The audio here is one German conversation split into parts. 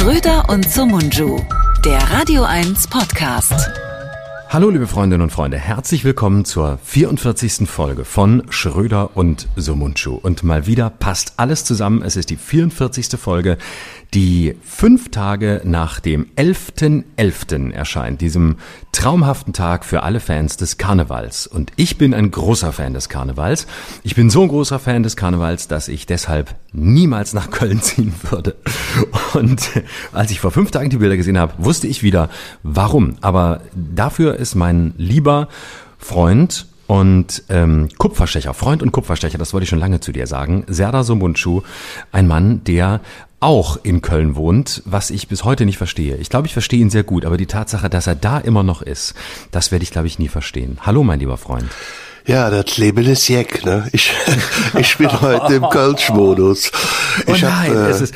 Schröder und Sumunju, der Radio 1 Podcast. Hallo liebe Freundinnen und Freunde, herzlich willkommen zur 44. Folge von Schröder und Sumunchu. Und mal wieder passt alles zusammen. Es ist die 44. Folge, die fünf Tage nach dem 11.11. .11. erscheint, diesem traumhaften Tag für alle Fans des Karnevals. Und ich bin ein großer Fan des Karnevals. Ich bin so ein großer Fan des Karnevals, dass ich deshalb niemals nach Köln ziehen würde. Und als ich vor fünf Tagen die Bilder gesehen habe, wusste ich wieder, warum. Aber dafür ist mein lieber Freund und ähm, Kupferstecher, Freund und Kupferstecher, das wollte ich schon lange zu dir sagen, Serdar Somunchu, ein Mann, der auch in Köln wohnt, was ich bis heute nicht verstehe. Ich glaube, ich verstehe ihn sehr gut, aber die Tatsache, dass er da immer noch ist, das werde ich, glaube ich, nie verstehen. Hallo, mein lieber Freund. Ja, das Leben ist Jeck, ne? Ich, ich bin heute im Kölsch-Modus. Oh Ich nein, hab, es äh,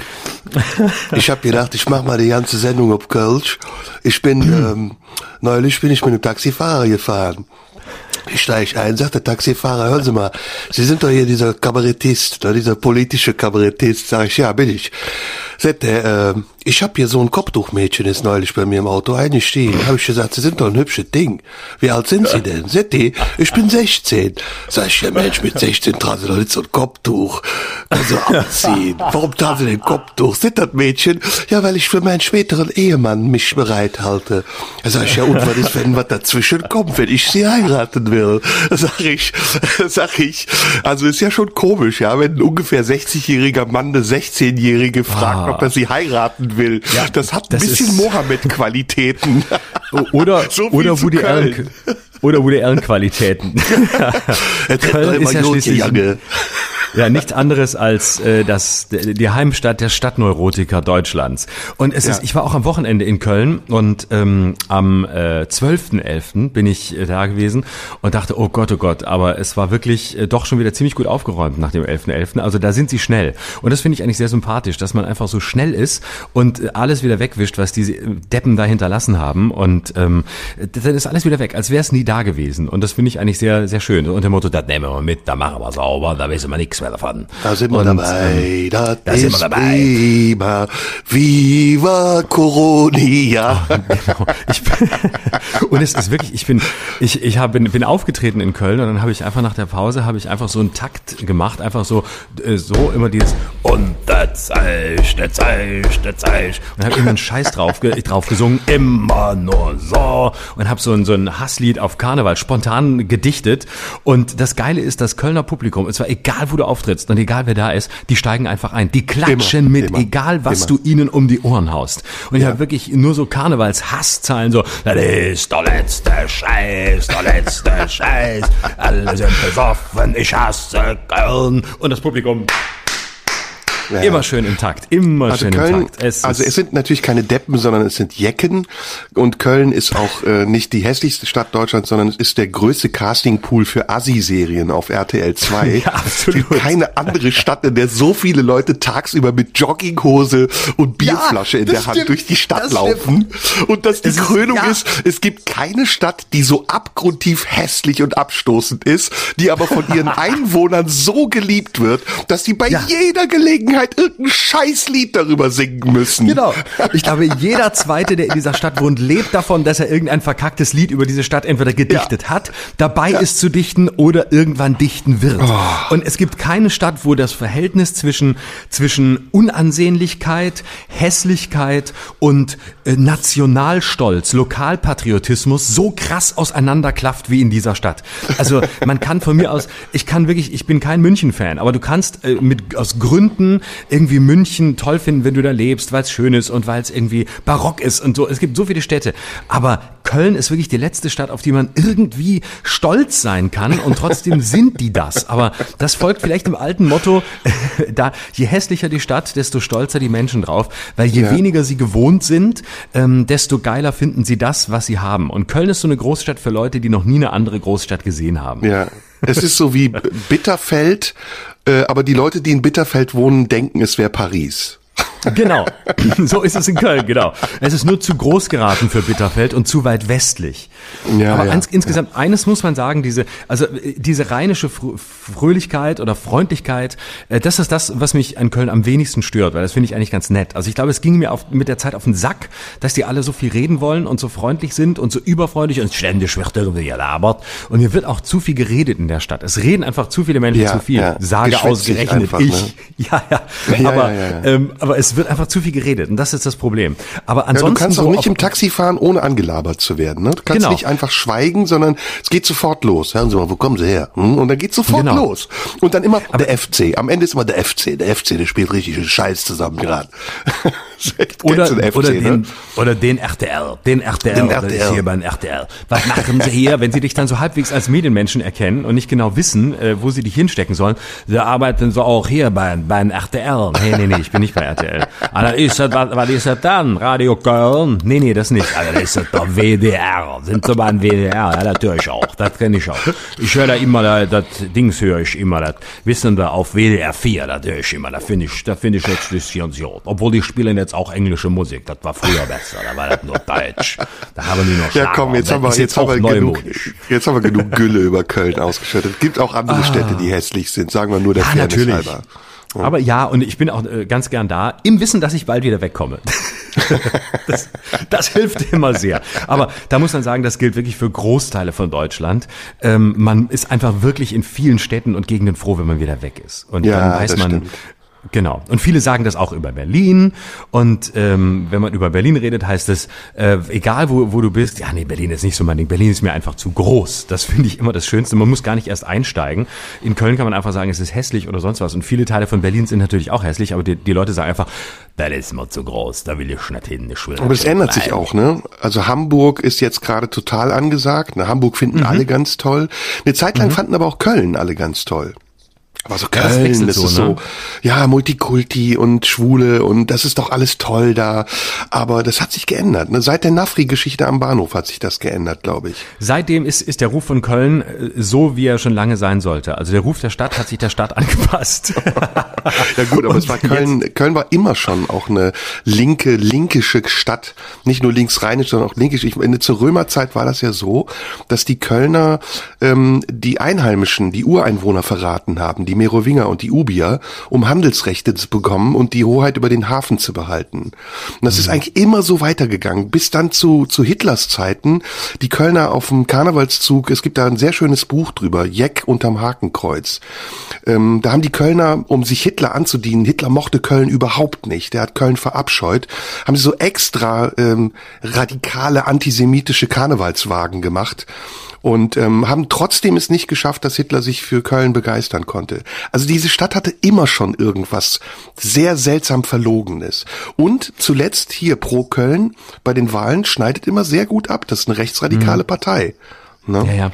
ich hab gedacht, ich mach mal die ganze Sendung auf Kölsch. Ich bin, ähm, neulich bin ich mit einem Taxifahrer gefahren. Ich steig ein, sagt der Taxifahrer, hören Sie mal, Sie sind doch hier dieser Kabarettist, dieser politische Kabarettist. Sag ich, ja, bin ich. Sagt er, äh, ich hab hier so ein Kopftuchmädchen, ist neulich bei mir im Auto eingestiegen. Hab ich gesagt, Sie sind doch ein hübsches Ding. Wie alt sind Sie denn? Sagt die, ich bin 16. Sag ich, ja Mensch, mit 16 tragen Sie doch nicht so ein Kopftuch. Also abziehen. Warum tragen Sie denn Kopftuch? Sind das Mädchen? Ja, weil ich für meinen späteren Ehemann mich bereit halte. Da sag ich, ja, und was ist, wenn was dazwischen kommt, wenn ich sie heiraten will? Sag ich, sag ich, also ist ja schon komisch, ja, wenn ein ungefähr 60-jähriger Mann eine 16-jährige fragt, ob er sie heiraten will. Ja, das hat ein das bisschen Mohammed-Qualitäten. oder, So oder Woody. Allen, oder Woody Allen Qualitäten. Trägt Köln ist ja schließlich-. Ja, nichts anderes als äh, das die Heimstatt der Stadtneurotiker Deutschlands. Und es ist, ich war auch am Wochenende in Köln und ähm, am äh, 12.11. bin ich äh, da gewesen und dachte, oh Gott, oh Gott, aber es war wirklich äh, doch schon wieder ziemlich gut aufgeräumt nach dem 11.11. Also da sind sie schnell. Und das finde ich eigentlich sehr sympathisch, dass man einfach so schnell ist und äh, alles wieder wegwischt, was diese äh, Deppen da hinterlassen haben. Und ähm, dann ist alles wieder weg, als wäre es nie da gewesen. Und das finde ich eigentlich sehr, sehr schön. Und dem Motto, das nehmen wir mit, da machen wir sauber, da wissen wir nichts mehr davon. Da sind wir Und, dabei, ähm, das da sind wir dabei. prima. Viva Coronia. Genau. Ich bin, und es ist wirklich, ich bin, ich, ich hab, bin, bin aufgetreten in Köln und dann habe ich einfach nach der Pause habe ich einfach so einen Takt gemacht, einfach so, äh, so immer dieses und der Zeich, der Zeich, der Zeich und habe immer einen Scheiß drauf, drauf gesungen, immer nur so und habe so ein, so ein Hasslied auf Karneval spontan gedichtet und das Geile ist, das Kölner Publikum, und zwar egal wo du auftrittst und egal wer da ist, die steigen einfach ein, die klatschen Immer, mit, immer, egal was immer. du ihnen um die Ohren haust. Und ich habe wirklich nur so Karnevals-Hasszahlen, so, das ist der letzte Scheiß, der letzte Scheiß, alle sind besoffen, ich hasse Köln. Und das Publikum Ja. immer schön im Takt, immer Also schön Köln, im Takt. Es also es sind natürlich keine Deppen, sondern es sind Jecken. Und Köln ist auch äh, nicht die hässlichste Stadt Deutschlands, sondern es ist der größte Castingpool für Assi-Serien auf RTL 2. Ja, absolut. Es gibt keine andere Stadt, in der so viele Leute tagsüber mit Jogginghose und Bierflasche in das der Hand stimmt, durch die Stadt das laufen. Und dass die Es ist- Krönung ja. ist, es gibt keine Stadt, die so abgrundtief hässlich und abstoßend ist, die aber von ihren Einwohnern so geliebt wird, dass sie bei Ja. jeder Gelegenheit irgendein Scheißlied darüber singen müssen. Genau. Ich glaube, jeder Zweite, der in dieser Stadt wohnt, lebt davon, dass er irgendein verkacktes Lied über diese Stadt entweder gedichtet hat, dabei ist zu dichten oder irgendwann dichten wird. Und es gibt keine Stadt, wo das Verhältnis zwischen, zwischen Unansehnlichkeit, Hässlichkeit und äh, Nationalstolz, Lokalpatriotismus so krass auseinanderklafft wie in dieser Stadt. Also man kann von mir aus, ich kann wirklich, ich bin kein München-Fan, aber du kannst äh, mit aus Gründen irgendwie München toll finden, wenn du da lebst, weil es schön ist und weil es irgendwie barock ist und so. Es gibt so viele Städte, aber Köln ist wirklich die letzte Stadt, auf die man irgendwie stolz sein kann und trotzdem sind die das. Aber das folgt vielleicht dem alten Motto, da je hässlicher die Stadt, desto stolzer die Menschen drauf, weil je Ja. weniger sie gewohnt sind, ähm, desto geiler finden sie das, was sie haben. Und Köln ist so eine Großstadt für Leute, die noch nie eine andere Großstadt gesehen haben. Ja. Es ist so wie Bitterfeld, äh, aber die Leute, die in Bitterfeld wohnen, denken, es wäre Paris. Genau, so ist es in Köln, genau. Es ist nur zu groß geraten für Bitterfeld und zu weit westlich. Ja, Aber ja, ins, insgesamt, ja. eines muss man sagen, diese, also äh, diese rheinische Fröhlichkeit oder Freundlichkeit, äh, das ist das, was mich an Köln am wenigsten stört, weil das finde ich eigentlich ganz nett. Also ich glaube, es ging mir auf, mit der Zeit auf den Sack, dass die alle so viel reden wollen und so freundlich sind und so überfreundlich und ständig wird irgendwie gelabert. Und hier wird auch zu viel geredet in der Stadt. Es reden einfach zu viele Menschen zu viel. Sage ausgerechnet einfach, ich. Ne? Ja, ja. Aber, ähm, aber es wird einfach zu viel geredet und das ist das Problem. Aber ansonsten. Ja, du kannst auch nicht im Taxi fahren, ohne angelabert zu werden. Ne? Du kannst genau. nicht einfach schweigen, sondern es geht sofort los. Hören Sie mal, wo kommen Sie her? Hm? Und dann geht sofort genau. los. Und dann immer aber der FC. Am Ende ist immer der FC. Der FC, der spielt richtig Scheiß zusammen gerade. oder, FC, oder, den, ne? oder den RTL. Den RTL. Den RTL. Ist hier beim RTL. Was machen Sie hier, wenn Sie dich dann so halbwegs als Medienmenschen erkennen und nicht genau wissen, äh, wo Sie dich hinstecken sollen? Sie arbeiten so auch hier bei, bei RTL. Nee, nee, nee, ich bin nicht bei RTL. Ah, ist das, was, was ist das dann? Radio Köln? Nee, nee, das nicht. Also, das ist das doch WDR. Sind Sie beim WDR? Ja, das höre ich auch. Das kenne ich auch. Ich höre da immer, das, Dings höre ich immer, das Wissen da auf WDR 4, das höre ich immer. Da finde ich, da finde ich jetzt Diskussion. Obwohl die spielen jetzt auch englische Musik. Das war früher besser. Da war das nur Deutsch. Da haben die noch Schlager. Ja, komm, jetzt haben wir, jetzt, jetzt haben wir genug, jetzt haben wir genug Gülle über Köln ausgeschüttet. Es gibt auch andere ah. Städte, die hässlich sind. Sagen wir nur der ja, Fairness natürlich. halber. Aber ja, und ich bin auch äh, ganz gern da, im Wissen, dass ich bald wieder wegkomme. das, das hilft immer sehr. Aber da muss man sagen, das gilt wirklich für Großteile von Deutschland. Ähm, man ist einfach wirklich in vielen Städten und Gegenden froh, wenn man wieder weg ist. Und ja, dann weiß man, stimmt. Genau. Und viele sagen das auch über Berlin. Und ähm, wenn man über Berlin redet, heißt es, äh, egal wo, wo du bist, ja, nee, Berlin ist nicht so mein Ding. Berlin ist mir einfach zu groß. Das finde ich immer das Schönste. Man muss gar nicht erst einsteigen. In Köln kann man einfach sagen, es ist hässlich oder sonst was. Und viele Teile von Berlin sind natürlich auch hässlich, aber die, die Leute sagen einfach, das ist mir zu groß, da will ich nicht hin. Ich will aber das ändert sich auch, ne? Also Hamburg ist jetzt gerade total angesagt. Ne? Hamburg finden mhm. alle ganz toll. Eine Zeit lang mhm. fanden aber auch Köln alle ganz toll. Aber so Köln, das, das ist so, ne? ja, Multikulti und Schwule und das ist doch alles toll da. Aber das hat sich geändert. Ne? Seit der Nafri-Geschichte am Bahnhof hat sich das geändert, glaube ich. Seitdem ist, ist der Ruf von Köln äh, so, wie er schon lange sein sollte. Also der Ruf der Stadt hat sich der Stadt angepasst. ja gut, aber und es war Köln, Köln war immer schon auch eine linke, linkische Stadt. Nicht nur linksrheinisch, sondern auch linkisch. Ich meine, zur Römerzeit war das ja so, dass die Kölner ähm, die Einheimischen, die Ureinwohner verraten haben, die die Merowinger und die Ubier, um Handelsrechte zu bekommen und die Hoheit über den Hafen zu behalten. Und das mhm. ist eigentlich immer so weitergegangen, bis dann zu, zu Hitlers Zeiten, die Kölner auf dem Karnevalszug, es gibt da ein sehr schönes Buch drüber, Jeck unterm Hakenkreuz. Ähm, da haben die Kölner, um sich Hitler anzudienen, Hitler mochte Köln überhaupt nicht, der hat Köln verabscheut, haben sie so extra ähm, radikale antisemitische Karnevalswagen gemacht und ähm, haben trotzdem es nicht geschafft, dass Hitler sich für Köln begeistern konnte. Also diese Stadt hatte immer schon irgendwas sehr seltsam Verlogenes. Und zuletzt hier pro Köln bei den Wahlen schneidet immer sehr gut ab. Das ist eine rechtsradikale mhm. Partei. Ne? Ja, ja,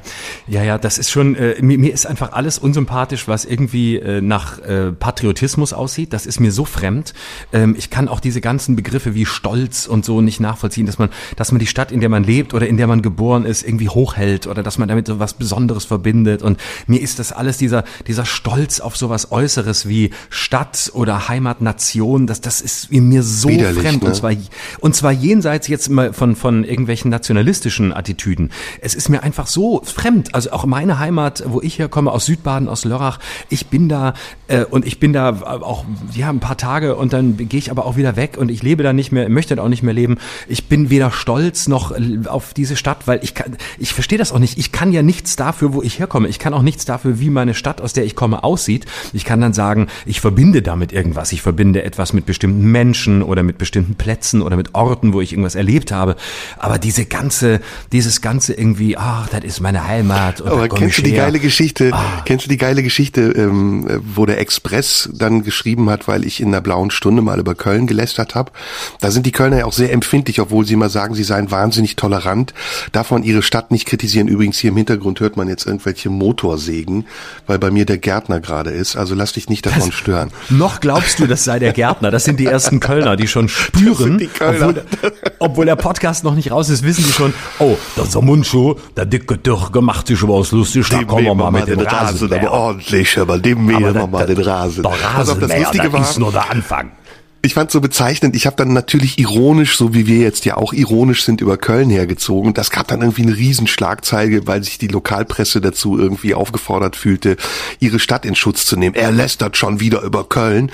ja, ja, das ist schon, äh, mir, mir ist einfach alles unsympathisch, was irgendwie äh, nach äh, Patriotismus aussieht. Das ist mir so fremd. Ähm, ich kann auch diese ganzen Begriffe wie Stolz und so nicht nachvollziehen, dass man, dass man die Stadt, in der man lebt oder in der man geboren ist, irgendwie hochhält oder dass man damit so was Besonderes verbindet. Und mir ist das alles dieser, dieser Stolz auf sowas Äußeres wie Stadt oder Heimat, Nation, das, das ist mir so Widerlich, fremd. Ne? Und zwar, und zwar jenseits jetzt mal von, von irgendwelchen nationalistischen Attitüden. Es ist mir einfach einfach so fremd. Also auch meine Heimat, wo ich herkomme, aus Südbaden, aus Lörrach, ich bin da äh, und ich bin da auch ja ein paar Tage und dann gehe ich aber auch wieder weg und ich lebe da nicht mehr, möchte da auch nicht mehr leben. Ich bin weder stolz noch auf diese Stadt, weil ich kann, ich verstehe das auch nicht. Ich kann ja nichts dafür, wo ich herkomme. Ich kann auch nichts dafür, wie meine Stadt, aus der ich komme, aussieht. Ich kann dann sagen, ich verbinde damit irgendwas. Ich verbinde etwas mit bestimmten Menschen oder mit bestimmten Plätzen oder mit Orten, wo ich irgendwas erlebt habe. Aber diese ganze, dieses ganze irgendwie, ach, das ist meine Heimat. Aber kennst du die her. geile Geschichte, ah. kennst du die geile Geschichte, ähm, wo der Express dann geschrieben hat, weil ich in der blauen Stunde mal über Köln gelästert habe? Da sind die Kölner ja auch sehr empfindlich, obwohl sie immer sagen, sie seien wahnsinnig tolerant. Darf man ihre Stadt nicht kritisieren. Übrigens hier im Hintergrund hört man jetzt irgendwelche Motorsägen, weil bei mir der Gärtner gerade ist. Also lass dich nicht davon das, stören. Noch glaubst du, das sei der Gärtner. Das sind die ersten Kölner, die schon spüren, obwohl, obwohl der Podcast noch nicht raus ist, wissen die schon, oh, das ist der Mundschuh, der dicke Dürr macht sich über was lustig, da kommen wir mal mit den Rasen. Aber ordentlich, aber dem mähen wir mal den Rasen. Der Rasenmäher, das, das ist nur der Anfang. Ich fand so bezeichnend, ich habe dann natürlich ironisch, so wie wir jetzt ja auch ironisch sind, über Köln hergezogen. Das gab dann irgendwie eine Riesenschlagzeile, weil sich die Lokalpresse dazu irgendwie aufgefordert fühlte, ihre Stadt in Schutz zu nehmen. Er lästert schon wieder über Köln.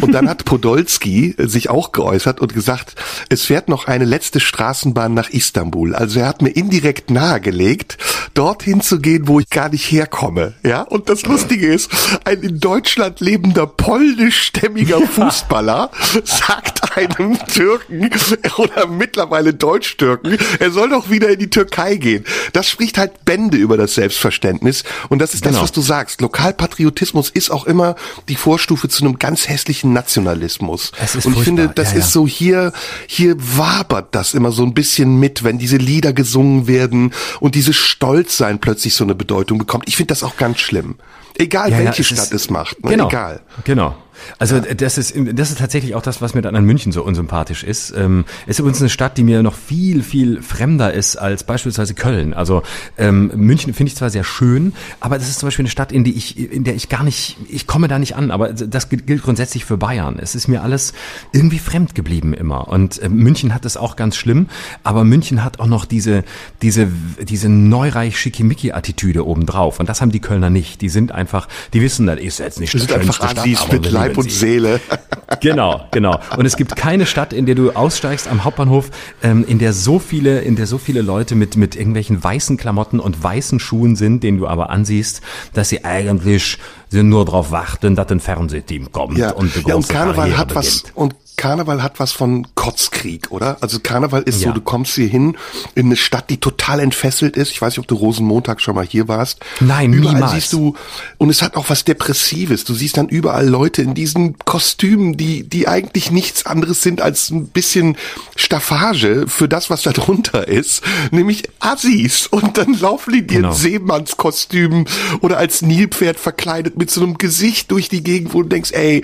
Und dann hat Podolski sich auch geäußert und gesagt, es fährt noch eine letzte Straßenbahn nach Istanbul. Also er hat mir indirekt nahegelegt, dorthin zu gehen, wo ich gar nicht herkomme. Ja, und das Lustige ist, ein in Deutschland lebender polnischstämmiger Fußballer sagt einem Türken oder mittlerweile Deutsch-Türken, er soll doch wieder in die Türkei gehen. Das spricht halt Bände über das Selbstverständnis. Und das ist genau. das, was du sagst. Lokalpatriotismus ist auch immer die Vorstufe zu einem ganz hässlichen Nationalismus. Es ist Und ich furchtbar. finde, das ja, ist so hier, hier wabert das immer so ein bisschen mit, wenn diese Lieder gesungen werden und dieses Stolzsein plötzlich so eine Bedeutung bekommt. Ich finde das auch ganz schlimm. Egal ja, welche es Stadt ist, es macht, ne? genau, egal. Genau. Also das ist das ist tatsächlich auch das, was mir dann an München so unsympathisch ist. Ähm, ist übrigens eine Stadt, die mir noch viel viel fremder ist als beispielsweise Köln. Also ähm, München finde ich zwar sehr schön, aber das ist zum Beispiel eine Stadt, in die ich in der ich gar nicht ich komme da nicht an. Aber das gilt grundsätzlich für Bayern. Es ist mir alles irgendwie fremd geblieben immer. Und äh, München hat es auch ganz schlimm, aber München hat auch noch diese diese diese neureich schickimicki Attitüde obendrauf. Und das haben die Kölner nicht. Die sind einfach, die wissen, das ist jetzt nicht das die einfach Stadt, Assis mit Leib und Seele. Genau, genau. Und es gibt keine Stadt, in der du aussteigst am Hauptbahnhof, ähm, in der so viele, in der so viele Leute mit mit irgendwelchen weißen Klamotten und weißen Schuhen sind, denen du aber ansiehst, dass sie eigentlich sind nur darauf warten, dass ein Fernsehteam kommt ja. und die ja, und Karneval Karriere hat was beginnt. und Karneval hat was von Kotzkrieg, oder? Also Karneval ist Ja. so, du kommst hier hin in eine Stadt, die total entfesselt ist. Ich weiß nicht, ob du Rosenmontag schon mal hier warst. Nein, überall niemals. siehst du und es hat auch was Depressives. Du siehst dann überall Leute in diesen Kostümen, die die eigentlich nichts anderes sind als ein bisschen Staffage für das, was da drunter ist, nämlich Assis. Und dann laufen die dir Genau. in Seemannskostümen oder als Nilpferd verkleidet mit so einem Gesicht durch die Gegend, wo du denkst, ey,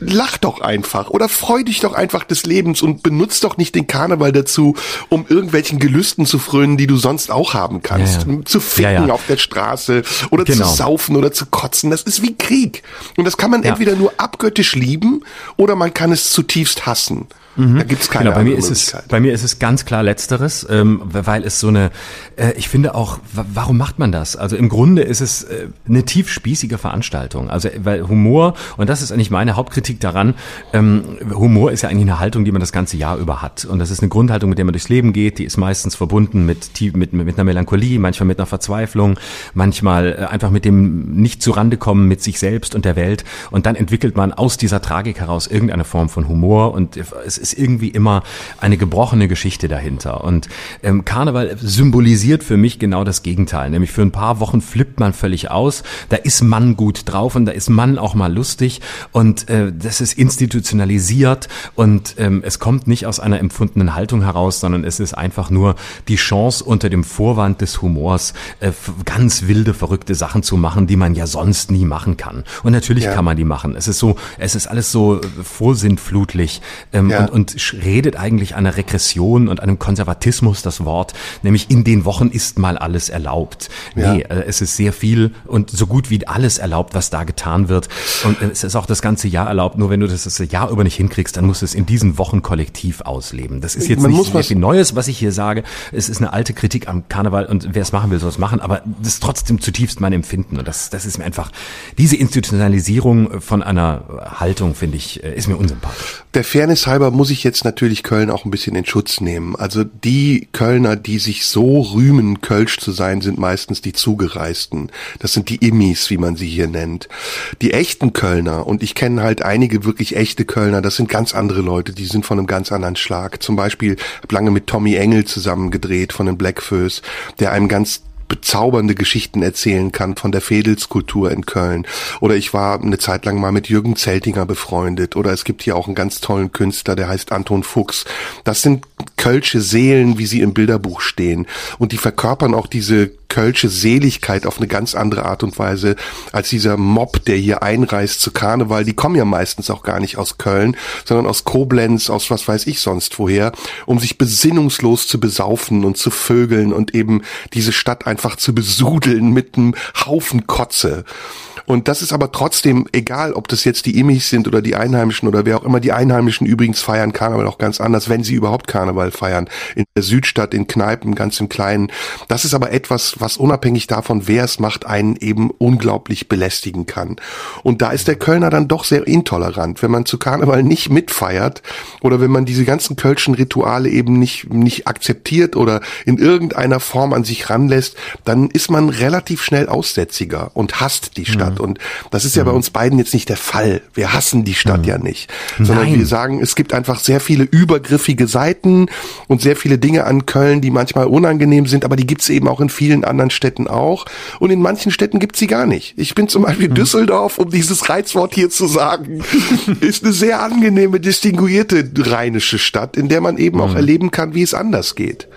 lach doch einfach oder freu dich doch einfach des Lebens und benutz doch nicht den Karneval dazu, um irgendwelchen Gelüsten zu frönen, die du sonst auch haben kannst. Ja, ja. Zu ficken Ja, auf der Straße oder Genau. zu saufen oder zu kotzen. Das ist wie Krieg. Und das kann man entweder nur abgöttisch lieben oder man kann es zutiefst hassen. Da gibt's keine Genau, bei mir ist es, bei mir ist es ganz klar Letzteres, ähm, weil es so eine, äh, ich finde auch, wa- warum macht man das? Also im Grunde ist es äh, eine tiefspießige Veranstaltung. Also weil Humor und das ist eigentlich meine Hauptkritik daran. Ähm, Humor ist ja eigentlich eine Haltung, die man das ganze Jahr über hat und das ist eine Grundhaltung, mit der man durchs Leben geht. Die ist meistens verbunden mit tief, mit, mit einer Melancholie, manchmal mit einer Verzweiflung, manchmal äh, einfach mit dem nicht zurande kommen mit sich selbst und der Welt und dann entwickelt man aus dieser Tragik heraus irgendeine Form von Humor und es ist irgendwie immer eine gebrochene Geschichte dahinter. Und ähm, Karneval symbolisiert für mich genau das Gegenteil. Nämlich für ein paar Wochen flippt man völlig aus. Da ist man gut drauf und da ist man auch mal lustig. Und äh, das ist institutionalisiert und ähm, es kommt nicht aus einer empfundenen Haltung heraus, sondern es ist einfach nur die Chance unter dem Vorwand des Humors äh, ganz wilde, verrückte Sachen zu machen, die man ja sonst nie machen kann. Und natürlich Ja. kann man die machen. Es ist so, es ist alles so äh, vorsinnflutlich ähm, Ja. und, und redet eigentlich einer Regression und einem Konservatismus das Wort, nämlich in den Wochen ist mal alles erlaubt. Ja. Nee, äh, es ist sehr viel und so gut wie alles erlaubt, was da getan wird. Und äh, es ist auch das ganze Jahr erlaubt, nur wenn du das das Jahr über nicht hinkriegst, dann musst du es in diesen Wochen kollektiv ausleben. Das ist jetzt Man nicht sehr viel Neues, was ich hier sage. Es ist eine alte Kritik am Karneval und wer es machen will, soll es machen, aber das ist trotzdem zutiefst mein Empfinden und das, das ist mir einfach, diese Institutionalisierung von einer Haltung, finde ich, äh, ist mir unsympathisch. Der Fairness halber muss ich jetzt natürlich Köln auch ein bisschen in Schutz nehmen. Also die Kölner, die sich so rühmen, Kölsch zu sein, sind meistens die Zugereisten. Das sind die Immis, wie man sie hier nennt. Die echten Kölner, und ich kenne halt einige wirklich echte Kölner, das sind ganz andere Leute, die sind von einem ganz anderen Schlag. Zum Beispiel hab lange mit Tommy Engel zusammen von den Blackfoes, der einem ganz bezaubernde Geschichten erzählen kann von der Fädelskultur in Köln. Oder ich war eine Zeit lang mal mit Jürgen Zeltinger befreundet. Oder es gibt hier auch einen ganz tollen Künstler, der heißt Anton Fuchs. Das sind kölsche Seelen, wie sie im Bilderbuch stehen. Und die verkörpern auch diese kölsche Seligkeit auf eine ganz andere Art und Weise als dieser Mob, der hier einreist zu Karneval. Die kommen ja meistens auch gar nicht aus Köln, sondern aus Koblenz, aus was weiß ich sonst woher, um sich besinnungslos zu besaufen und zu vögeln und eben diese Stadt einfach zu besudeln mit einem Haufen Kotze. Und das ist aber trotzdem egal, ob das jetzt die Immis sind oder die Einheimischen oder wer auch immer. Die Einheimischen übrigens feiern Karneval auch ganz anders, wenn sie überhaupt Karneval feiern. In der Südstadt, in Kneipen, ganz im Kleinen. Das ist aber etwas, was unabhängig davon, wer es macht, einen eben unglaublich belästigen kann. Und da ist der Kölner dann doch sehr intolerant, wenn man zu Karneval nicht mitfeiert oder wenn man diese ganzen kölschen Rituale eben nicht, nicht akzeptiert oder in irgendeiner Form an sich ranlässt, dann ist man relativ schnell Aussätziger und hasst die Stadt. Mhm. Und das ist ja mhm. bei uns beiden jetzt nicht der Fall. Wir hassen die Stadt mhm. ja nicht, sondern Nein. wir sagen, es gibt einfach sehr viele übergriffige Seiten und sehr viele Dinge an Köln, die manchmal unangenehm sind, aber die gibt's eben auch in vielen anderen Städten auch. Und in manchen Städten gibt's sie gar nicht. Ich bin zum Beispiel mhm. Düsseldorf, um dieses Reizwort hier zu sagen, ist eine sehr angenehme, distinguierte rheinische Stadt, in der man eben auch mhm. erleben kann, wie es anders geht.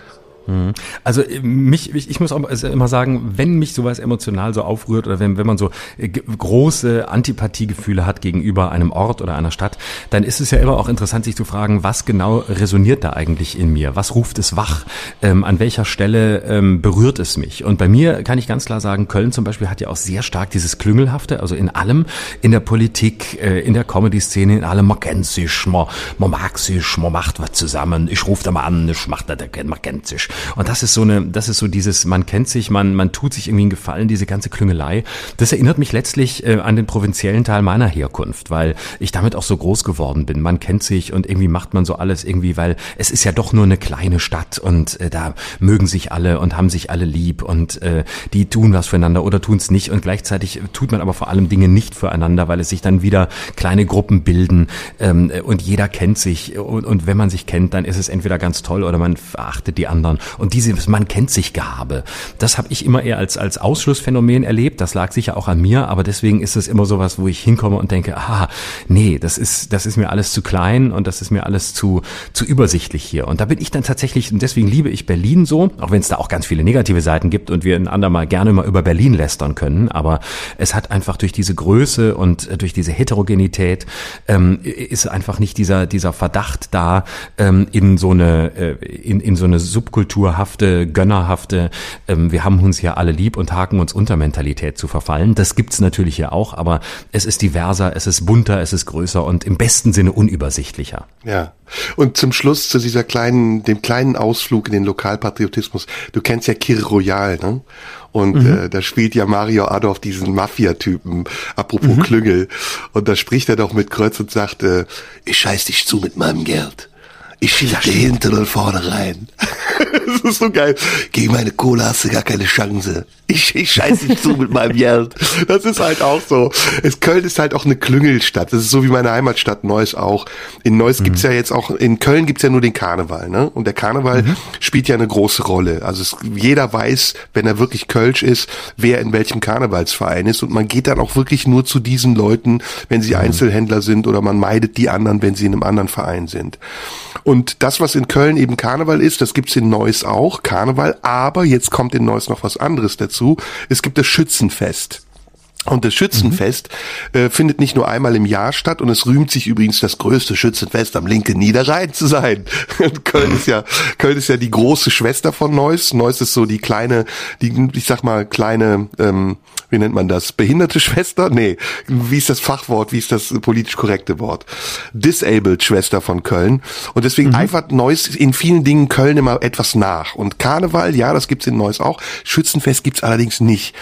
Mhm. Also äh, mich, ich, ich muss auch immer sagen, wenn mich sowas emotional so aufrührt oder wenn, wenn man so äh, große Antipathiegefühle hat gegenüber einem Ort oder einer Stadt, dann ist es ja immer auch interessant, sich zu fragen, was genau resoniert da eigentlich in mir? Was ruft es wach? Ähm, an welcher Stelle ähm, berührt es mich? Und bei mir kann ich ganz klar sagen, Köln zum Beispiel hat ja auch sehr stark dieses Klüngelhafte, also in allem, in der Politik, äh, in der Comedy-Szene, in allem, man kennt sich, man, man mag sich, man macht was zusammen, ich rufe da mal an, ich mach da, man kennt sich. Und das ist so eine, das ist so dieses, man kennt sich, man, man tut sich irgendwie einen Gefallen, diese ganze Klüngelei. Das erinnert mich letztlich äh, an den provinziellen Teil meiner Herkunft, weil ich damit auch so groß geworden bin. Man kennt sich und irgendwie macht man so alles irgendwie, weil es ist ja doch nur eine kleine Stadt und äh, da mögen sich alle und haben sich alle lieb und äh, die tun was füreinander oder tun es nicht und gleichzeitig tut man aber vor allem Dinge nicht füreinander, weil es sich dann wieder kleine Gruppen bilden ähm, und jeder kennt sich und, und wenn man sich kennt, dann ist es entweder ganz toll oder man verachtet die anderen und dieses man kennt sich Gehabe, das habe ich immer eher als, als Ausschlussphänomen erlebt. Das lag sicher auch an mir, aber deswegen ist es immer sowas, wo ich hinkomme und denke, ah, nee, das ist, das ist mir alles zu klein und das ist mir alles zu, zu übersichtlich hier. Und da bin ich dann tatsächlich, und deswegen liebe ich Berlin so, auch wenn es da auch ganz viele negative Seiten gibt und wir ein andermal gerne mal über Berlin lästern können, aber es hat einfach durch diese Größe und durch diese Heterogenität ähm, ist einfach nicht dieser, dieser Verdacht da, ähm, in so eine, äh, in, in so eine Subkultur naturhafte, gönnerhafte, ähm, wir haben uns ja alle lieb und haken uns unter Mentalität zu verfallen. Das gibt's natürlich ja auch, aber es ist diverser, es ist bunter, es ist größer und im besten Sinne unübersichtlicher. Ja. Und zum Schluss zu dieser kleinen, dem kleinen Ausflug in den Lokalpatriotismus. Du kennst ja Kir Royal, ne? Und mhm. äh, da spielt ja Mario Adolf diesen Mafia-Typen, apropos mhm. Klüngel. Und da spricht er doch mit Kreuz und sagt, äh, ich scheiß dich zu mit meinem Geld. Ich schieb dir hinten und vorne rein. das ist so geil. Gegen meine Kohle hast du gar keine Chance. Ich, ich scheiß nicht zu mit meinem Geld. Das ist halt auch so. Es, Köln ist halt auch eine Klüngelstadt. Das ist so wie meine Heimatstadt Neuss auch. In Neuss mhm. gibt's ja jetzt auch, in Köln gibt's ja nur den Karneval, ne? Und der Karneval mhm. spielt ja eine große Rolle. Also es, jeder weiß, wenn er wirklich Kölsch ist, wer in welchem Karnevalsverein ist. Und man geht dann auch wirklich nur zu diesen Leuten, wenn sie mhm. Einzelhändler sind oder man meidet die anderen, wenn sie in einem anderen Verein sind. Und das, was in Köln eben Karneval ist, das gibt's in Neuss auch, Karneval. Aber jetzt kommt in Neuss noch was anderes dazu. Es gibt das Schützenfest. Und das Schützenfest mhm. äh, findet nicht nur einmal im Jahr statt und es rühmt sich übrigens das größte Schützenfest am linken Niederrhein zu sein. Köln ist ja Köln ist ja die große Schwester von Neuss. Neuss ist so die kleine, die ich sag mal kleine, ähm, wie nennt man das? Behinderte Schwester? Nee, wie ist das Fachwort? Wie ist das politisch korrekte Wort? Disabled Schwester von Köln. Und deswegen mhm. eifert Neuss in vielen Dingen Köln immer etwas nach. Und Karneval, ja, das gibt's in Neuss auch. Schützenfest gibt's allerdings nicht.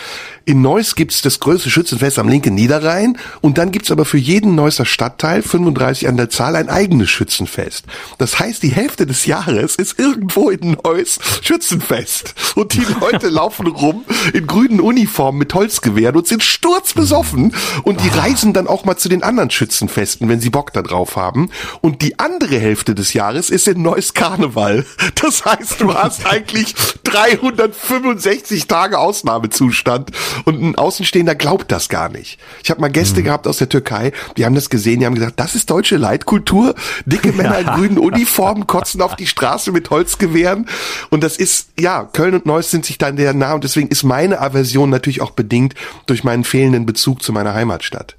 In Neuss gibt's das größte Schützenfest am linken Niederrhein und dann gibt's aber für jeden Neusser Stadtteil, 35 an der Zahl, ein eigenes Schützenfest. Das heißt, die Hälfte des Jahres ist irgendwo in Neuss Schützenfest. Und die Leute laufen rum in grünen Uniformen mit Holzgewehren und sind sturzbesoffen und die reisen dann auch mal zu den anderen Schützenfesten, wenn sie Bock da drauf haben. Und die andere Hälfte des Jahres ist in Neuss Karneval. Das heißt, du hast eigentlich 365 Tage Ausnahmezustand und ein Außenstehender glaubt das gar nicht. Ich habe mal Gäste mhm. gehabt aus der Türkei, die haben das gesehen, die haben gesagt, das ist deutsche Leitkultur. Dicke Männer in grünen Uniformen kotzen auf die Straße mit Holzgewehren. Und das ist, ja, Köln und Neuss sind sich dann sehr nah und deswegen ist meine Aversion natürlich auch bedingt durch meinen fehlenden Bezug zu meiner Heimatstadt.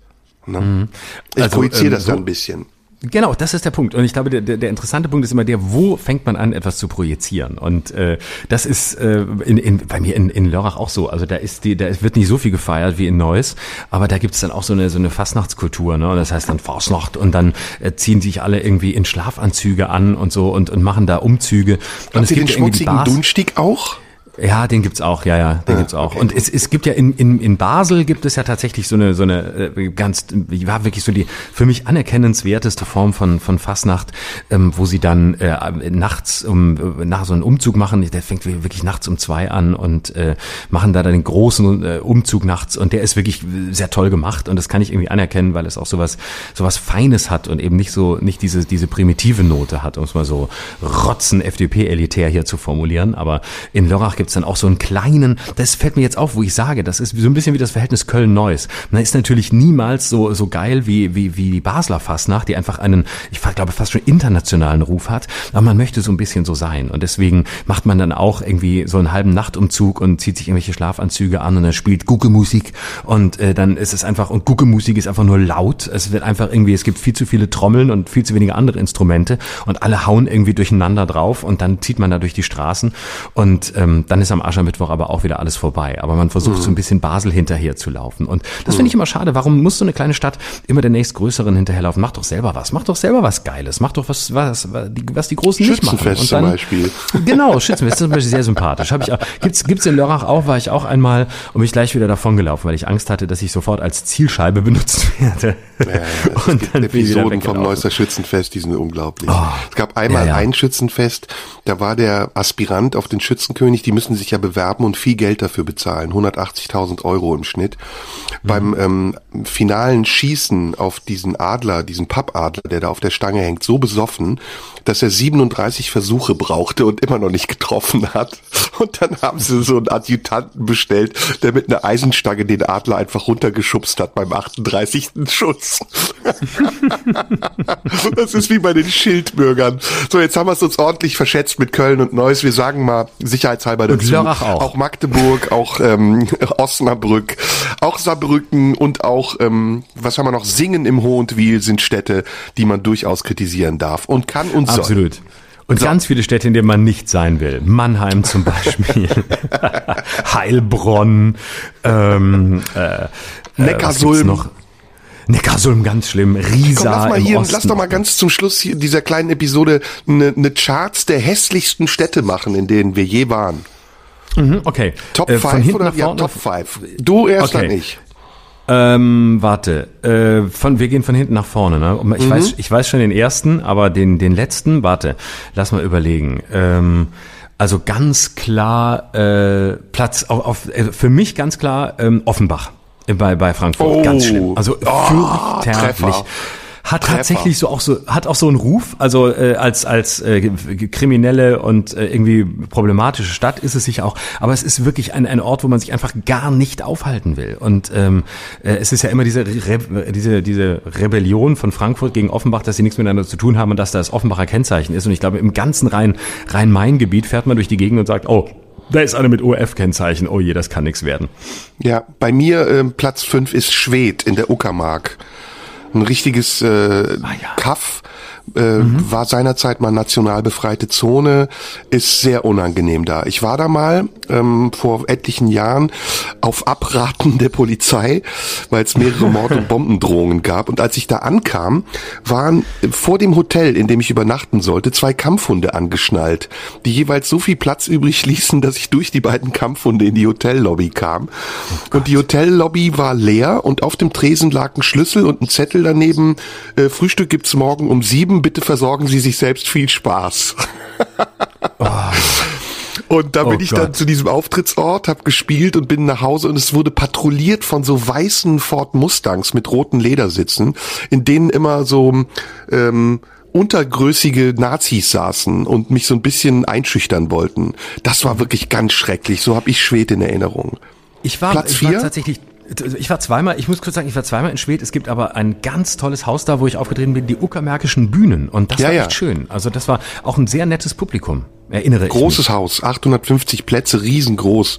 Ne? Mhm. Ich also, projiziere ähm, das so, dann ein bisschen. Genau, das ist der Punkt. Und ich glaube, der, der, der interessante Punkt ist immer der, wo fängt man an, etwas zu projizieren? Und äh, das ist äh, in, in, bei mir in, in Lörrach auch so. Also da ist die, da wird nicht so viel gefeiert wie in Neuss, aber da gibt es dann auch so eine so eine Fastnachtskultur. Ne? Und das heißt dann Fastnacht und dann äh, ziehen sich alle irgendwie in Schlafanzüge an und so und, und machen da Umzüge. Und Habt es ihr gibt den schmutzigen Bars. Dunstig auch? Ja, den gibt's auch, ja, ja, den gibt's auch. Und es, es gibt ja in, in, in Basel gibt es ja tatsächlich so eine so eine äh, ganz war wirklich so die für mich anerkennenswerteste Form von von Fastnacht, ähm, wo sie dann äh, nachts um nach so einen Umzug machen. Der fängt wirklich nachts um zwei an und äh, machen da dann den großen äh, Umzug nachts und der ist wirklich sehr toll gemacht und das kann ich irgendwie anerkennen, weil es auch sowas sowas Feines hat und eben nicht so nicht diese diese primitive Note hat, um es mal so rotzen FDP elitär hier zu formulieren. Aber in Lörrach gibt's dann auch so einen kleinen, das fällt mir jetzt auf, wo ich sage, das ist so ein bisschen wie das Verhältnis Köln-Neuss. Man ist natürlich niemals so, so geil wie, wie, wie die Basler Fastnacht, die einfach einen, ich glaube, fast schon internationalen Ruf hat. Aber man möchte so ein bisschen so sein. Und deswegen macht man dann auch irgendwie so einen halben Nachtumzug und zieht sich irgendwelche Schlafanzüge an und dann spielt Gucke-Musik. Und äh, dann ist es einfach, und Gucke-Musik ist einfach nur laut. Es wird einfach irgendwie, es gibt viel zu viele Trommeln und viel zu wenige andere Instrumente und alle hauen irgendwie durcheinander drauf und dann zieht man da durch die Straßen und ähm, dann ist am Aschermittwoch aber auch wieder alles vorbei. Aber man versucht so ein bisschen Basel hinterher zu laufen. Und das finde ich immer schade. Warum muss so eine kleine Stadt immer der nächstgrößeren hinterherlaufen? Mach doch selber was. Mach doch selber was Geiles. Mach doch was, was, was die, was die Großen nicht machen. Schützenfest Und zum dann, Beispiel. Genau, Schützenfest zum Beispiel sehr sympathisch. Hab ich auch, gibt's, gibt's in Lörrach auch, war ich auch einmal und bin ich gleich wieder davon gelaufen, weil ich Angst hatte, dass ich sofort als Zielscheibe benutzt werde. Ja, ja, es und gibt dann Episoden vom. Neusser Schützenfest, die sind unglaublich. Oh. es gab einmal Ja, ein Schützenfest, da war der Aspirant auf den Schützenkönig, die müssen sich ja bewerben und viel Geld dafür bezahlen, 180.000 Euro im Schnitt. Mhm. Beim ähm, finalen Schießen auf diesen Adler, diesen Pappadler, der da auf der Stange hängt, so besoffen, dass er 37 Versuche brauchte und immer noch nicht getroffen hat. Und dann haben sie so einen Adjutanten bestellt, der mit einer Eisenstange den Adler einfach runtergeschubst hat beim 38. Schuss. Das ist wie bei den Schildbürgern. So, jetzt haben wir es uns ordentlich verschätzt mit Köln und Neuss. Wir sagen mal sicherheitshalber dazu. Lörrach auch. Auch Magdeburg, auch ähm, Osnabrück, auch Saarbrücken und auch, ähm, was haben wir noch, Singen im Hohentwiel sind Städte, die man durchaus kritisieren darf und kann und soll. Absolut. Und ganz viele Städte, in denen man nicht sein will. Mannheim zum Beispiel, Heilbronn, ähm, äh, Neckarsulm. was gibt's noch? Neckarsulm ganz schlimm, Riesa Komm, lass mal hier, Osten. lass doch mal ganz zum Schluss dieser kleinen Episode eine ne Charts der hässlichsten Städte machen, in denen wir je waren. Mhm, okay. Top Äh, 5 von hinten oder nach ja? Top 5. Du erst Okay. dann ich. Ähm, warte, äh, von, wir gehen von hinten nach vorne, ne? Mhm. Ich weiß, ich weiß schon den ersten, aber den, den letzten, warte, lass mal überlegen. Ähm, also ganz klar, äh, Platz auf, auf äh, für mich ganz klar, ähm, Offenbach äh, bei, bei Frankfurt. Oh. Ganz schlimm. Also Oh, fürchterlich. Treffer. Hat Treffer. tatsächlich so auch so, hat auch so einen Ruf, also äh, als als äh, kriminelle und äh, irgendwie problematische Stadt ist es sicher auch, aber es ist wirklich ein, ein Ort, wo man sich einfach gar nicht aufhalten will. Und ähm, äh, es ist ja immer diese Re diese diese Rebellion von Frankfurt gegen Offenbach, dass sie nichts miteinander zu tun haben und dass das Offenbacher Kennzeichen ist. Und ich glaube, im ganzen Rhein Rhein-Main-Gebiet fährt man durch die Gegend und sagt, oh, da ist eine mit OF-Kennzeichen, oh je, das kann nichts werden. Ja, bei mir ähm, Platz 5 ist Schwedt in der Uckermark. Ein richtiges äh, Ah, ja. Kaff. Äh, War seinerzeit mal national befreite Zone, ist sehr unangenehm da. Ich war da mal ähm, vor etlichen Jahren auf Abraten der Polizei, weil es mehrere Mord- und Bombendrohungen gab. Und als ich da ankam, waren vor dem Hotel, in dem ich übernachten sollte, zwei Kampfhunde angeschnallt, die jeweils so viel Platz übrig ließen, dass ich durch die beiden Kampfhunde in die Hotellobby kam. und die Hotellobby war leer und auf dem Tresen lag ein Schlüssel und ein Zettel daneben. Äh, Frühstück gibt's morgen um sieben. Bitte versorgen Sie sich selbst viel Spaß. Und da Oh bin ich dann Gott. zu diesem Auftrittsort, hab gespielt und bin nach Hause und es wurde patrouilliert von so weißen Ford Mustangs mit roten Ledersitzen, in denen immer so ähm, untergrößige Nazis saßen und mich so ein bisschen einschüchtern wollten. Das war wirklich ganz schrecklich. So habe ich Schwed in Erinnerung. Ich war, Platz ich war vier? tatsächlich, ich war zweimal, ich muss kurz sagen, ich war zweimal in Schwedt. Es gibt aber ein ganz tolles Haus da, wo ich aufgetreten bin, die Uckermärkischen Bühnen. Und das Ja, war ja. echt schön. Also das war auch ein sehr nettes Publikum. Erinnere ich mich. Großes Haus, 850 Plätze, riesengroß.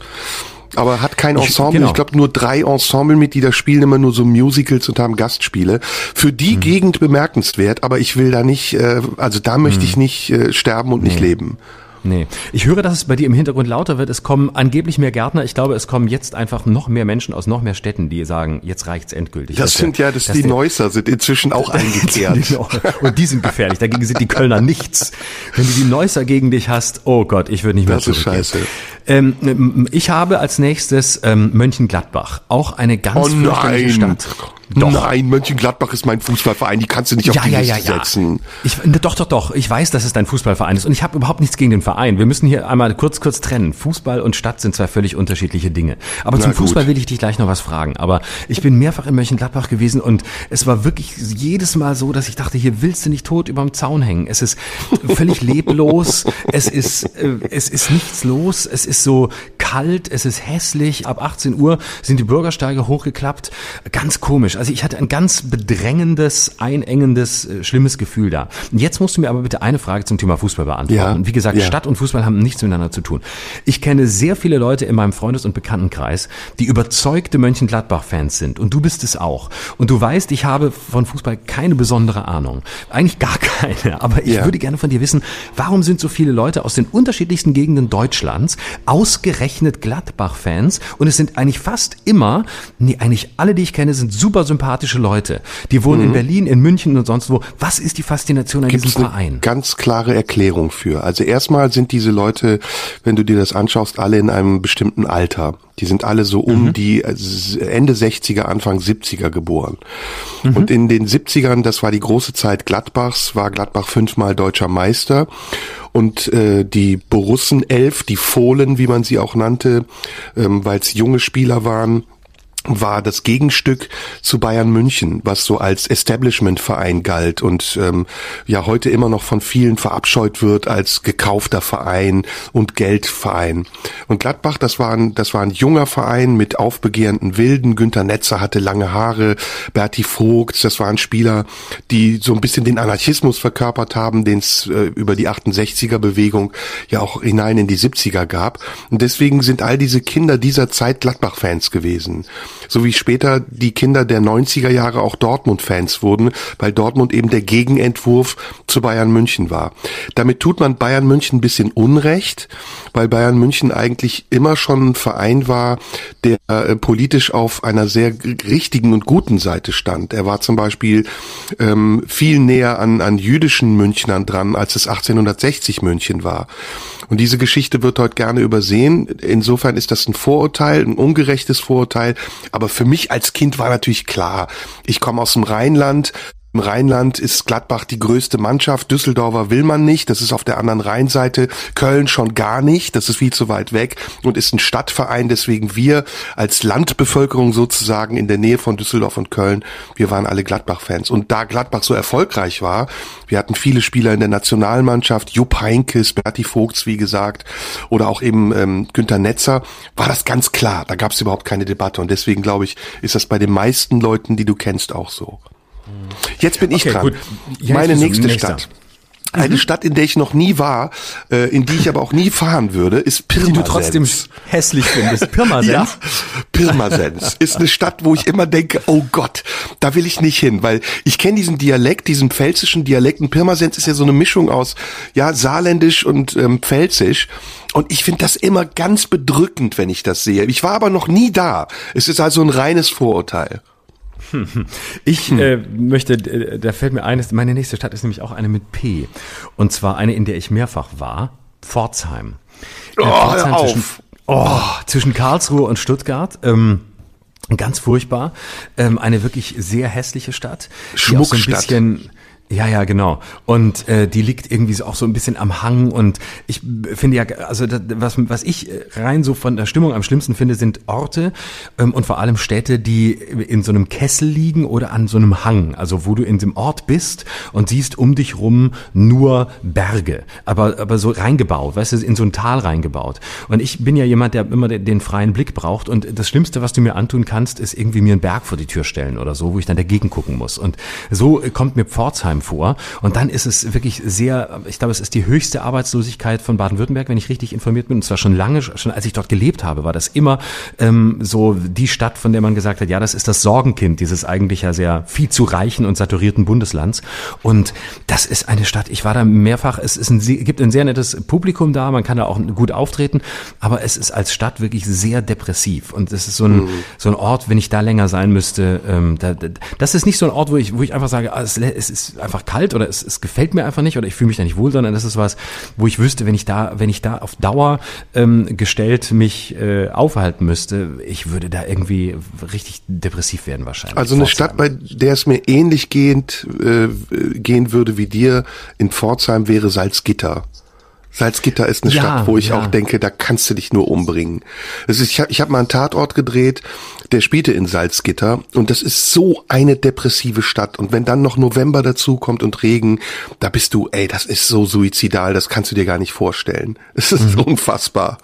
aber hat kein Ensemble. Ich, genau. ich glaube, nur drei Ensemblemitglieder spielen immer nur so Musicals und haben Gastspiele. Für die hm. Gegend bemerkenswert, aber ich will da nicht, äh, also da möchte hm. ich nicht äh, sterben und nee. nicht leben. Nee. Ich höre, dass es bei dir im Hintergrund lauter wird. Es kommen angeblich mehr Gärtner. Ich glaube, es kommen jetzt einfach noch mehr Menschen aus noch mehr Städten, die sagen, jetzt reicht's endgültig. Das, das sind ja, das die Neusser sind inzwischen auch eingekehrt. Und die sind gefährlich. Dagegen sind die Kölner nichts. Wenn du die Neusser gegen dich hast, oh Gott, ich würde nicht mehr Das ist scheiße. Ähm, ich habe als nächstes ähm, Mönchengladbach. Auch eine ganz oh nein. Stadt. Doch. Nein, Mönchengladbach ist mein Fußballverein, die kannst du nicht auf ja, die ja, Liste ja, ja. setzen. Ich, doch, doch, doch, ich weiß, dass es dein Fußballverein ist und ich habe überhaupt nichts gegen den Verein. Wir müssen hier einmal kurz, kurz trennen. Fußball und Stadt sind zwei völlig unterschiedliche Dinge. Aber Na zum gut. Fußball will ich dich gleich noch was fragen. Aber ich bin mehrfach in Mönchengladbach gewesen und es war wirklich jedes Mal so, dass ich dachte, hier willst du nicht tot überm Zaun hängen. Es ist völlig leblos, es ist, äh, es ist nichts los, es ist so kalt, es ist hässlich. Ab 18 Uhr sind die Bürgersteige hochgeklappt. Ganz komisch. Also ich hatte ein ganz bedrängendes, einengendes, äh, schlimmes Gefühl da. Jetzt musst du mir aber bitte eine Frage zum Thema Fußball beantworten. Ja, und wie gesagt, ja. Stadt und Fußball haben nichts miteinander zu tun. Ich kenne sehr viele Leute in meinem Freundes- und Bekanntenkreis, die überzeugte Mönchengladbach-Fans sind. Und du bist es auch. Und du weißt, ich habe von Fußball keine besondere Ahnung. Eigentlich gar keine. Aber ich ja. würde gerne von dir wissen, warum sind so viele Leute aus den unterschiedlichsten Gegenden Deutschlands ausgerechnet Gladbach-Fans? Und es sind eigentlich fast immer, nee, eigentlich alle, die ich kenne, sind super sympathische Leute. Die wohnen mhm. in Berlin, in München und sonst wo. Was ist die Faszination an Gibt's diesem Verein? Ganz klare Erklärung für. Also erstmal sind diese Leute, wenn du dir das anschaust, alle in einem bestimmten Alter. Die sind alle so um mhm. die äh, Ende 60er, Anfang 70er geboren. Mhm. Und in den 70ern, das war die große Zeit Gladbachs, war Gladbach fünfmal deutscher Meister. Und äh, die Borussen elf, die Fohlen, wie man sie auch nannte, ähm, weil es junge Spieler waren, war das Gegenstück zu Bayern München, was so als Establishment-Verein galt und ähm, ja heute immer noch von vielen verabscheut wird als gekaufter Verein und Geldverein. Und Gladbach, das war ein, das war ein junger Verein mit aufbegehrenden Wilden. Günter Netzer hatte lange Haare, Berti Vogt, das waren Spieler, die so ein bisschen den Anarchismus verkörpert haben, den es äh, über die 68er-Bewegung ja auch hinein in die 70er gab. Und deswegen sind all diese Kinder dieser Zeit Gladbach-Fans gewesen so wie später die Kinder der 90er Jahre auch Dortmund-Fans wurden, weil Dortmund eben der Gegenentwurf zu Bayern München war. Damit tut man Bayern München ein bisschen Unrecht, weil Bayern München eigentlich immer schon ein Verein war, der äh, politisch auf einer sehr richtigen und guten Seite stand. Er war zum Beispiel ähm, viel näher an, an jüdischen Münchnern dran, als es 1860 München war. Und diese Geschichte wird heute gerne übersehen. Insofern ist das ein Vorurteil, ein ungerechtes Vorurteil. Aber für mich als Kind war natürlich klar, ich komme aus dem Rheinland, im Rheinland ist Gladbach die größte Mannschaft. Düsseldorfer will man nicht. Das ist auf der anderen Rheinseite. Köln schon gar nicht. Das ist viel zu weit weg und ist ein Stadtverein. Deswegen wir als Landbevölkerung sozusagen in der Nähe von Düsseldorf und Köln, wir waren alle Gladbach-Fans. Und da Gladbach so erfolgreich war, wir hatten viele Spieler in der Nationalmannschaft, Jupp Heinkes, Berti Vogts, wie gesagt, oder auch eben ähm, Günter Netzer, war das ganz klar. Da gab es überhaupt keine Debatte. Und deswegen glaube ich, ist das bei den meisten Leuten, die du kennst, auch so. Jetzt bin ich okay, dran. Ja, Meine nächste Stadt. Eine mhm. Stadt, in der ich noch nie war, äh, in die ich aber auch nie fahren würde, ist Pirmasens. Die du trotzdem hässlich findest. Pirmasens? ja, Pirmasens ist eine Stadt, wo ich immer denke, oh Gott, da will ich nicht hin, weil ich kenne diesen Dialekt, diesen pfälzischen Dialekt. Und Pirmasens ist ja so eine Mischung aus ja saarländisch und ähm, pfälzisch. Und ich finde das immer ganz bedrückend, wenn ich das sehe. Ich war aber noch nie da. Es ist also ein reines Vorurteil. Ich äh, möchte, äh, da fällt mir ein, meine nächste Stadt ist nämlich auch eine mit P. Und zwar eine, in der ich mehrfach war, Pforzheim. Oh, Pforzheim hör zwischen, oh, zwischen Karlsruhe und Stuttgart. Ähm, Ganz furchtbar. Ähm, eine wirklich sehr hässliche Stadt. Schmuckstadt. So ein bisschen, ja, ja, genau. Und äh, die liegt irgendwie auch so ein bisschen am Hang. Und ich finde ja, also das, was, was ich rein so von der Stimmung am schlimmsten finde, sind Orte ähm, und vor allem Städte, die in so einem Kessel liegen oder an so einem Hang. Also wo du in dem Ort bist und siehst um dich rum nur Berge, aber, aber so reingebaut, weißt du, in so ein Tal reingebaut. Und ich bin ja jemand, der immer den, den freien Blick braucht. Und das Schlimmste, was du mir antun kannst, ist irgendwie mir einen Berg vor die Tür stellen oder so, wo ich dann dagegen gucken muss. Und so kommt mir Pforzheim Pforzheim vor. Und dann ist es wirklich sehr, ich glaube, es ist die höchste Arbeitslosigkeit von Baden-Württemberg, wenn ich richtig informiert bin. Und zwar schon lange, schon als ich dort gelebt habe, war das immer ähm, so die Stadt, von der man gesagt hat, ja, das ist das Sorgenkind dieses eigentlich ja sehr viel zu reichen und saturierten Bundeslands. Und das ist eine Stadt, ich war da mehrfach, es ist ein, gibt ein sehr nettes Publikum da, man kann da auch gut auftreten, aber es ist als Stadt wirklich sehr depressiv. Und es ist so ein, mhm. so ein Ort, wenn ich da länger sein müsste, ähm, da, das ist nicht so ein Ort, wo ich, wo ich einfach sage, ah, es ist einfach kalt oder es, es gefällt mir einfach nicht oder ich fühle mich da nicht wohl, sondern das ist was, wo ich wüsste, wenn ich da, wenn ich da auf Dauer ähm, gestellt mich äh, aufhalten müsste, ich würde da irgendwie richtig depressiv werden wahrscheinlich. Also eine Stadt, bei der es mir ähnlich gehend äh, gehen würde wie dir in Pforzheim wäre Salzgitter. Salzgitter ist eine ja, Stadt, wo ich ja. auch denke, da kannst du dich nur umbringen. Das ist, ich habe ich hab mal einen Tatort gedreht, der spielte in Salzgitter und das ist so eine depressive Stadt. Und wenn dann noch November dazu kommt und Regen, da bist du, ey, das ist so suizidal, das kannst du dir gar nicht vorstellen. Es ist mhm. unfassbar.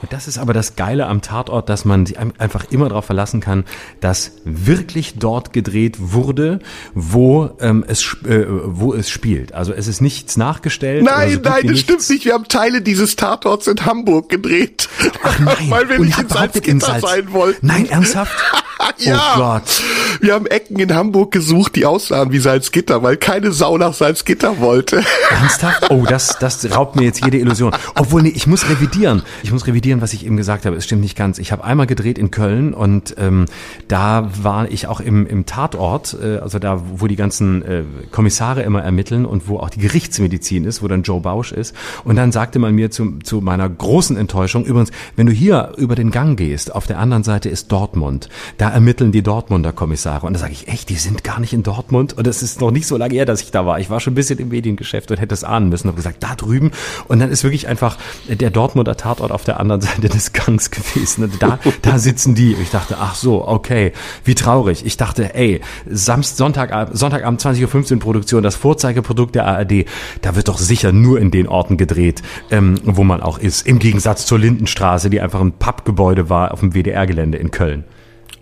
Und das ist aber das Geile am Tatort, dass man sich einfach immer darauf verlassen kann, dass wirklich dort gedreht wurde, wo ähm, es äh, wo es spielt. Also es ist nichts nachgestellt. Nein, so nein, das nichts. stimmt nicht. Wir haben Teile dieses Tatorts in Hamburg gedreht. Ach nein, weil wir Und nicht in Salzgitter Salz sein wollten. Nein, ernsthaft? ja. Oh Gott. Wir haben Ecken in Hamburg gesucht, die aussahen wie Salzgitter, weil keine Sau nach Salzgitter wollte. Ernsthaft? Oh, das, das raubt mir jetzt jede Illusion. Obwohl, nee, ich muss revidieren. Ich muss revidieren, was ich eben gesagt habe. Es stimmt nicht ganz. Ich habe einmal gedreht in Köln und ähm, da war ich auch im, im Tatort, äh, also da, wo die ganzen äh, Kommissare immer ermitteln und wo auch die Gerichtsmedizin ist, wo dann Joe Bausch ist. Und dann sagte man mir zu, zu meiner großen Enttäuschung, übrigens, wenn du hier über den Gang gehst, auf der anderen Seite ist Dortmund. Da ermitteln die Dortmunder Kommissare. Und da sage ich, echt, die sind gar nicht in Dortmund. Und es ist noch nicht so lange her, dass ich da war. Ich war schon ein bisschen im Mediengeschäft und hätte es ahnen müssen. Habe gesagt, da drüben. Und dann ist wirklich einfach der Dortmunder Tatort auf der anderen Seite des Gangs gewesen. Und da, da sitzen die. Ich dachte, ach so, okay, wie traurig. Ich dachte, ey, Samst, Sonntag, Sonntagabend 20.15 Uhr Produktion, das Vorzeigeprodukt der ARD, da wird doch sicher nur in den Orten gedreht, ähm, wo man auch ist. Im Gegensatz zur Lindenstraße, die einfach ein Pappgebäude war auf dem WDR-Gelände in Köln.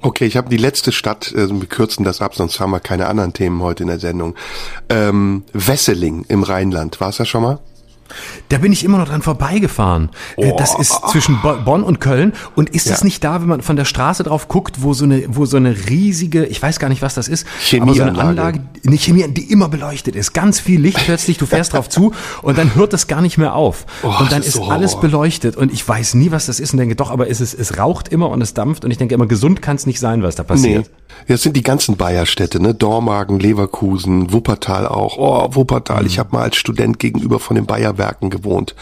Okay, ich habe die letzte Stadt, äh, wir kürzen das ab, sonst haben wir keine anderen Themen heute in der Sendung. Ähm, Wesseling im Rheinland, war es das schon mal? Da bin ich immer noch dran vorbeigefahren. Äh, oh. Das ist zwischen Bonn und Köln. Und ist ja. das nicht da, wenn man von der Straße drauf guckt, wo so eine, wo so eine riesige, ich weiß gar nicht, was das ist, aber so eine Anlage, eine Chemie, die immer beleuchtet ist. Ganz viel Licht plötzlich, du fährst drauf zu und dann hört es gar nicht mehr auf. Oh, und dann ist, so alles beleuchtet und ich weiß nie, was das ist und denke, doch, aber es, ist, es raucht immer und es dampft und ich denke immer, gesund kann es nicht sein, was da passiert. Nee. Das sind die ganzen Bayerstädte, ne? Dormagen, Leverkusen, Wuppertal auch. Oh, Wuppertal. Mhm. Ich habe mal als Student gegenüber von den Bayerwerken gewohnt.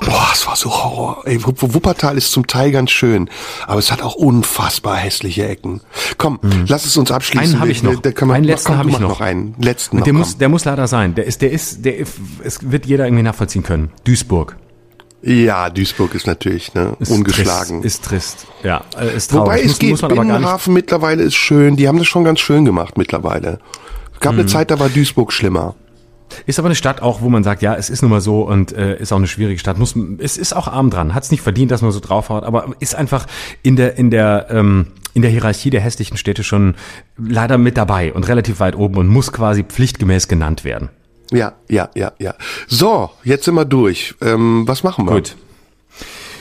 Boah, es war so Horror. Ey, Wuppertal ist zum Teil ganz schön, aber es hat auch unfassbar hässliche Ecken. Komm, mhm. lass es uns abschließen. Einen habe ich noch. Der, der einen letzten habe ich noch. noch. einen letzten. Noch, der muss, der muss leider sein. Der ist, der ist, der, es wird jeder irgendwie nachvollziehen können. Duisburg. Ja, Duisburg ist natürlich ne, ist ungeschlagen. Trist, ist trist, ja. Äh, ist traurig. Wobei es muss, geht, muss Binnenhafen mittlerweile ist schön. Die haben das schon ganz schön gemacht mittlerweile. Es gab mhm. eine Zeit, da war Duisburg schlimmer. Ist aber eine Stadt auch, wo man sagt, ja, es ist nun mal so und äh, ist auch eine schwierige Stadt. Muss, es ist auch arm dran, hat es nicht verdient, dass man so draufhaut, aber ist einfach in der in der ähm, in der Hierarchie der hässlichen Städte schon leider mit dabei und relativ weit oben und muss quasi pflichtgemäß genannt werden. Ja, ja, ja, ja. So, jetzt sind wir durch. Ähm, was machen wir? Gut.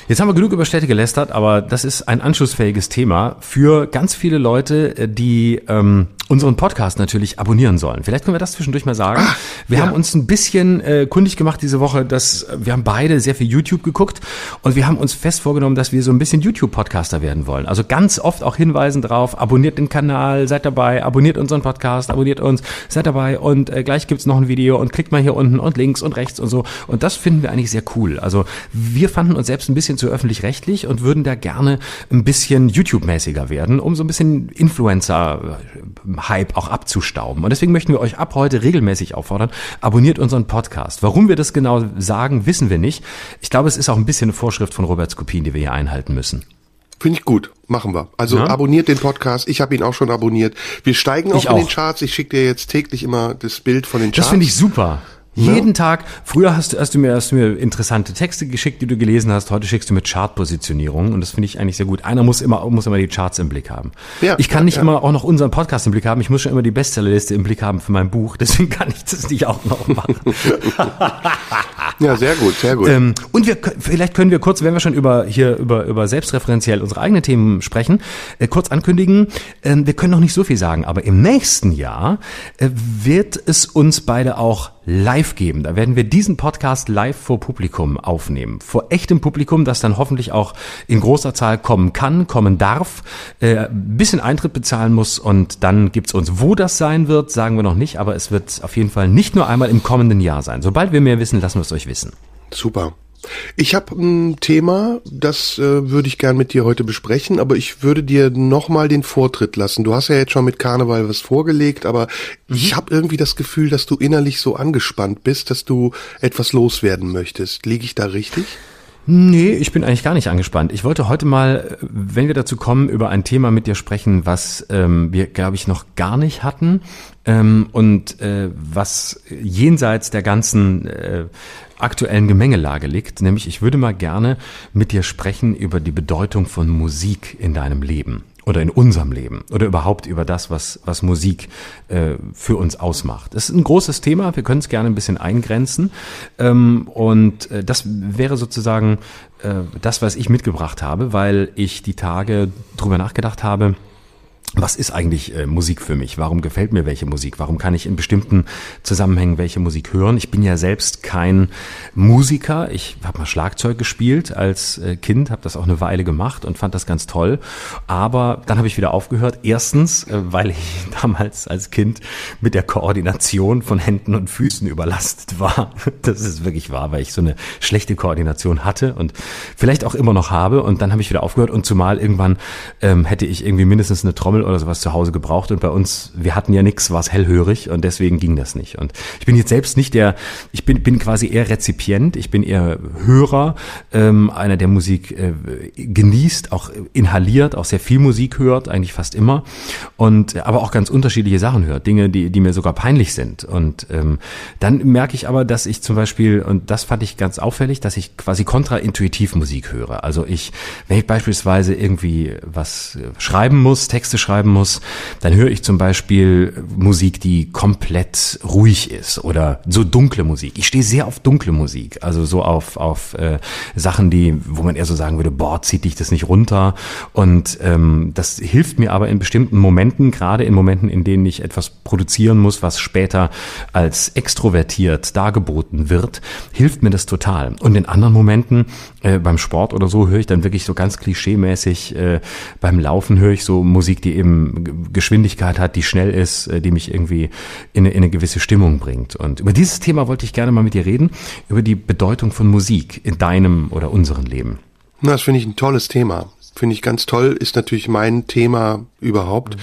Jetzt haben wir genug über Städte gelästert, aber das ist ein anschlussfähiges Thema für ganz viele Leute, äh, die ähm, unseren Podcast natürlich abonnieren sollen. Vielleicht können wir das zwischendurch mal sagen. Ach, wir ja. haben uns ein bisschen äh, kundig gemacht diese Woche, dass wir haben beide sehr viel YouTube geguckt und wir haben uns fest vorgenommen, dass wir so ein bisschen YouTube-Podcaster werden wollen. Also ganz oft auch hinweisen drauf, abonniert den Kanal, seid dabei, abonniert unseren Podcast, abonniert uns, seid dabei und äh, gleich gibt's noch ein Video und klickt mal hier unten und links und rechts und so. Und das finden wir eigentlich sehr cool. Also wir fanden uns selbst ein bisschen zu öffentlich-rechtlich und würden da gerne ein bisschen YouTube-mäßiger werden, um so ein bisschen Influencer Hype auch abzustauben. Und deswegen möchten wir euch ab heute regelmäßig auffordern, abonniert unseren Podcast. Warum wir das genau sagen, wissen wir nicht. Ich glaube, es ist auch ein bisschen eine Vorschrift von Robert Skopin, die wir hier einhalten müssen. Finde ich gut, machen wir. Also ja? abonniert den Podcast. Ich habe ihn auch schon abonniert. Wir steigen auch ich in auch. den Charts. Ich schicke dir jetzt täglich immer das Bild von den Charts. Das finde ich super. Jeden ja. Tag. Früher hast du, hast du mir, hast du mir interessante Texte geschickt, die du gelesen hast. Heute schickst du mir Chartpositionierung und das finde ich eigentlich sehr gut. Einer muss immer, muss immer die Charts im Blick haben. Ja, ich kann nicht ja. immer auch noch unseren Podcast im Blick haben. Ich muss schon immer die Bestsellerliste im Blick haben für mein Buch. Deswegen kann ich das nicht auch noch machen. ja, sehr gut, sehr gut. Ähm, und wir, vielleicht können wir kurz, wenn wir schon über hier über über selbstreferenziell unsere eigenen Themen sprechen, äh, kurz ankündigen. Äh, wir können noch nicht so viel sagen, aber im nächsten Jahr äh, wird es uns beide auch live geben. Da werden wir diesen Podcast live vor Publikum aufnehmen. Vor echtem Publikum, das dann hoffentlich auch in großer Zahl kommen kann, kommen darf, äh, bisschen Eintritt bezahlen muss und dann gibt's uns. Wo das sein wird, sagen wir noch nicht, aber es wird auf jeden Fall nicht nur einmal im kommenden Jahr sein. Sobald wir mehr wissen, lassen wir es euch wissen. Super. Ich habe ein Thema, das äh, würde ich gern mit dir heute besprechen, aber ich würde dir nochmal den Vortritt lassen. Du hast ja jetzt schon mit Karneval was vorgelegt, aber mhm. ich habe irgendwie das Gefühl, dass du innerlich so angespannt bist, dass du etwas loswerden möchtest. Liege ich da richtig? Nee, ich bin eigentlich gar nicht angespannt. Ich wollte heute mal, wenn wir dazu kommen, über ein Thema mit dir sprechen, was ähm, wir, glaube ich, noch gar nicht hatten ähm, und äh, was jenseits der ganzen äh, aktuellen Gemengelage liegt. Nämlich, ich würde mal gerne mit dir sprechen über die Bedeutung von Musik in deinem Leben oder in unserem Leben oder überhaupt über das, was, was Musik äh, für uns ausmacht. Das ist ein großes Thema, wir können es gerne ein bisschen eingrenzen ähm, und äh, das wäre sozusagen äh, das, was ich mitgebracht habe, weil ich die Tage drüber nachgedacht habe, was ist eigentlich äh, Musik für mich? Warum gefällt mir welche Musik? Warum kann ich in bestimmten Zusammenhängen welche Musik hören? Ich bin ja selbst kein Musiker. Ich habe mal Schlagzeug gespielt als äh, Kind, habe das auch eine Weile gemacht und fand das ganz toll. Aber dann habe ich wieder aufgehört. Erstens, äh, weil ich damals als Kind mit der Koordination von Händen und Füßen überlastet war. Das ist wirklich wahr, weil ich so eine schlechte Koordination hatte und vielleicht auch immer noch habe. Und dann habe ich wieder aufgehört. Und zumal irgendwann ähm, hätte ich irgendwie mindestens eine Trommel oder sowas zu Hause gebraucht und bei uns, wir hatten ja nichts, war es hellhörig und deswegen ging das nicht. Und ich bin jetzt selbst nicht der, ich bin, bin quasi eher Rezipient, ich bin eher Hörer, ähm, einer, der Musik äh, genießt, auch inhaliert, auch sehr viel Musik hört, eigentlich fast immer und aber auch ganz unterschiedliche Sachen hört, Dinge, die, die mir sogar peinlich sind. Und ähm, dann merke ich aber, dass ich zum Beispiel, und das fand ich ganz auffällig, dass ich quasi kontraintuitiv Musik höre. Also ich, wenn ich beispielsweise irgendwie was schreiben muss, Texte schreiben, schreiben muss, dann höre ich zum Beispiel Musik, die komplett ruhig ist oder so dunkle Musik. Ich stehe sehr auf dunkle Musik, also so auf, auf äh, Sachen, die, wo man eher so sagen würde, boah, zieht dich das nicht runter. Und ähm, das hilft mir aber in bestimmten Momenten, gerade in Momenten, in denen ich etwas produzieren muss, was später als extrovertiert dargeboten wird, hilft mir das total. Und in anderen Momenten, äh, beim Sport oder so, höre ich dann wirklich so ganz klischeemäßig, äh, beim Laufen höre ich so Musik, die eben Geschwindigkeit hat, die schnell ist, äh, die mich irgendwie in eine, in eine gewisse Stimmung bringt. Und über dieses Thema wollte ich gerne mal mit dir reden, über die Bedeutung von Musik in deinem oder unserem Leben. Das finde ich ein tolles Thema. Finde ich ganz toll, ist natürlich mein Thema überhaupt, mhm.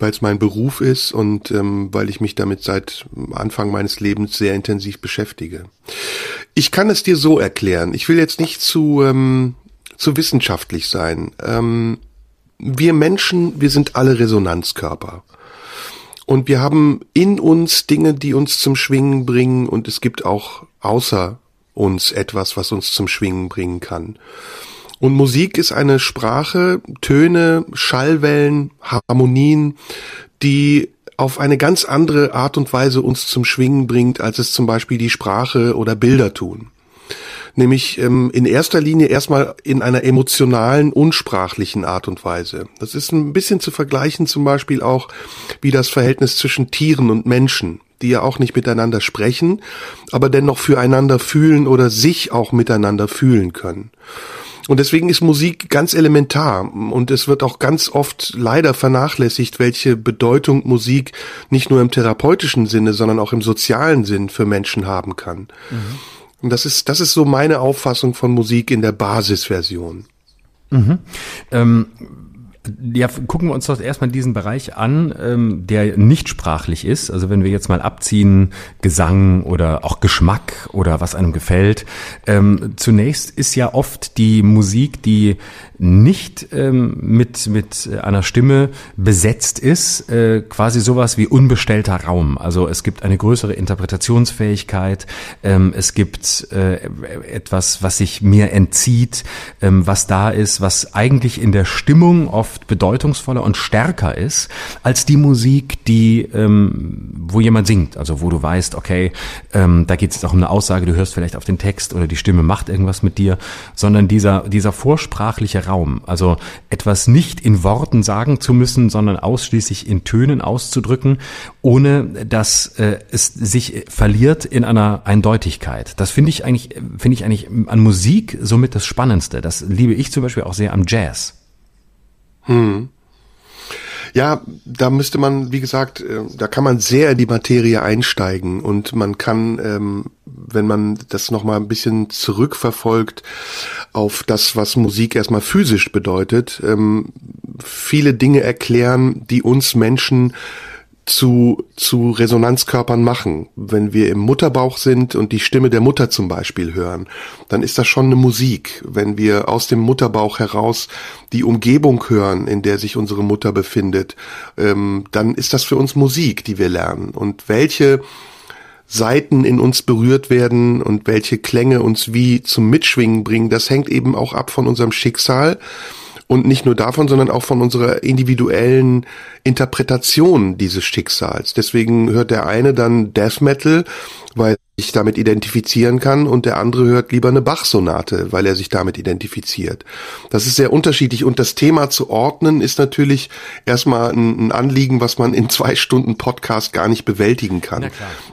weil es mein Beruf ist und ähm, weil ich mich damit seit Anfang meines Lebens sehr intensiv beschäftige. Ich kann es dir so erklären. Ich will jetzt nicht zu, ähm, zu wissenschaftlich sein. Ähm, wir Menschen, wir sind alle Resonanzkörper. Und wir haben in uns Dinge, die uns zum Schwingen bringen und es gibt auch außer uns etwas, was uns zum Schwingen bringen kann. Und Musik ist eine Sprache, Töne, Schallwellen, Harmonien, die auf eine ganz andere Art und Weise uns zum Schwingen bringt, als es zum Beispiel die Sprache oder Bilder tun nämlich ähm, in erster Linie erstmal in einer emotionalen, unsprachlichen Art und Weise. Das ist ein bisschen zu vergleichen zum Beispiel auch wie das Verhältnis zwischen Tieren und Menschen die ja auch nicht miteinander sprechen, aber dennoch füreinander fühlen oder sich auch miteinander fühlen können. Und deswegen ist Musik ganz elementar und es wird auch ganz oft leider vernachlässigt, welche Bedeutung Musik nicht nur im therapeutischen Sinne, sondern auch im sozialen Sinn für Menschen haben kann. Mhm. Und das ist, das ist so meine Auffassung von Musik in der Basisversion. Mhm. Ähm Ja, gucken wir uns doch erstmal diesen Bereich an, ähm, der nicht sprachlich ist. Also wenn wir jetzt mal abziehen, Gesang oder auch Geschmack oder was einem gefällt. Ähm, zunächst ist ja oft die Musik, die nicht ähm, mit, mit einer Stimme besetzt ist, äh, quasi sowas wie unbestellter Raum. Also es gibt eine größere Interpretationsfähigkeit, ähm, es gibt äh, etwas, was sich mir entzieht, ähm, was da ist, was eigentlich in der Stimmung oft bedeutungsvoller und stärker ist als die Musik, die ähm, wo jemand singt. Also wo du weißt, okay, ähm, da geht es auch um eine Aussage, du hörst vielleicht auf den Text oder die Stimme macht irgendwas mit dir, sondern dieser, dieser vorsprachliche Raum. Also etwas nicht in Worten sagen zu müssen, sondern ausschließlich in Tönen auszudrücken, ohne dass äh, es sich verliert in einer Eindeutigkeit. Das finde ich eigentlich, finde ich eigentlich an Musik somit das Spannendste. Das liebe ich zum Beispiel auch sehr am Jazz. Hm. Ja, da müsste man, wie gesagt, äh, da kann man sehr in die Materie einsteigen und man kann, ähm, wenn man das nochmal ein bisschen zurückverfolgt auf das, was Musik erstmal physisch bedeutet, ähm, viele Dinge erklären, die uns Menschen zu, zu Resonanzkörpern machen. Wenn wir im Mutterbauch sind und die Stimme der Mutter zum Beispiel hören, dann ist das schon eine Musik. Wenn wir aus dem Mutterbauch heraus die Umgebung hören, in der sich unsere Mutter befindet, ähm, dann ist das für uns Musik, die wir lernen. Und welche Seiten in uns berührt werden und welche Klänge uns wie zum Mitschwingen bringen, das hängt eben auch ab von unserem Schicksal und nicht nur davon, sondern auch von unserer individuellen Interpretation dieses Schicksals. Deswegen hört der eine dann Death Metal, weil ich damit identifizieren kann und der andere hört lieber eine Bach-Sonate, weil er sich damit identifiziert. Das ist sehr unterschiedlich und das Thema zu ordnen ist natürlich erstmal ein, ein Anliegen, was man in zwei Stunden Podcast gar nicht bewältigen kann.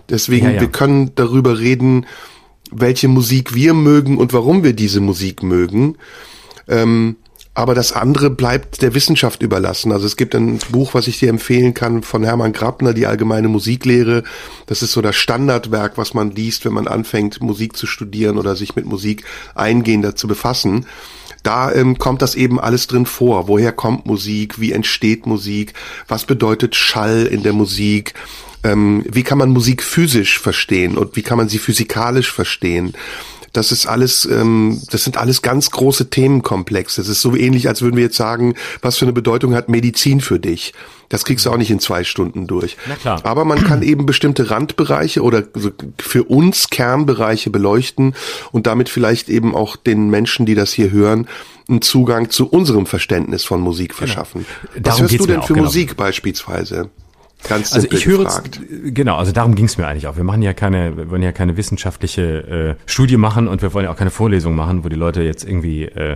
Deswegen, ja, ja. wir können darüber reden, welche Musik wir mögen und warum wir diese Musik mögen. Ähm, aber das andere bleibt der Wissenschaft überlassen. Also es gibt ein Buch, was ich dir empfehlen kann, von Hermann Grabner, die allgemeine Musiklehre. Das ist so das Standardwerk, was man liest, wenn man anfängt, Musik zu studieren oder sich mit Musik eingehender zu befassen. Da ähm, kommt das eben alles drin vor. Woher kommt Musik? Wie entsteht Musik? Was bedeutet Schall in der Musik? Ähm, wie kann man Musik physisch verstehen und wie kann man sie physikalisch verstehen? Das ist alles, ähm, das sind alles ganz große Themenkomplexe. Das ist so ähnlich, als würden wir jetzt sagen, was für eine Bedeutung hat Medizin für dich? Das kriegst du auch nicht in zwei Stunden durch. Na klar. Aber man kann eben bestimmte Randbereiche oder für uns Kernbereiche beleuchten und damit vielleicht eben auch den Menschen, die das hier hören, einen Zugang zu unserem Verständnis von Musik genau. verschaffen. Genau. Was hörst du denn für genau. Musik beispielsweise? Ganz also ich höre gefragt. genau, also darum ging es mir eigentlich auch. Wir machen ja keine, wir wollen ja keine wissenschaftliche äh, Studie machen und wir wollen ja auch keine Vorlesung machen, wo die Leute jetzt irgendwie äh,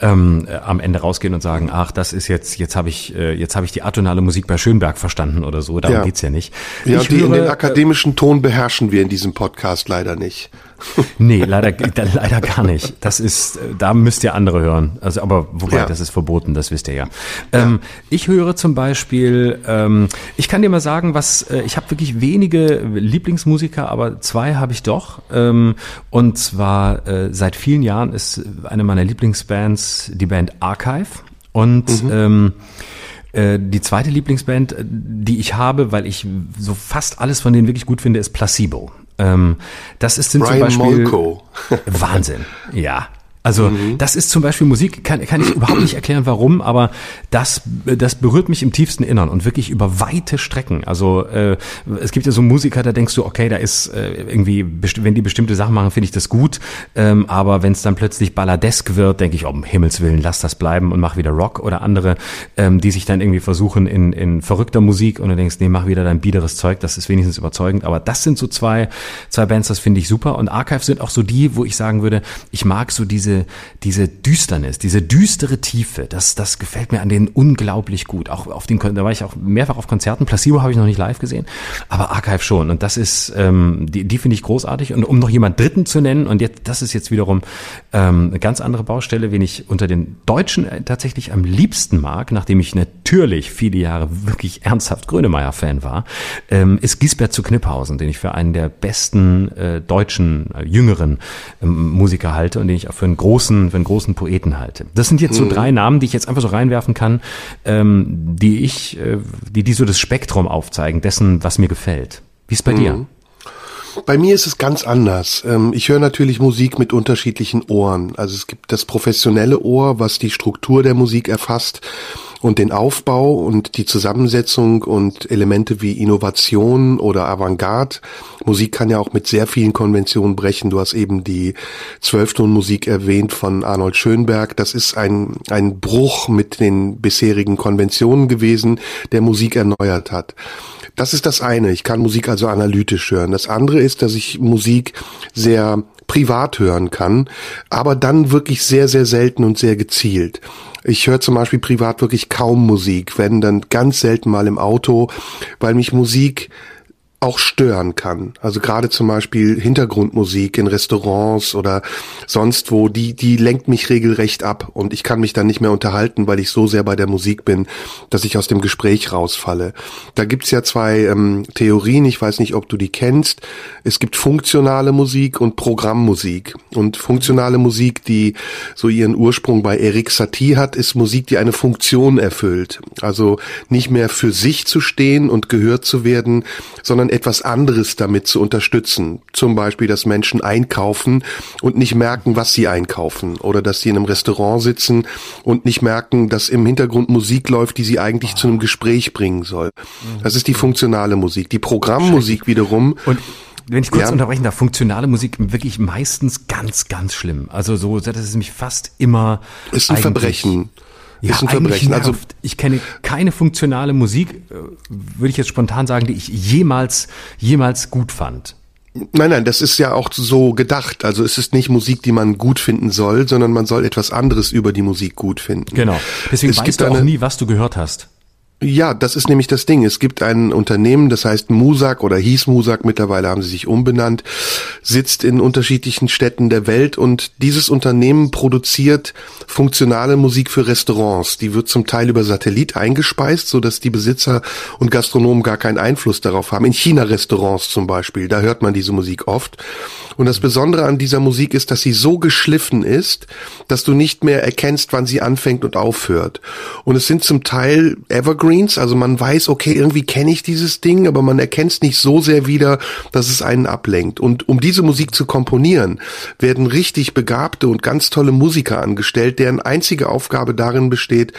ähm, äh, am Ende rausgehen und sagen, ach, das ist jetzt, jetzt habe ich, äh, jetzt habe ich die atonale Musik bei Schönberg verstanden oder so. Darum ja. geht's ja nicht. Ja, ich und höre, den akademischen Ton beherrschen wir in diesem Podcast leider nicht. nee, leider, leider gar nicht. Das ist, da müsst ihr andere hören. Also, aber wobei, ja. das ist verboten, das wisst ihr ja. Ähm, ich höre zum Beispiel, ähm, ich kann dir mal sagen, was, äh, ich habe wirklich wenige Lieblingsmusiker, aber zwei habe ich doch. Ähm, und zwar äh, seit vielen Jahren ist eine meiner Lieblingsbands die Band Archive. Und mhm. ähm, äh, die zweite Lieblingsband, äh, die ich habe, weil ich so fast alles von denen wirklich gut finde, ist Placebo. Ähm, das ist sind Brian zum Beispiel Molko. Wahnsinn. Ja, also mhm. das ist zum Beispiel Musik, kann, kann ich überhaupt nicht erklären, warum, aber das, das berührt mich im tiefsten Innern und wirklich über weite Strecken. Also äh, es gibt ja so Musiker, da denkst du, okay, da ist äh, irgendwie, wenn die bestimmte Sachen machen, finde ich das gut, ähm, aber wenn es dann plötzlich balladesk wird, denke ich, um Himmels Willen, lass das bleiben und mach wieder Rock oder andere, ähm, die sich dann irgendwie versuchen in, in verrückter Musik und du denkst, nee, mach wieder dein biederes Zeug, das ist wenigstens überzeugend. Aber das sind so zwei, zwei Bands, das finde ich super und Archive sind auch so die, wo ich sagen würde, ich mag so diese diese, diese Düsternis, diese düstere Tiefe, das, das gefällt mir an denen unglaublich gut. Auch auf den, da war ich auch mehrfach auf Konzerten. Placebo habe ich noch nicht live gesehen, aber Archive schon. Und das ist, ähm, die, die finde ich großartig. Und um noch jemand Dritten zu nennen, und jetzt, das ist jetzt wiederum ähm, eine ganz andere Baustelle, wen ich unter den Deutschen äh, tatsächlich am liebsten mag, nachdem ich natürlich viele Jahre wirklich ernsthaft Grönemeyer-Fan war, ähm, ist Gisbert zu Kniphausen, den ich für einen der besten äh, deutschen, äh, jüngeren ähm, Musiker halte und den ich auch für einen großen, von großen Poeten halte. Das sind jetzt so mhm. drei Namen, die ich jetzt einfach so reinwerfen kann, ähm, die ich, äh, die, die so das Spektrum aufzeigen, dessen, was mir gefällt. Wie ist bei mhm. dir? Bei mir ist es ganz anders. Ähm, ich höre natürlich Musik mit unterschiedlichen Ohren. Also es gibt das professionelle Ohr, was die Struktur der Musik erfasst und den Aufbau und die Zusammensetzung und Elemente wie Innovation oder Avantgarde. Musik kann ja auch mit sehr vielen Konventionen brechen. Du hast eben die Zwölftonmusik erwähnt von Arnold Schönberg. Das ist ein, ein Bruch mit den bisherigen Konventionen gewesen, der Musik erneuert hat. Das ist das eine. Ich kann Musik also analytisch hören. Das andere ist, dass ich Musik sehr privat hören kann, aber dann wirklich sehr, sehr selten und sehr gezielt. Ich höre zum Beispiel privat wirklich kaum Musik, wenn dann ganz selten mal im Auto, weil mich Musik auch stören kann. Also gerade zum Beispiel Hintergrundmusik in Restaurants oder sonst wo, die, die lenkt mich regelrecht ab und ich kann mich dann nicht mehr unterhalten, weil ich so sehr bei der Musik bin, dass ich aus dem Gespräch rausfalle. Da gibt's ja zwei ähm, Theorien, ich weiß nicht, ob du die kennst. Es gibt funktionale Musik und Programmmusik. Und funktionale Musik, die so ihren Ursprung bei Eric Satie hat, ist Musik, die eine Funktion erfüllt. Also nicht mehr für sich zu stehen und gehört zu werden, sondern etwas anderes damit zu unterstützen. Zum Beispiel, dass Menschen einkaufen und nicht merken, was sie einkaufen. Oder dass sie in einem Restaurant sitzen und nicht merken, dass im Hintergrund Musik läuft, die sie eigentlich zu einem Gespräch bringen soll. Das ist die funktionale Musik. Die Programmmusik wiederum. Und wenn ich kurz ja. unterbrechen darf, funktionale Musik wirklich meistens ganz, ganz schlimm. Also so, das ist mich fast immer. Ist ein Verbrechen. Ja, ist ein Verbrechen. Also ich kenne keine funktionale Musik, äh, würde ich jetzt spontan sagen, die ich jemals, jemals gut fand. Nein, nein, das ist ja auch so gedacht. Also es ist nicht Musik, die man gut finden soll, sondern man soll etwas anderes über die Musik gut finden. Genau. Deswegen es weißt du auch nie, was du gehört hast. Ja, das ist nämlich das Ding. Es gibt ein Unternehmen, das heißt Musak oder hieß Musak, mittlerweile haben sie sich umbenannt, sitzt in unterschiedlichen Städten der Welt und dieses Unternehmen produziert funktionale Musik für Restaurants. Die wird zum Teil über Satellit eingespeist, so dass die Besitzer und Gastronomen gar keinen Einfluss darauf haben. In China-Restaurants zum Beispiel, da hört man diese Musik oft. Und das Besondere an dieser Musik ist, dass sie so geschliffen ist, dass du nicht mehr erkennst, wann sie anfängt und aufhört. Und es sind zum Teil Evergreens, also man weiß, okay, irgendwie kenne ich dieses Ding, aber man erkennt es nicht so sehr wieder, dass es einen ablenkt. Und um diese Musik zu komponieren, werden richtig begabte und ganz tolle Musiker angestellt, deren einzige Aufgabe darin besteht,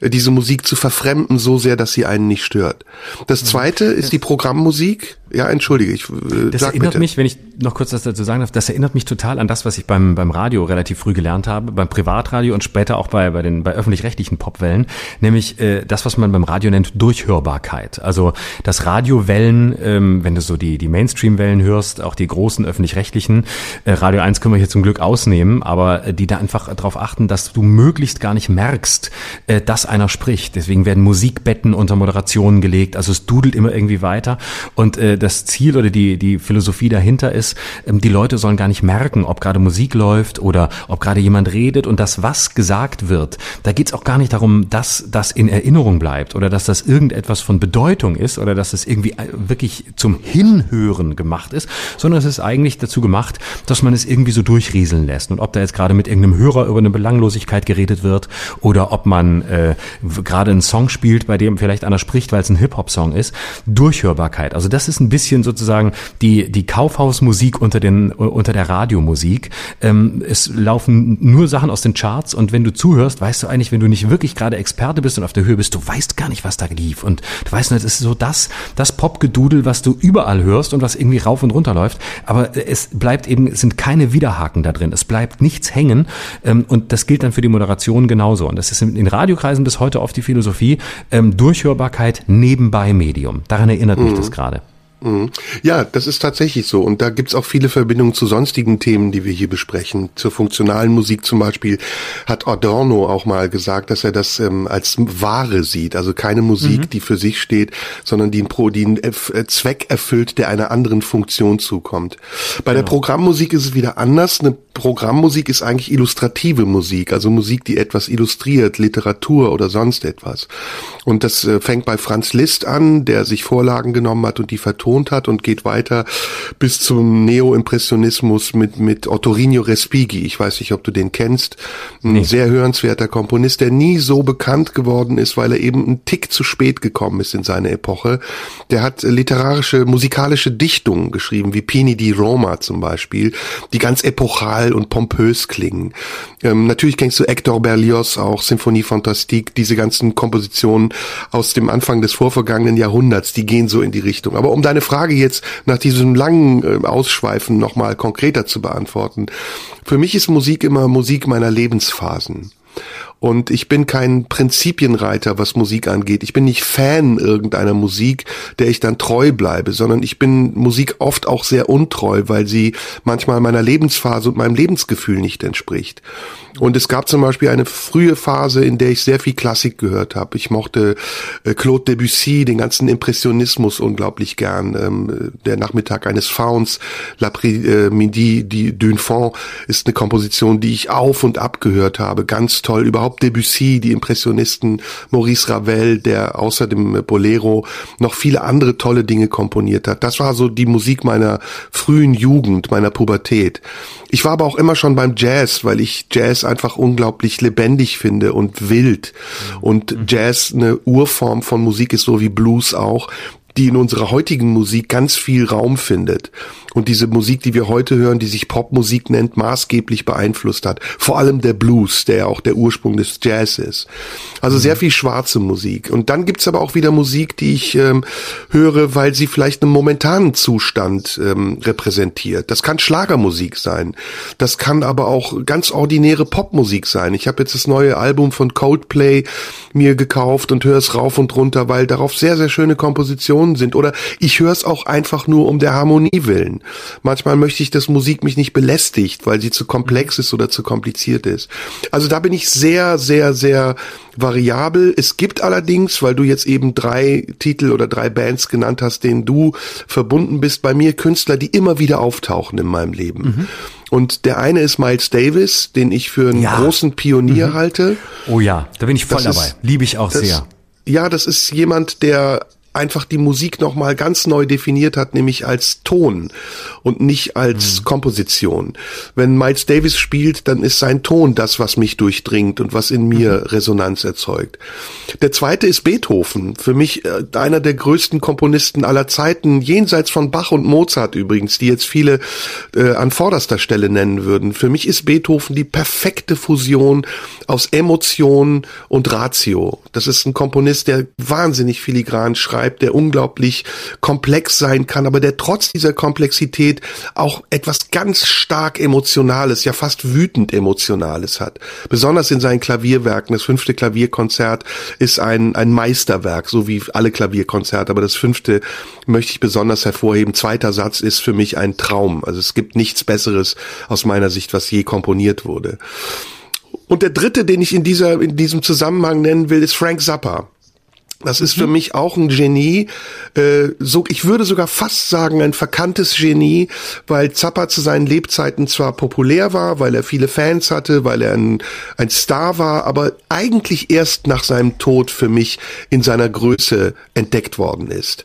diese Musik zu verfremden, so sehr, dass sie einen nicht stört. Das zweite ist die Programmmusik. Ja, entschuldige, ich äh, Das erinnert bitte. mich, wenn ich noch kurz das dazu sagen darf, das erinnert mich total an das, was ich beim, beim Radio relativ früh gelernt habe, beim Privatradio und später auch bei, bei den bei öffentlich-rechtlichen Popwellen, nämlich äh, das, was man beim Radio nennt, Durchhörbarkeit. Also das Radiowellen, ähm, wenn du so die, die Mainstream-Wellen hörst, auch die großen öffentlich-rechtlichen, äh, Radio 1 können wir hier zum Glück ausnehmen, aber äh, die da einfach darauf achten, dass du möglichst gar nicht merkst, äh, dass einer spricht. Deswegen werden Musikbetten unter Moderationen gelegt, also es dudelt immer irgendwie weiter und äh, das Ziel oder die, die Philosophie dahinter ist, ähm, die Leute sollen gar nicht merken, ob gerade Musik läuft oder ob gerade jemand redet und das, was gesagt wird. Da geht es auch gar nicht darum, dass das in Erinnerung bleibt oder dass das irgendetwas von Bedeutung ist oder dass es irgendwie äh, wirklich zum Hinhören gemacht ist, sondern es ist eigentlich dazu gemacht, dass man es irgendwie so durchrieseln lässt. Und ob da jetzt gerade mit irgendeinem Hörer über eine Belanglosigkeit geredet wird oder ob man äh, gerade einen Song spielt, bei dem vielleicht einer spricht, weil es ein Hip-Hop-Song ist, Durchhörbarkeit. Also das ist ein bisschen sozusagen die, die Kaufhausmusik unter, den, unter der Radiomusik. Ähm, es laufen nur Sachen aus den Charts und wenn du zuhörst, weißt du eigentlich, wenn du nicht wirklich gerade Experte bist und auf der Höhe bist, du weißt gar nicht, was da lief. Und du weißt nur, es ist so das, das Popgedudel, was du überall hörst und was irgendwie rauf und runter läuft. Aber es bleibt eben, es sind keine Widerhaken da drin. Es bleibt nichts hängen. Ähm, und das gilt dann für die Moderation genauso. Und das ist in, in Radiokreisen bis heute oft die Philosophie, ähm, Durchhörbarkeit nebenbei Medium. Daran erinnert mhm. mich das gerade. Mhm. Ja, das ist tatsächlich so. Und da gibt's auch viele Verbindungen zu sonstigen Themen, die wir hier besprechen. Zur funktionalen Musik zum Beispiel hat Adorno auch mal gesagt, dass er das ähm, als Ware sieht. Also keine Musik, mhm. die für sich steht, sondern die, Pro, die einen äh, Zweck erfüllt, der einer anderen Funktion zukommt. Bei genau. der Programmmusik ist es wieder anders. Eine Programmmusik ist eigentlich illustrative Musik, also Musik, die etwas illustriert, Literatur oder sonst etwas. Und das äh, fängt bei Franz Liszt an, der sich Vorlagen genommen hat und die vertont hat und geht weiter bis zum Neo-Impressionismus mit, mit Ottorino Respighi. Ich weiß nicht, ob du den kennst. Ein nee. sehr hörenswerter Komponist, der nie so bekannt geworden ist, weil er eben einen Tick zu spät gekommen ist in seine Epoche. Der hat literarische, musikalische Dichtungen geschrieben, wie Pini di Roma zum Beispiel, die ganz epochal und pompös klingen. Ähm, natürlich kennst du Hector Berlioz auch, Symphonie Fantastique, diese ganzen Kompositionen aus dem Anfang des vorvergangenen Jahrhunderts, die gehen so in die Richtung. Aber um deine Frage jetzt nach diesem langen äh, Ausschweifen nochmal konkreter zu beantworten, für mich ist Musik immer Musik meiner Lebensphasen. Und ich bin kein Prinzipienreiter, was Musik angeht. Ich bin nicht Fan irgendeiner Musik, der ich dann treu bleibe, sondern ich bin Musik oft auch sehr untreu, weil sie manchmal meiner Lebensphase und meinem Lebensgefühl nicht entspricht. Und es gab zum Beispiel eine frühe Phase, in der ich sehr viel Klassik gehört habe. Ich mochte äh, Claude Debussy, den ganzen Impressionismus unglaublich gern. Ähm, der Nachmittag eines Fauns, L'après-midi d'une Fond ist eine Komposition, die ich auf und ab gehört habe. Ganz toll. Überhaupt Debussy, die Impressionisten, Maurice Ravel, der außer dem Bolero noch viele andere tolle Dinge komponiert hat. Das war so die Musik meiner frühen Jugend, meiner Pubertät. Ich war aber auch immer schon beim Jazz, weil ich Jazz einfach unglaublich lebendig finde und wild. Und mhm. Jazz eine Urform von Musik ist so wie Blues auch, die in unserer heutigen Musik ganz viel Raum findet und diese Musik, die wir heute hören, die sich Popmusik nennt, maßgeblich beeinflusst hat. Vor allem der Blues, der ja auch der Ursprung des Jazz ist. Also sehr viel schwarze Musik. Und dann gibt's aber auch wieder Musik, die ich ähm, höre, weil sie vielleicht einen momentanen Zustand ähm, repräsentiert. Das kann Schlagermusik sein. Das kann aber auch ganz ordinäre Popmusik sein. Ich habe jetzt das neue Album von Coldplay mir gekauft und höre es rauf und runter, weil darauf sehr, sehr schöne Kompositionen sind. Oder ich höre es auch einfach nur um der Harmonie willen. Manchmal möchte ich, dass Musik mich nicht belästigt, weil sie zu komplex ist oder zu kompliziert ist. Also da bin ich sehr, sehr, sehr variabel. Es gibt allerdings, weil du jetzt eben drei Titel oder drei Bands genannt hast, denen du verbunden bist, bei mir Künstler, die immer wieder auftauchen in meinem Leben. Mhm. Und der eine ist Miles Davis, den ich für einen ja. großen Pionier mhm. halte. Oh ja, da bin ich voll das dabei. Ist, Liebe ich auch sehr. Ja, das ist jemand, der einfach die Musik nochmal ganz neu definiert hat, nämlich als Ton und nicht als mhm. Komposition. Wenn Miles Davis spielt, dann ist sein Ton das, was mich durchdringt und was in mir mhm. Resonanz erzeugt. Der zweite ist Beethoven. Für mich äh, einer der größten Komponisten aller Zeiten, jenseits von Bach und Mozart übrigens, die jetzt viele äh, an vorderster Stelle nennen würden. Für mich ist Beethoven die perfekte Fusion aus Emotion und Ratio. Das ist ein Komponist, der wahnsinnig filigran schreibt schreibt, der unglaublich komplex sein kann, aber der trotz dieser Komplexität auch etwas ganz stark Emotionales, ja fast wütend Emotionales hat. Besonders in seinen Klavierwerken. Das fünfte Klavierkonzert ist ein, ein Meisterwerk, so wie alle Klavierkonzerte, aber das fünfte möchte ich besonders hervorheben. Zweiter Satz ist für mich ein Traum. Also es gibt nichts Besseres aus meiner Sicht, was je komponiert wurde. Und der dritte, den ich in dieser, in diesem Zusammenhang nennen will, ist Frank Zappa. Das ist für mhm. mich auch ein Genie. Äh, so, ich würde sogar fast sagen, ein verkanntes Genie, weil Zappa zu seinen Lebzeiten zwar populär war, weil er viele Fans hatte, weil er ein, ein Star war, aber eigentlich erst nach seinem Tod für mich in seiner Größe entdeckt worden ist.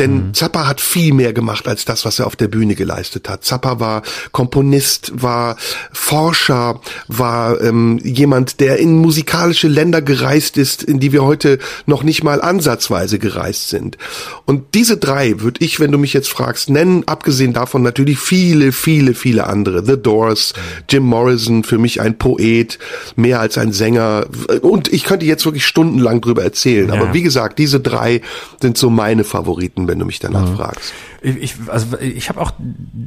Denn mhm. Zappa hat viel mehr gemacht als das, was er auf der Bühne geleistet hat. Zappa war Komponist, war Forscher, war ähm, jemand, der in musikalische Länder gereist ist, in die wir heute noch nicht mal ansatzweise gereist sind. Und diese drei würde ich, wenn du mich jetzt fragst, nennen, abgesehen davon natürlich viele, viele, viele andere. The Doors, Jim Morrison, für mich ein Poet, mehr als ein Sänger. Und ich könnte jetzt wirklich stundenlang drüber erzählen. Ja. Aber wie gesagt, diese drei sind so meine Favoriten wenn du mich danach mhm. fragst. Ich, also ich habe auch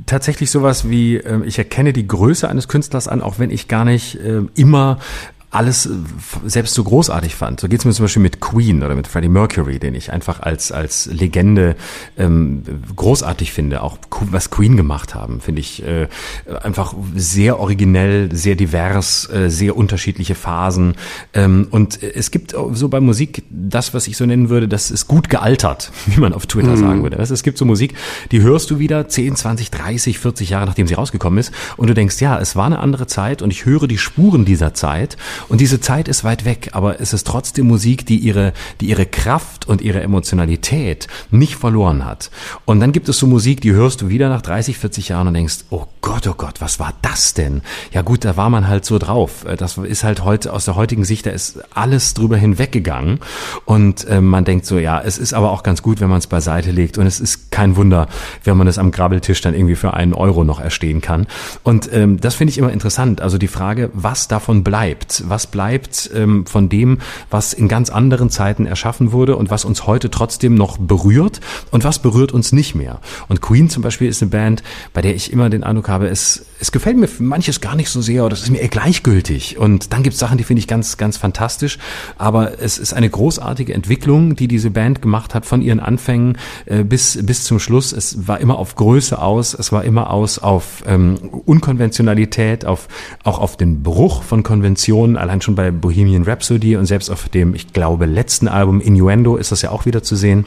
tatsächlich sowas wie, äh, ich erkenne die Größe eines Künstlers an, auch wenn ich gar nicht äh, immer alles selbst so großartig fand. So geht's mir zum Beispiel mit Queen oder mit Freddie Mercury, den ich einfach als, als Legende ähm, großartig finde. Auch was Queen gemacht haben, finde ich äh, einfach sehr originell, sehr divers, äh, sehr unterschiedliche Phasen. Ähm, und es gibt so bei Musik das, was ich so nennen würde, das ist gut gealtert, wie man auf Twitter mhm. sagen würde. Es gibt so Musik, die hörst du wieder 10, 20, 30, 40 Jahre nachdem sie rausgekommen ist und du denkst, ja, es war eine andere Zeit und ich höre die Spuren dieser Zeit und diese Zeit ist weit weg, aber es ist trotzdem Musik, die ihre, die ihre Kraft und ihre Emotionalität nicht verloren hat. Und dann gibt es so Musik, die hörst du wieder nach 30, 40 Jahren und denkst, oh Gott, oh Gott, was war das denn? Ja gut, da war man halt so drauf. Das ist halt heute aus der heutigen Sicht, da ist alles drüber hinweggegangen und äh, man denkt so, ja, es ist aber auch ganz gut, wenn man es beiseite legt und es ist kein Wunder, wenn man es am Grabbeltisch dann irgendwie für einen Euro noch erstehen kann. Und ähm, das finde ich immer interessant. Also die Frage, was davon bleibt, was bleibt ähm, von dem, was in ganz anderen Zeiten erschaffen wurde und was uns heute trotzdem noch berührt und was berührt uns nicht mehr. Und Queen zum Beispiel ist eine Band, bei der ich immer den Eindruck habe, es, es gefällt mir manches gar nicht so sehr oder es ist mir eher gleichgültig. Und dann gibt es Sachen, die finde ich ganz, ganz fantastisch. Aber es ist eine großartige Entwicklung, die diese Band gemacht hat von ihren Anfängen äh, bis, bis zum Schluss. Es war immer auf Größe aus, es war immer aus auf ähm, Unkonventionalität, auf, auch auf den Bruch von Konventionen, allein schon bei Bohemian Rhapsody und selbst auf dem, ich glaube, letzten Album Innuendo ist das ja auch wieder zu sehen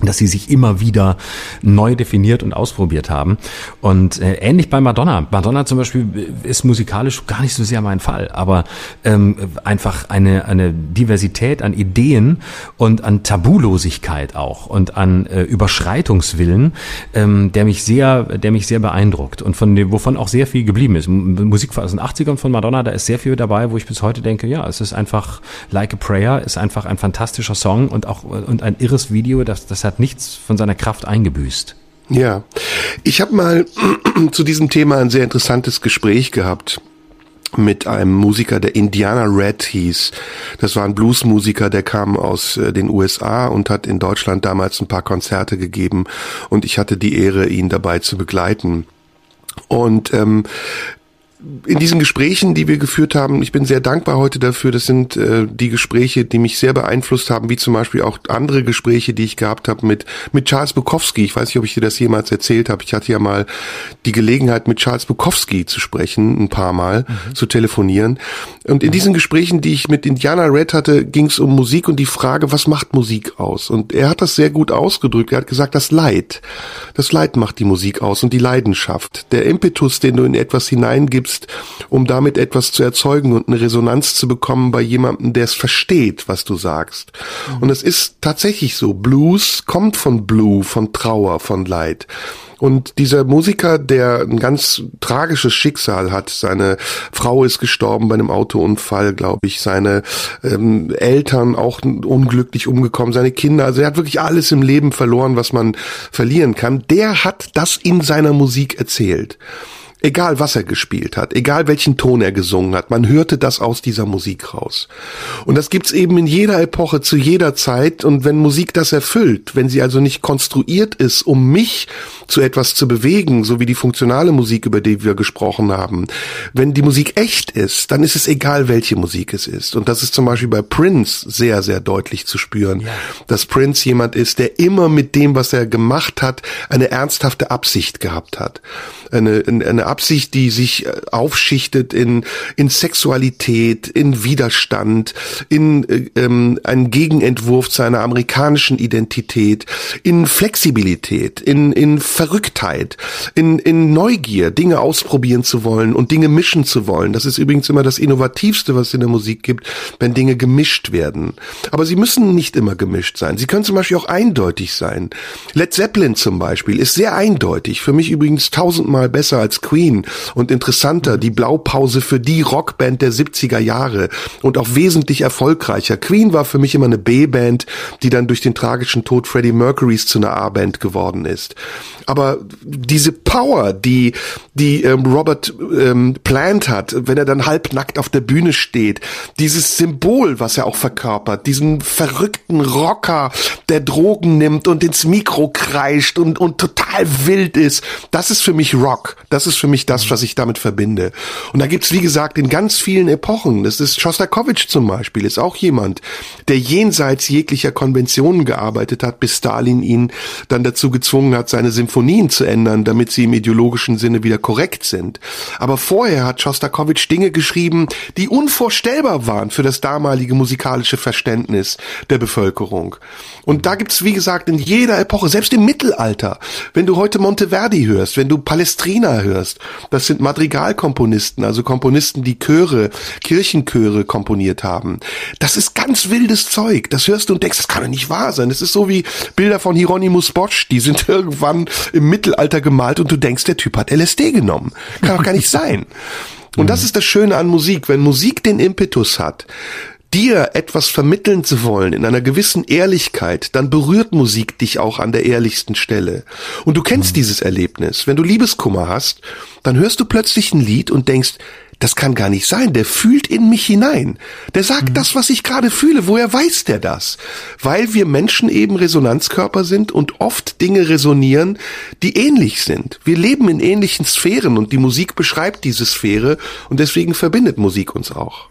dass sie sich immer wieder neu definiert und ausprobiert haben. Und äh, ähnlich bei Madonna. Madonna zum Beispiel ist musikalisch gar nicht so sehr mein Fall, aber ähm, einfach eine, eine Diversität an Ideen und an Tabulosigkeit auch und an äh, Überschreitungswillen, ähm, der mich sehr, der mich sehr beeindruckt und von dem, wovon auch sehr viel geblieben ist. Musik aus den 80ern von Madonna, da ist sehr viel dabei, wo ich bis heute denke, ja, es ist einfach Like a Prayer, ist einfach ein fantastischer Song und auch und ein irres Video, das, das hat nichts von seiner Kraft eingebüßt. Ja, ich habe mal zu diesem Thema ein sehr interessantes Gespräch gehabt mit einem Musiker, der Indiana Red hieß. Das war ein Bluesmusiker, der kam aus äh, den USA und hat in Deutschland damals ein paar Konzerte gegeben und ich hatte die Ehre, ihn dabei zu begleiten. Und ähm, in diesen Gesprächen, die wir geführt haben, ich bin sehr dankbar heute dafür. Das sind äh, die Gespräche, die mich sehr beeinflusst haben, wie zum Beispiel auch andere Gespräche, die ich gehabt habe mit mit Charles Bukowski. Ich weiß nicht, ob ich dir das jemals erzählt habe. Ich hatte ja mal die Gelegenheit, mit Charles Bukowski zu sprechen, ein paar Mal mhm. zu telefonieren. Und in diesen Gesprächen, die ich mit Indiana Red hatte, ging es um Musik und die Frage, was macht Musik aus? Und er hat das sehr gut ausgedrückt. Er hat gesagt, das Leid, das Leid macht die Musik aus und die Leidenschaft, der Impetus, den du in etwas hineingibst nutzt, um damit etwas zu erzeugen und eine Resonanz zu bekommen bei jemandem, der es versteht, was du sagst. Mhm. Und es ist tatsächlich so. Blues kommt von Blue, von Trauer, von Leid. Und dieser Musiker, der ein ganz tragisches Schicksal hat, seine Frau ist gestorben bei einem Autounfall, glaube ich, seine ähm, Eltern auch unglücklich umgekommen, seine Kinder, also er hat wirklich alles im Leben verloren, was man verlieren kann, der hat das in seiner Musik erzählt. Egal was er gespielt hat, egal welchen Ton er gesungen hat, man hörte das aus dieser Musik raus. Und das gibt's eben in jeder Epoche, zu jeder Zeit. Und wenn Musik das erfüllt, wenn sie also nicht konstruiert ist, um mich zu etwas zu bewegen, so wie die funktionale Musik, über die wir gesprochen haben, wenn die Musik echt ist, dann ist es egal, welche Musik es ist. Und das ist zum Beispiel bei Prince sehr, sehr deutlich zu spüren, ja. dass Prince jemand ist, der immer mit dem, was er gemacht hat, eine ernsthafte Absicht gehabt hat. Eine, eine Absicht, die sich äh, aufschichtet in, in Sexualität, in Widerstand, in äh, ähm, einen Gegenentwurf zu einer amerikanischen Identität, in Flexibilität, in, in Verrücktheit, in, in Neugier, Dinge ausprobieren zu wollen und Dinge mischen zu wollen. Das ist übrigens immer das Innovativste, was es in der Musik gibt, wenn Dinge gemischt werden. Aber sie müssen nicht immer gemischt sein. Sie können zum Beispiel auch eindeutig sein. Led Zeppelin zum Beispiel ist sehr eindeutig. Für mich übrigens tausendmal besser als Queen Queen und interessanter, die Blaupause für die Rockband der 70er Jahre und auch wesentlich erfolgreicher. Queen war für mich immer eine B-Band, die dann durch den tragischen Tod Freddie Mercurys zu einer A-Band geworden ist. Aber diese Power, die, die ähm, Robert ähm, Plant hat, wenn er dann halbnackt auf der Bühne steht, dieses Symbol, was er auch verkörpert, diesen verrückten Rocker, der Drogen nimmt und ins Mikro kreischt und, und total wild ist, das ist für mich Rock. Das ist für für mich das, was ich damit verbinde. Und da gibt's wie gesagt, in ganz vielen Epochen, das ist Schostakowitsch zum Beispiel, ist auch jemand, der jenseits jeglicher Konventionen gearbeitet hat, bis Stalin ihn dann dazu gezwungen hat, seine Symphonien zu ändern, damit sie im ideologischen Sinne wieder korrekt sind. Aber vorher hat Schostakowitsch Dinge geschrieben, die unvorstellbar waren für das damalige musikalische Verständnis der Bevölkerung. Und da gibt's wie gesagt, in jeder Epoche, selbst im Mittelalter, wenn du heute Monteverdi hörst, wenn du Palestrina hörst, das sind Madrigalkomponisten, also Komponisten, die Chöre, Kirchenchöre komponiert haben. Das ist ganz wildes Zeug. Das hörst du und denkst, das kann doch nicht wahr sein. Das ist so wie Bilder von Hieronymus Bosch, die sind irgendwann im Mittelalter gemalt und du denkst, der Typ hat LSD genommen. Kann doch gar nicht sein. Und das ist das Schöne an Musik. Wenn Musik den Impetus hat, dir etwas vermitteln zu wollen in einer gewissen Ehrlichkeit, dann berührt Musik dich auch an der ehrlichsten Stelle. Und du kennst mhm. dieses Erlebnis. Wenn du Liebeskummer hast, dann hörst du plötzlich ein Lied und denkst, das kann gar nicht sein. Der fühlt in mich hinein. Der sagt mhm. das, was ich gerade fühle. Woher weiß der das? Weil wir Menschen eben Resonanzkörper sind und oft Dinge resonieren, die ähnlich sind. Wir leben in ähnlichen Sphären und die Musik beschreibt diese Sphäre und deswegen verbindet Musik uns auch.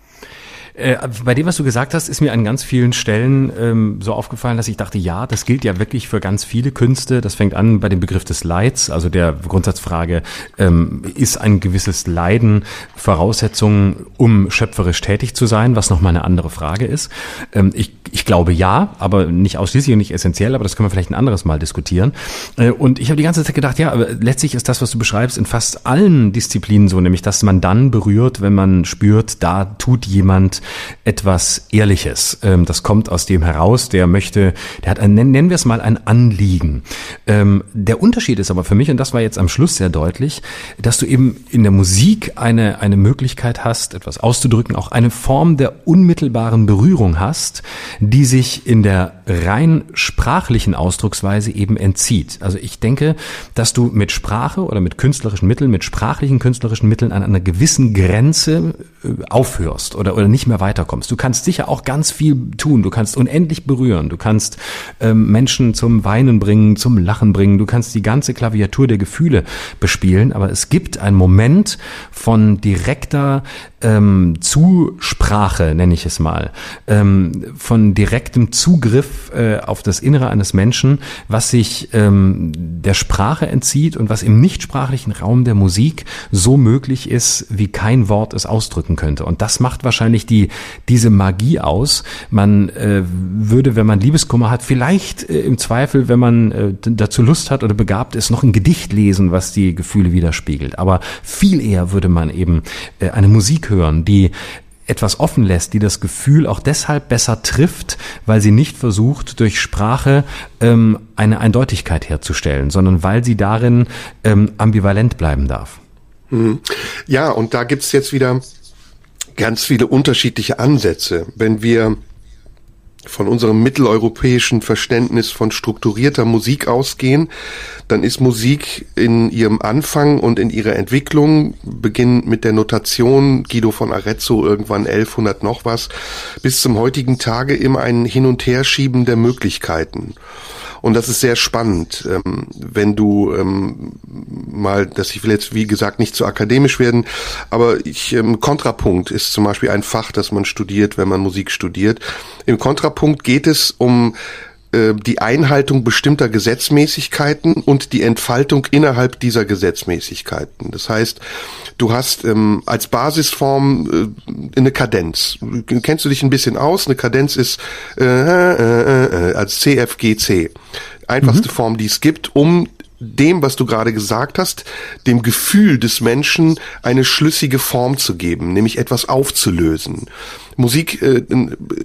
Äh, bei dem, was du gesagt hast, ist mir an ganz vielen Stellen ähm, so aufgefallen, dass ich dachte, ja, das gilt ja wirklich für ganz viele Künste. Das fängt an bei dem Begriff des Leids, also der Grundsatzfrage, ähm, ist ein gewisses Leiden Voraussetzung, um schöpferisch tätig zu sein, was nochmal eine andere Frage ist. Ähm, ich, ich glaube ja, aber nicht ausschließlich und nicht essentiell, aber das können wir vielleicht ein anderes Mal diskutieren. Äh, und ich habe die ganze Zeit gedacht, ja, aber letztlich ist das, was du beschreibst, in fast allen Disziplinen so, nämlich dass man dann berührt, wenn man spürt, da tut jemand etwas Ehrliches. Ähm, das kommt aus dem heraus, der möchte, der hat ein, nennen wir es mal ein Anliegen. Ähm, der Unterschied ist aber für mich, und das war jetzt am Schluss sehr deutlich, dass du eben in der Musik eine, eine Möglichkeit hast, etwas auszudrücken, auch eine Form der unmittelbaren Berührung hast, die sich in der rein sprachlichen Ausdrucksweise eben entzieht. Also ich denke, dass du mit Sprache oder mit künstlerischen Mitteln, mit sprachlichen künstlerischen Mitteln an einer gewissen Grenze äh, aufhörst oder, oder nicht mehr weiterkommst. Du kannst sicher auch ganz viel tun. Du kannst unendlich berühren. Du kannst ähm, Menschen zum Weinen bringen, zum Lachen bringen. Du kannst die ganze Klaviatur der Gefühle bespielen. Aber es gibt einen Moment von direkter ähm, Zusprache, nenne ich es mal, ähm, von direktem Zugriff äh, auf das Innere eines Menschen, was sich ähm, der Sprache entzieht und was im nichtsprachlichen Raum der Musik so möglich ist, wie kein Wort es ausdrücken könnte. Und das macht wahrscheinlich die, diese Magie aus. Man äh, würde, wenn man Liebeskummer hat, vielleicht äh, im Zweifel, wenn man äh, dazu Lust hat oder begabt ist, noch ein Gedicht lesen, was die Gefühle widerspiegelt. Aber viel eher würde man eben äh, eine Musik hören, die etwas offen lässt, die das Gefühl auch deshalb besser trifft, weil sie nicht versucht, durch Sprache ähm, eine Eindeutigkeit herzustellen, sondern weil sie darin ähm, ambivalent bleiben darf. Mhm. Ja, und da gibt's jetzt wieder ganz viele unterschiedliche Ansätze. Wenn wir von unserem mitteleuropäischen Verständnis von strukturierter Musik ausgehen, dann ist Musik in ihrem Anfang und in ihrer Entwicklung, beginnend mit der Notation Guido von Arezzo irgendwann 1100 noch was, bis zum heutigen Tage immer ein Hin- und Herschieben der Möglichkeiten. Und das ist sehr spannend, ähm, wenn du ähm, mal, dass ich will jetzt wie gesagt nicht zu akademisch werden, aber ich, ähm, Kontrapunkt ist zum Beispiel ein Fach, das man studiert, wenn man Musik studiert. Im Kontrapunkt geht es um äh, die Einhaltung bestimmter Gesetzmäßigkeiten und die Entfaltung innerhalb dieser Gesetzmäßigkeiten. Das heißt, du hast ähm, als Basisform äh, eine Kadenz. Kennst du dich ein bisschen aus? Eine Kadenz ist äh, äh, äh, als CFGC. Einfachste mhm. Form, die es gibt, um dem, was du gerade gesagt hast, dem Gefühl des Menschen eine schlüssige Form zu geben, nämlich etwas aufzulösen. Musik äh,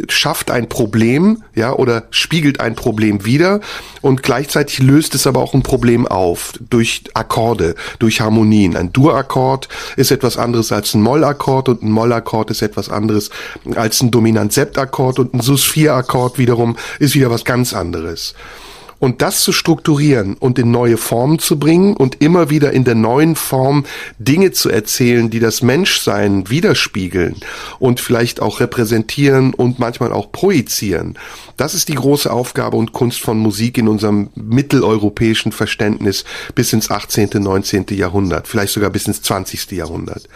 schafft ein Problem, ja, oder spiegelt ein Problem wider und gleichzeitig löst es aber auch ein Problem auf durch Akkorde, durch Harmonien. Ein Dur-Akkord ist etwas anderes als ein Moll-Akkord und ein Moll-Akkord ist etwas anderes als ein Dominant-Sept-Akkord und ein Sus-4-Akkord wiederum ist wieder was ganz anderes. Und das zu strukturieren und in neue Formen zu bringen und immer wieder in der neuen Form Dinge zu erzählen, die das Menschsein widerspiegeln und vielleicht auch repräsentieren und manchmal auch projizieren. Das ist die große Aufgabe und Kunst von Musik in unserem mitteleuropäischen Verständnis bis ins 18., 19. Jahrhundert, vielleicht sogar bis ins 20. Jahrhundert.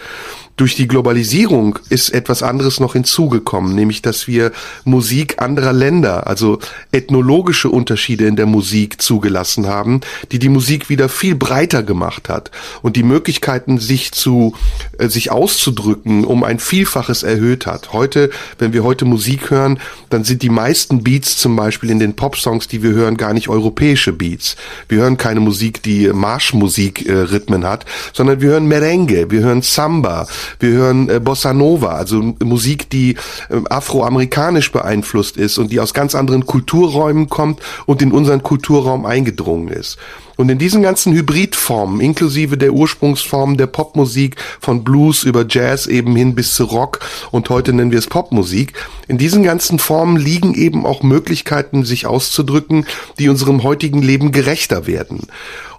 Durch die Globalisierung ist etwas anderes noch hinzugekommen, nämlich dass wir Musik anderer Länder, also ethnologische Unterschiede in der Musik zugelassen haben, die die Musik wieder viel breiter gemacht hat und die Möglichkeiten, sich zu äh, sich auszudrücken, um ein Vielfaches erhöht hat. Heute, wenn wir heute Musik hören, dann sind die meisten Beats zum Beispiel in den Popsongs, die wir hören, gar nicht europäische Beats. Wir hören keine Musik, die Marschmusik-Rhythmen äh, hat, sondern wir hören Merengue, wir hören Samba, wir hören äh, Bossa Nova, also Musik, die äh, afroamerikanisch beeinflusst ist und die aus ganz anderen Kulturräumen kommt und in unseren Kulturraum eingedrungen ist. Und in diesen ganzen Hybridformen, inklusive der Ursprungsformen der Popmusik, von Blues über Jazz eben hin bis zu Rock und heute nennen wir es Popmusik, in diesen ganzen Formen liegen eben auch Möglichkeiten, sich auszudrücken, die unserem heutigen Leben gerechter werden.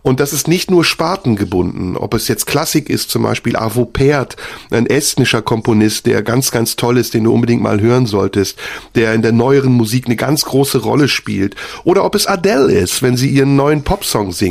Und das ist nicht nur spartengebunden, ob es jetzt Klassik ist, zum Beispiel Avo Pärt, ein estnischer Komponist, der ganz, ganz toll ist, den du unbedingt mal hören solltest, der in der neueren Musik eine ganz große Rolle spielt. Oder ob es Adele ist, wenn sie ihren neuen Popsong singt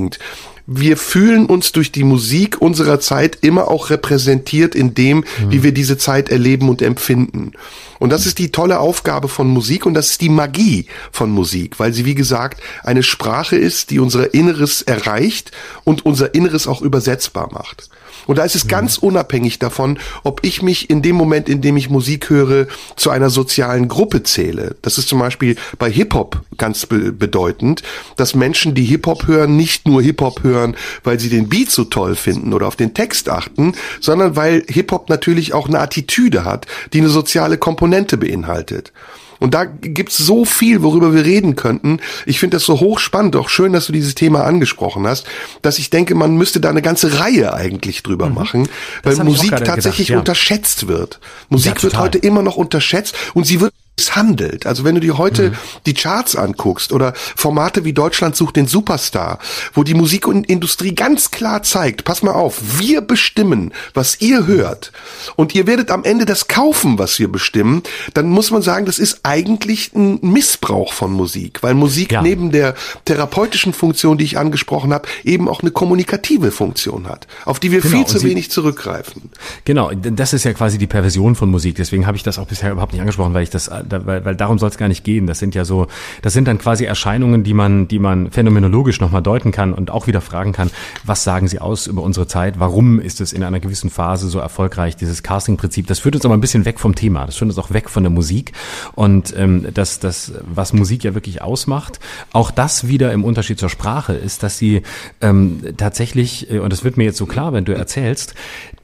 wir fühlen uns durch die Musik unserer Zeit immer auch repräsentiert in dem, mhm. wie wir diese Zeit erleben und empfinden. Und das ist die tolle Aufgabe von Musik und das ist die Magie von Musik, weil sie, wie gesagt, eine Sprache ist, die unser Inneres erreicht und unser Inneres auch übersetzbar macht. Und da ist es ganz unabhängig davon, ob ich mich in dem Moment, in dem ich Musik höre, zu einer sozialen Gruppe zähle. Das ist zum Beispiel bei Hip-Hop ganz be bedeutend, dass Menschen, die Hip-Hop hören, nicht nur Hip-Hop hören, weil sie den Beat so toll finden oder auf den Text achten, sondern weil Hip-Hop natürlich auch eine Attitüde hat, die eine soziale Komponente beinhaltet. Und da gibt's so viel, worüber wir reden könnten. Ich finde das so hochspannend, auch schön, dass du dieses Thema angesprochen hast, dass ich denke, man müsste da eine ganze Reihe eigentlich drüber mhm. machen, weil Musik tatsächlich gedacht, ja. unterschätzt wird. Musik ja, wird heute immer noch unterschätzt und sie wird es handelt. Also wenn du dir heute mhm. die Charts anguckst oder Formate wie Deutschland sucht den Superstar, wo die Musikindustrie ganz klar zeigt, pass mal auf, wir bestimmen, was ihr hört und ihr werdet am Ende das kaufen, was wir bestimmen, dann muss man sagen, das ist eigentlich ein Missbrauch von Musik, weil Musik ja. neben der therapeutischen Funktion, die ich angesprochen habe, eben auch eine kommunikative Funktion hat, auf die wir genau, viel zu Sie, wenig zurückgreifen. Genau, das ist ja quasi die Perversion von Musik, deswegen habe ich das auch bisher überhaupt nicht angesprochen, weil ich das da, weil, weil darum soll es gar nicht gehen. Das sind ja so, das sind dann quasi Erscheinungen, die man, die man phänomenologisch nochmal deuten kann und auch wieder fragen kann, was sagen sie aus über unsere Zeit? Warum ist es in einer gewissen Phase so erfolgreich, dieses Casting-Prinzip? Das führt uns aber ein bisschen weg vom Thema. Das führt uns auch weg von der Musik und ähm, das, das, was Musik ja wirklich ausmacht, auch das wieder im Unterschied zur Sprache ist, dass sie ähm, tatsächlich, äh, und das wird mir jetzt so klar, wenn du erzählst,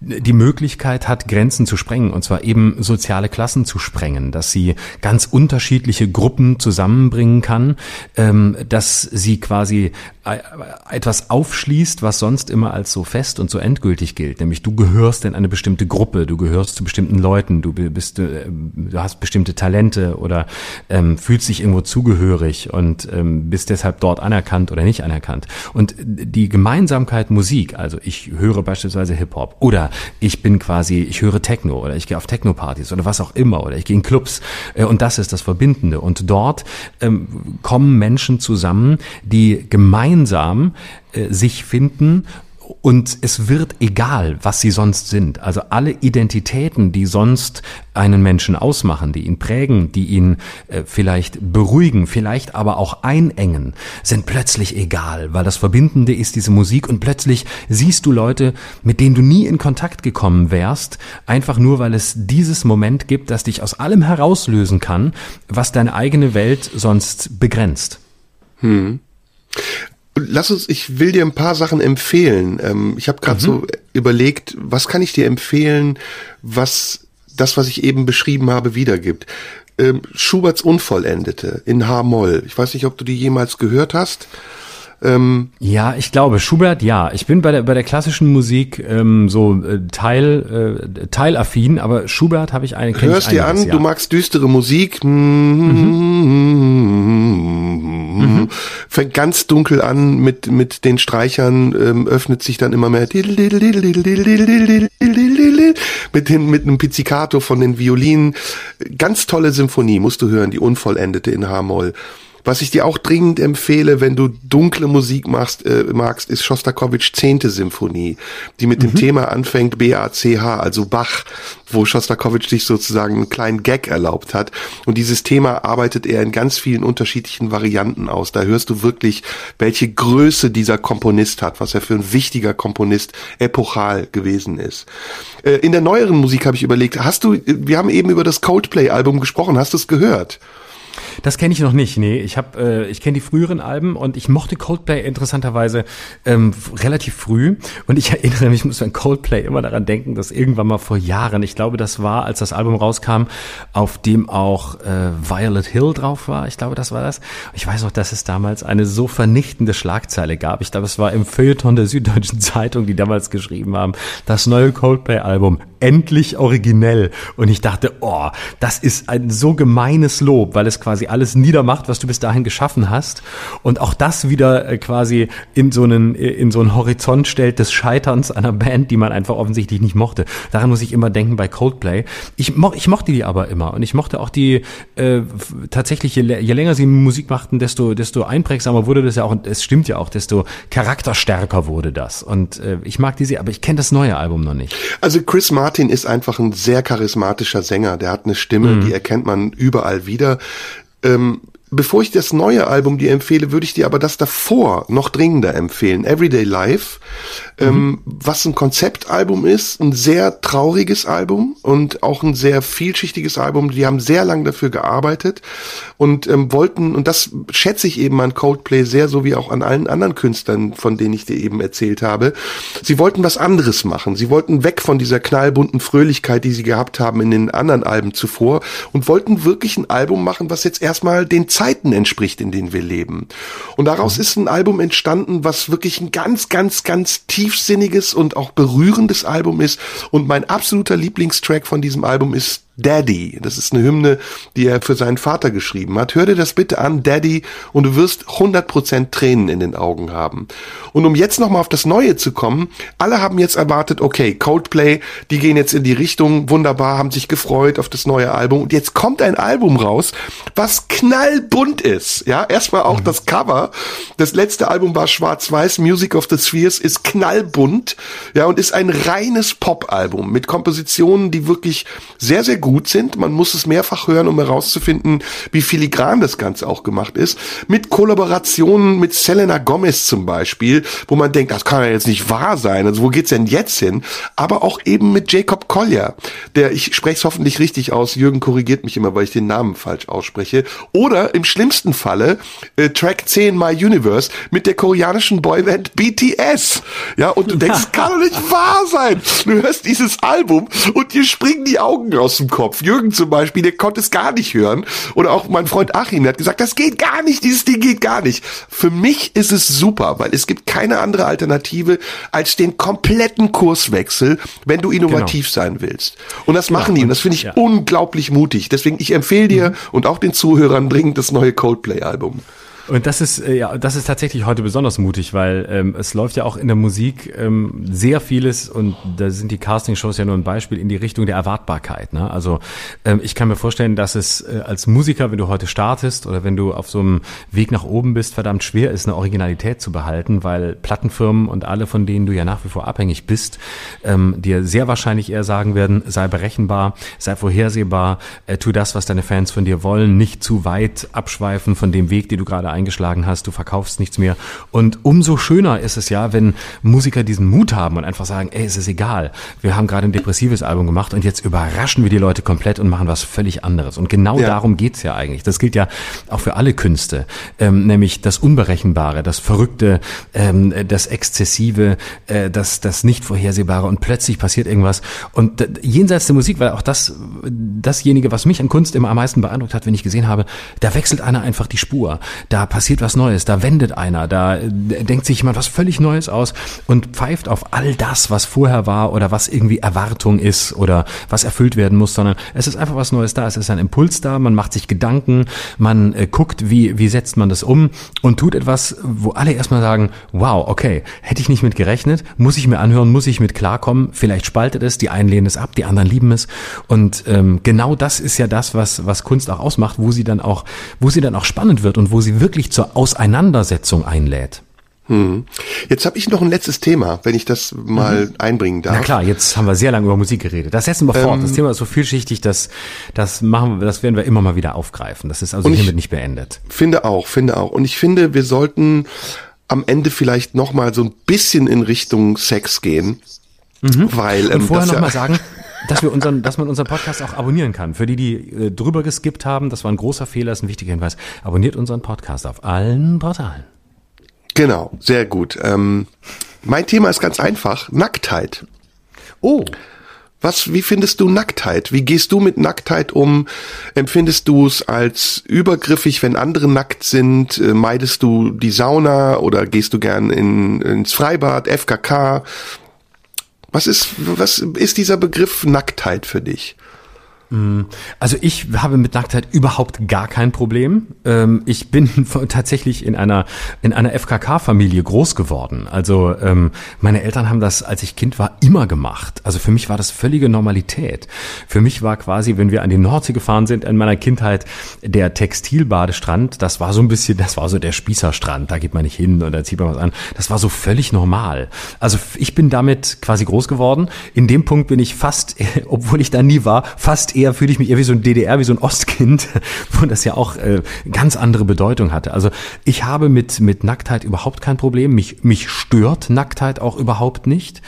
die Möglichkeit hat, Grenzen zu sprengen, und zwar eben soziale Klassen zu sprengen, dass sie ganz unterschiedliche Gruppen zusammenbringen kann, ähm, dass sie quasi äh, etwas aufschließt, was sonst immer als so fest und so endgültig gilt, nämlich du gehörst in eine bestimmte Gruppe, du gehörst zu bestimmten Leuten, du bist, äh, du hast bestimmte Talente oder ähm, fühlst dich irgendwo zugehörig und ähm, bist deshalb dort anerkannt oder nicht anerkannt. Und die Gemeinsamkeit Musik, also ich höre beispielsweise Hip Hop oder ich bin quasi, ich höre Techno oder ich gehe auf Techno-Partys oder was auch immer oder ich gehe in Clubs und das ist das Verbindende. Und dort ähm, kommen Menschen zusammen, die gemeinsam äh, sich finden und es wird egal, was sie sonst sind. Also alle Identitäten, die sonst einen Menschen ausmachen, die ihn prägen, die ihn äh, vielleicht beruhigen, vielleicht aber auch einengen, sind plötzlich egal, weil das Verbindende ist diese Musik und plötzlich siehst du Leute, mit denen du nie in Kontakt gekommen wärst, einfach nur, weil es dieses Moment gibt, das dich aus allem herauslösen kann, was deine eigene Welt sonst begrenzt. Hm. Lass uns, ich will dir ein paar Sachen empfehlen. Ähm, ich habe gerade mhm. so überlegt, was kann ich dir empfehlen, was das, was ich eben beschrieben habe, wiedergibt. Ähm, Schuberts Unvollendete in H-Moll. Ich weiß nicht, ob du die jemals gehört hast. Ähm, ja, ich glaube, Schubert, ja. Ich bin bei der, bei der klassischen Musik ähm, so äh, Teil, äh, teilaffin, aber Schubert habe ich eine Hörst ich dir an, ja. du magst düstere Musik. Mhm. Mhm. fängt ganz dunkel an mit, mit den Streichern, ähm, öffnet sich dann immer mehr mit, den, mit einem Pizzicato von den Violinen. Ganz tolle Symphonie, musst du hören, die unvollendete in H-Moll. Was ich dir auch dringend empfehle, wenn du dunkle Musik machst, äh, magst, ist Schostakowitsch zehnte Symphonie, die mit mhm. dem Thema anfängt B-A-C-H, also Bach, wo Schostakowitsch sich sozusagen einen kleinen Gag erlaubt hat. Und dieses Thema arbeitet er in ganz vielen unterschiedlichen Varianten aus. Da hörst du wirklich, welche Größe dieser Komponist hat, was er für ein wichtiger Komponist epochal gewesen ist. Äh, in der neueren Musik habe ich überlegt, hast du, wir haben eben über das Coldplay-Album gesprochen, hast du es gehört? Das kenne ich noch nicht. Nee, ich habe, äh, ich kenne die früheren Alben und ich mochte Coldplay interessanterweise ähm, relativ früh. Und ich erinnere mich, muss an Coldplay immer daran denken, dass irgendwann mal vor Jahren, ich glaube, das war, als das Album rauskam, auf dem auch äh, Violet Hill drauf war. Ich glaube, das war das. Ich weiß noch, dass es damals eine so vernichtende Schlagzeile gab. Ich glaube, es war im Feuilleton der Süddeutschen Zeitung, die damals geschrieben haben, das neue Coldplay-Album endlich originell. Und ich dachte, oh, das ist ein so gemeines Lob, weil es quasi alles niedermacht, was du bis dahin geschaffen hast. Und auch das wieder äh, quasi in so einen, äh, in so einen Horizont stellt des Scheiterns einer Band, die man einfach offensichtlich nicht mochte. Daran muss ich immer denken bei Coldplay. Ich, mo ich mochte die aber immer. Und ich mochte auch die, äh, tatsächlich, je, je länger sie Musik machten, desto, desto einprägsamer wurde das ja auch. Und es stimmt ja auch, desto charakterstärker wurde das. Und äh, ich mag diese, aber ich kenne das neue Album noch nicht. Also Chris Martin Martin ist einfach ein sehr charismatischer Sänger. Der hat eine Stimme, mhm. die erkennt man überall wieder. Ähm, bevor ich das neue Album dir empfehle, würde ich dir aber das davor noch dringender empfehlen. Everyday Life ähm, mhm. was ein Konzeptalbum ist, ein sehr trauriges Album und auch ein sehr vielschichtiges Album. Die haben sehr lange dafür gearbeitet und ähm, wollten, und das schätze ich eben an Coldplay sehr, so wie auch an allen anderen Künstlern, von denen ich dir eben erzählt habe. Sie wollten was anderes machen. Sie wollten weg von dieser knallbunten Fröhlichkeit, die sie gehabt haben in den anderen Alben zuvor und wollten wirklich ein Album machen, was jetzt erstmal den Zeiten entspricht, in denen wir leben. Und daraus mhm. ist ein Album entstanden, was wirklich ein ganz, ganz, ganz tief tiefsinniges und auch berührendes Album ist. Und mein absoluter Lieblingstrack von diesem Album ist Daddy. Das ist eine Hymne, die er für seinen Vater geschrieben hat. Hör dir das bitte an, Daddy, und du wirst 100% Tränen in den Augen haben. Und um jetzt nochmal auf das Neue zu kommen, alle haben jetzt erwartet, okay, Coldplay, die gehen jetzt in die Richtung, wunderbar, haben sich gefreut auf das neue Album. Und jetzt kommt ein Album raus, was knallbunt ist. Ja, erstmal auch mhm. das Cover. Das letzte Album war schwarz-weiß, Music of the Spheres ist knallbunt. Ja, und ist ein reines Pop-Album mit Kompositionen, die wirklich sehr, sehr gut sind. Man muss es mehrfach hören, um herauszufinden, wie filigran das Ganze auch gemacht ist. Mit Kollaborationen mit Selena Gomez zum Beispiel, wo man denkt, das kann ja jetzt nicht wahr sein. Also wo geht's denn jetzt hin? Aber auch eben mit Jacob Collier, der, ich spreche es hoffentlich richtig aus, Jürgen korrigiert mich immer, weil ich den Namen falsch ausspreche. Oder im schlimmsten Falle äh, Track 10 My Universe mit der koreanischen Boyband BTS. Ja, und du denkst, das kann doch nicht wahr sein. Du hörst dieses Album und dir springen die Augen aus dem Kopf. Jürgen zum Beispiel, der konnte es gar nicht hören. Oder auch mein Freund Achim, der hat gesagt, das geht gar nicht, dieses Ding geht gar nicht. Für mich ist es super, weil es gibt keine andere Alternative als den kompletten Kurswechsel, wenn du innovativ genau. sein willst. Und das machen ja, die und das finde ich ja. unglaublich mutig. Deswegen, ich empfehle dir mhm. und auch den Zuhörern dringend das neue Coldplay-Album. Und das ist äh, ja, das ist tatsächlich heute besonders mutig, weil ähm, es läuft ja auch in der Musik ähm, sehr vieles und da sind die Castingshows ja nur ein Beispiel in die Richtung der Erwartbarkeit. Ne? Also ähm, ich kann mir vorstellen, dass es äh, als Musiker, wenn du heute startest oder wenn du auf so einem Weg nach oben bist, verdammt schwer ist, eine Originalität zu behalten, weil Plattenfirmen und alle, von denen du ja nach wie vor abhängig bist, ähm, dir sehr wahrscheinlich eher sagen werden, sei berechenbar, sei vorhersehbar, äh, tu das, was deine Fans von dir wollen, nicht zu weit abschweifen von dem Weg, den du gerade eingeschlagen hast, du verkaufst nichts mehr. Und umso schöner ist es ja, wenn Musiker diesen Mut haben und einfach sagen, ey, es ist egal, wir haben gerade ein depressives Album gemacht und jetzt überraschen wir die Leute komplett und machen was völlig anderes. Und genau ja. darum geht's ja eigentlich. Das gilt ja auch für alle Künste, ähm, nämlich das Unberechenbare, das Verrückte, ähm, das Exzessive, äh, das, das nicht vorhersehbare und plötzlich passiert irgendwas. Und jenseits der Musik, weil auch das, dasjenige, was mich an Kunst immer am meisten beeindruckt hat, wenn ich gesehen habe, da wechselt einer einfach die Spur. Da passiert was Neues, da wendet einer, da äh, denkt sich jemand was völlig Neues aus und pfeift auf all das, was vorher war oder was irgendwie Erwartung ist oder was erfüllt werden muss, sondern es ist einfach was Neues da, es ist ein Impuls da, man macht sich Gedanken, man äh, guckt, wie, wie setzt man das um und tut etwas, wo alle erstmal sagen, wow, okay, hätte ich nicht mit gerechnet, muss ich mir anhören, muss ich mit klarkommen, vielleicht spaltet es, die einen lehnen es ab, die anderen lieben es und ähm, genau das ist ja das, was, was Kunst auch ausmacht, wo sie dann auch, wo sie dann auch spannend wird und wo sie wirklich zur Auseinandersetzung einlädt. Hm. Jetzt habe ich noch ein letztes Thema, wenn ich das mal mhm. einbringen darf. Na klar, jetzt haben wir sehr lange über Musik geredet. Das setzen wir fort. Ähm, das Thema ist so vielschichtig, dass das machen wir, das werden wir immer mal wieder aufgreifen. Das ist also hiermit nicht beendet. Finde auch, finde auch. Und ich finde, wir sollten am Ende vielleicht noch mal so ein bisschen in Richtung Sex gehen, mhm. weil ähm, und vorher noch ja mal sagen, dass wir unseren, dass man unseren Podcast auch abonnieren kann. Für die, die äh, drüber geskippt haben, das war ein großer Fehler, ist ein wichtiger Hinweis. Abonniert unseren Podcast auf allen Portalen. Genau, sehr gut. Ähm, mein Thema ist ganz einfach, Nacktheit. Oh. Was, wie findest du Nacktheit? Wie gehst du mit Nacktheit um? Empfindest du es als übergriffig, wenn andere nackt sind? Äh, meidest du die Sauna oder gehst du gern in, ins Freibad, FKK? Was ist, was ist dieser Begriff Nacktheit für dich? Mm, also ich habe mit Nacktheit überhaupt gar kein Problem. Ähm, ich bin tatsächlich in einer in einer FKK-Familie groß geworden. Also ähm, meine Eltern haben das, als ich Kind war, immer gemacht. Also für mich war das völlige Normalität. Für mich war quasi, wenn wir an die Nordsee gefahren sind in meiner Kindheit, der Textilbadestrand, das war so ein bisschen, das war so der Spießerstrand. Da geht man nicht hin und da zieht man was an. Das war so völlig normal. Also ich bin damit quasi groß geworden. In dem Punkt bin ich fast, obwohl ich da nie war, fast eher fühle ich mich eher wie so ein DDR, wie so ein Ostkind, wo das ja auch äh, ganz andere Bedeutung hatte. Also ich habe mit, mit Nacktheit überhaupt kein Problem. Mich, mich stört Nacktheit auch überhaupt nicht.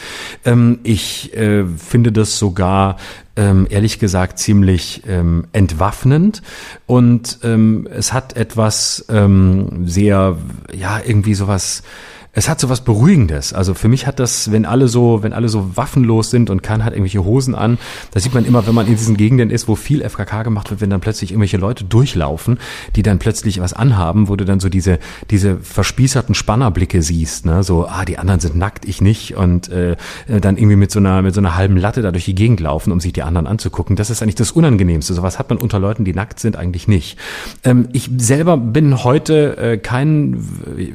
Ähm, ich äh, finde das sogar ähm, ehrlich gesagt ziemlich ähm, entwaffnend und ähm, es hat etwas ähm, sehr, ja, irgendwie sowas es hat so was Beruhigendes. Also für mich hat das, wenn alle so, wenn alle so waffenlos sind und keiner hat irgendwelche Hosen an, da sieht man immer, wenn man in diesen Gegenden ist, wo viel FKK gemacht wird, wenn dann plötzlich irgendwelche Leute durchlaufen, die dann plötzlich was anhaben, wo du dann so diese, diese verspießerten Spannerblicke siehst, ne, so, ah, die anderen sind nackt, ich nicht und äh, dann irgendwie mit so einer, mit so einer halben Latte da durch die Gegend laufen, um sich die anderen anzugucken. Das ist eigentlich das Unangenehmste. Sowas hat man unter Leuten, die nackt sind, eigentlich nicht. Ähm, ich selber bin heute äh, kein,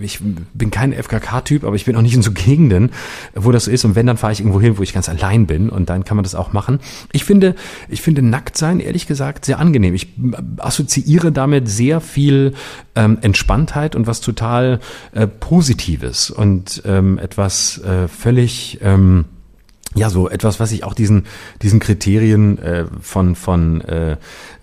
ich bin kein FKK FKK-Typ, aber ich bin auch nicht in so Gegenden, wo das so ist. Und wenn, dann fahre ich irgendwo hin, wo ich ganz allein bin und dann kann man das auch machen. Ich finde, ich finde Nacktsein, ehrlich gesagt, sehr angenehm. Ich assoziiere damit sehr viel ähm, Entspanntheit und was total äh, Positives und ähm, etwas äh, völlig ähm, ja, so etwas, was ich auch diesen, diesen Kriterien äh, von, von äh,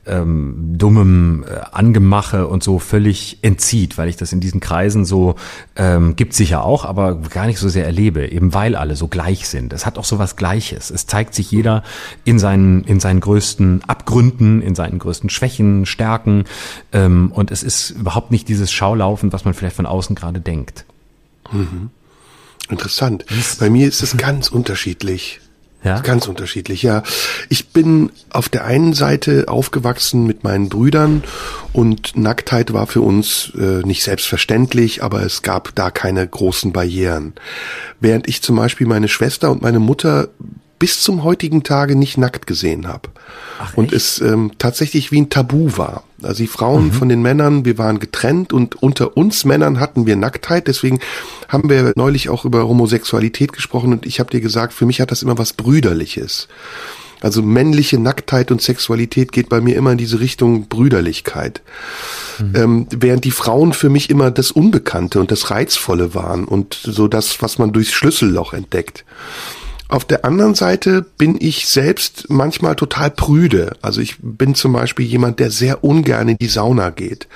ähm, dummem äh, Angemache und so völlig entzieht, weil ich das in diesen Kreisen so, ähm, gibt sicher auch, aber gar nicht so sehr erlebe, eben weil alle so gleich sind. Es hat auch so was Gleiches. Es zeigt sich jeder in seinen, in seinen größten Abgründen, in seinen größten Schwächen, Stärken ähm, und es ist überhaupt nicht dieses Schaulaufen, was man vielleicht von außen gerade denkt. Mhm. Interessant. Bei mir ist es ganz unterschiedlich. Ja? Ganz unterschiedlich, ja. Ich bin auf der einen Seite aufgewachsen mit meinen Brüdern und Nacktheit war für uns äh, nicht selbstverständlich, aber es gab da keine großen Barrieren. Während ich zum Beispiel meine Schwester und meine Mutter bis zum heutigen Tage nicht nackt gesehen habe. und es ähm, tatsächlich wie ein Tabu war. Also die Frauen mhm. von den Männern, wir waren getrennt und unter uns Männern hatten wir Nacktheit. Deswegen haben wir neulich auch über Homosexualität gesprochen und ich habe dir gesagt, für mich hat das immer was Brüderliches. Also männliche Nacktheit und Sexualität geht bei mir immer in diese Richtung Brüderlichkeit. Mhm. Ähm, während die Frauen für mich immer das Unbekannte und das Reizvolle waren und so das, was man durchs Schlüsselloch entdeckt. Auf der anderen Seite bin ich selbst manchmal total prüde. Also ich bin zum Beispiel jemand, der sehr ungern in die Sauna geht.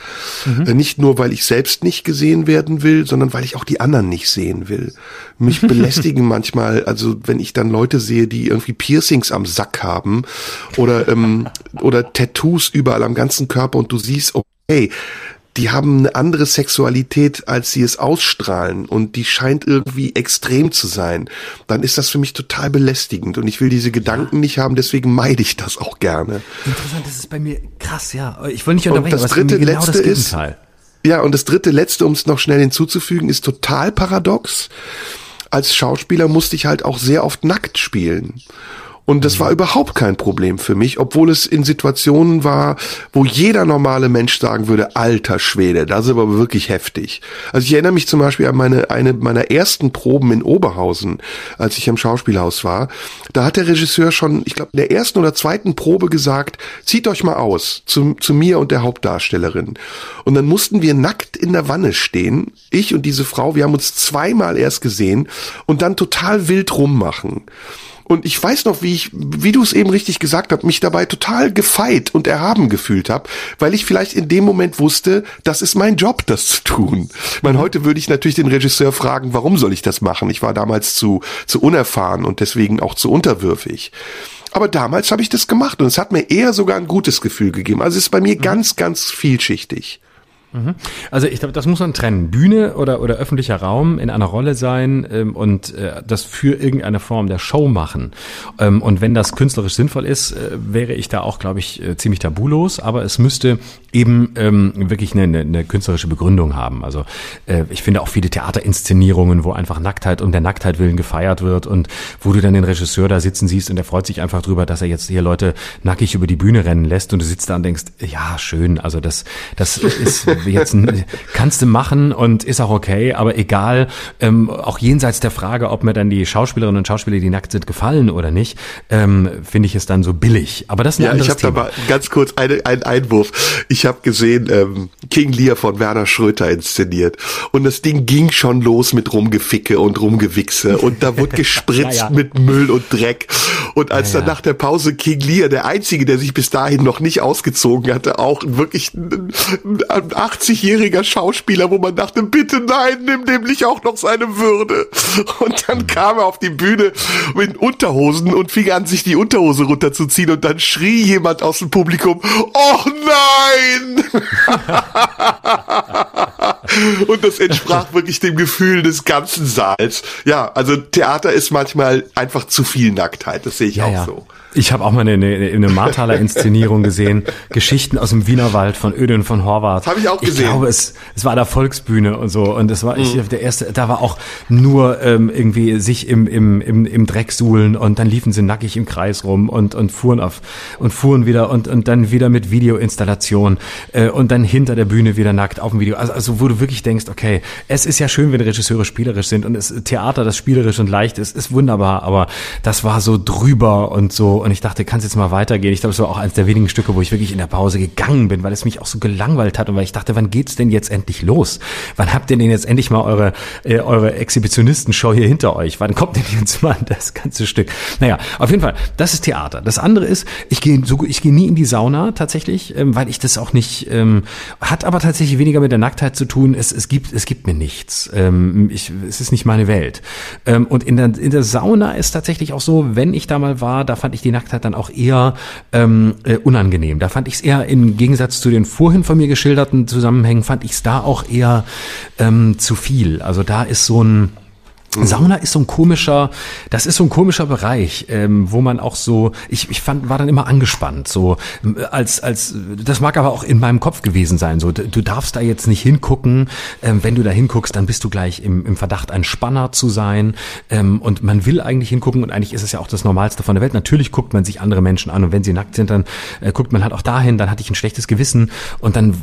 Mhm. Nicht nur, weil ich selbst nicht gesehen werden will, sondern weil ich auch die anderen nicht sehen will. Mich belästigen manchmal, also wenn ich dann Leute sehe, die irgendwie Piercings am Sack haben oder, ähm, oder Tattoos überall am ganzen Körper und du siehst, okay, die haben eine andere Sexualität, als sie es ausstrahlen und die scheint irgendwie extrem zu sein, dann ist das für mich total belästigend und ich will diese Gedanken nicht haben, deswegen meide ich das auch gerne. Interessant, das ist bei mir krass, ja. Ich wollte nicht unterbrechen, und das dritte, genau letzte das ist, Ja, und das dritte, letzte, um es noch schnell hinzuzufügen, ist total paradox. Als Schauspieler musste ich halt auch sehr oft nackt spielen. Und das war überhaupt kein Problem für mich, obwohl es in Situationen war, wo jeder normale Mensch sagen würde, alter Schwede, das ist aber wirklich heftig. Also ich erinnere mich zum Beispiel an meine, eine meiner ersten Proben in Oberhausen, als ich am Schauspielhaus war. Da hat der Regisseur schon, ich glaube, in der ersten oder zweiten Probe gesagt, zieht euch mal aus zu, zu mir und der Hauptdarstellerin. Und dann mussten wir nackt in der Wanne stehen, ich und diese Frau, wir haben uns zweimal erst gesehen und dann total wild rummachen. Und ich weiß noch, wie ich, wie du es eben richtig gesagt hast, mich dabei total gefeit und erhaben gefühlt habe, weil ich vielleicht in dem Moment wusste, das ist mein Job, das zu tun. Ich meine, heute würde ich natürlich den Regisseur fragen, warum soll ich das machen? Ich war damals zu, zu unerfahren und deswegen auch zu unterwürfig. Aber damals habe ich das gemacht und es hat mir eher sogar ein gutes Gefühl gegeben. Also es ist bei mir mhm. ganz, ganz vielschichtig. Mhm. Also ich glaube, das muss man trennen. Bühne oder, oder öffentlicher Raum in einer Rolle sein ähm, und äh, das für irgendeine Form der Show machen. Ähm, und wenn das künstlerisch sinnvoll ist, äh, wäre ich da auch, glaube ich, äh, ziemlich tabulos. Aber es müsste eben ähm, wirklich eine, eine, eine künstlerische Begründung haben. Also äh, ich finde auch viele Theaterinszenierungen, wo einfach Nacktheit um der Nacktheit willen gefeiert wird und wo du dann den Regisseur da sitzen siehst und er freut sich einfach drüber, dass er jetzt hier Leute nackig über die Bühne rennen lässt und du sitzt da und denkst, ja, schön, also das, das ist äh, jetzt kannst du machen und ist auch okay, aber egal, ähm, auch jenseits der Frage, ob mir dann die Schauspielerinnen und Schauspieler, die nackt sind, gefallen oder nicht, ähm, finde ich es dann so billig. Aber das ist ein ja, anderes ich hab Thema. Da mal ganz kurz eine, ein Einwurf. Ich habe gesehen, ähm, King Lear von Werner Schröter inszeniert und das Ding ging schon los mit Rumgeficke und Rumgewichse und da wurde gespritzt ja, ja. mit Müll und Dreck und als ja, dann nach der Pause King Lear, der Einzige, der sich bis dahin noch nicht ausgezogen hatte, auch wirklich 80-jähriger Schauspieler, wo man dachte, bitte nein, nimm dem nicht auch noch seine Würde. Und dann kam er auf die Bühne mit Unterhosen und fing an, sich die Unterhose runterzuziehen und dann schrie jemand aus dem Publikum, oh nein! und das entsprach wirklich dem Gefühl des ganzen Saals. Ja, also Theater ist manchmal einfach zu viel Nacktheit, das sehe ich ja, auch ja. so. Ich habe auch mal eine, eine, eine Marthaler Inszenierung gesehen, Geschichten aus dem Wienerwald von Ödön von Horvath. Habe ich auch gesehen. Ich glaube, es, es war der Volksbühne und so und es war mhm. ich, der erste, da war auch nur ähm, irgendwie sich im, im, im, im Dreck suhlen und dann liefen sie nackig im Kreis rum und, und fuhren auf und fuhren wieder und, und dann wieder mit Videoinstallation äh, und dann hinter der Bühne wieder nackt auf dem Video. Also, also wo du wirklich denkst, okay, es ist ja schön, wenn Regisseure spielerisch sind und es Theater, das spielerisch und leicht ist, ist wunderbar, aber das war so drüber und so und ich dachte, kann es jetzt mal weitergehen. Ich glaube, es war auch eines der wenigen Stücke, wo ich wirklich in der Pause gegangen bin, weil es mich auch so gelangweilt hat und weil ich dachte, wann geht's denn jetzt endlich los? Wann habt ihr denn jetzt endlich mal eure, äh, eure Exhibitionistenshow hier hinter euch? Wann kommt denn jetzt mal das ganze Stück? Naja, auf jeden Fall, das ist Theater. Das andere ist, ich gehe so, ich gehe nie in die Sauna tatsächlich, ähm, weil ich das auch nicht, ähm, hat aber tatsächlich weniger mit der Nacktheit zu tun. Es, es gibt, es gibt mir nichts. Ähm, ich, es ist nicht meine Welt. Ähm, und in der, in der Sauna ist tatsächlich auch so, wenn ich da mal war, da fand ich die die Nacktheit dann auch eher ähm, äh, unangenehm. Da fand ich es eher im Gegensatz zu den vorhin von mir geschilderten Zusammenhängen, fand ich es da auch eher ähm, zu viel. Also da ist so ein. Sauna ist so ein komischer, das ist so ein komischer Bereich, ähm, wo man auch so, ich, ich fand, war dann immer angespannt, so als als das mag aber auch in meinem Kopf gewesen sein. So, du darfst da jetzt nicht hingucken. Ähm, wenn du da hinguckst, dann bist du gleich im, im Verdacht, ein Spanner zu sein. Ähm, und man will eigentlich hingucken und eigentlich ist es ja auch das Normalste von der Welt. Natürlich guckt man sich andere Menschen an und wenn sie nackt sind, dann äh, guckt man halt auch dahin. Dann hatte ich ein schlechtes Gewissen und dann,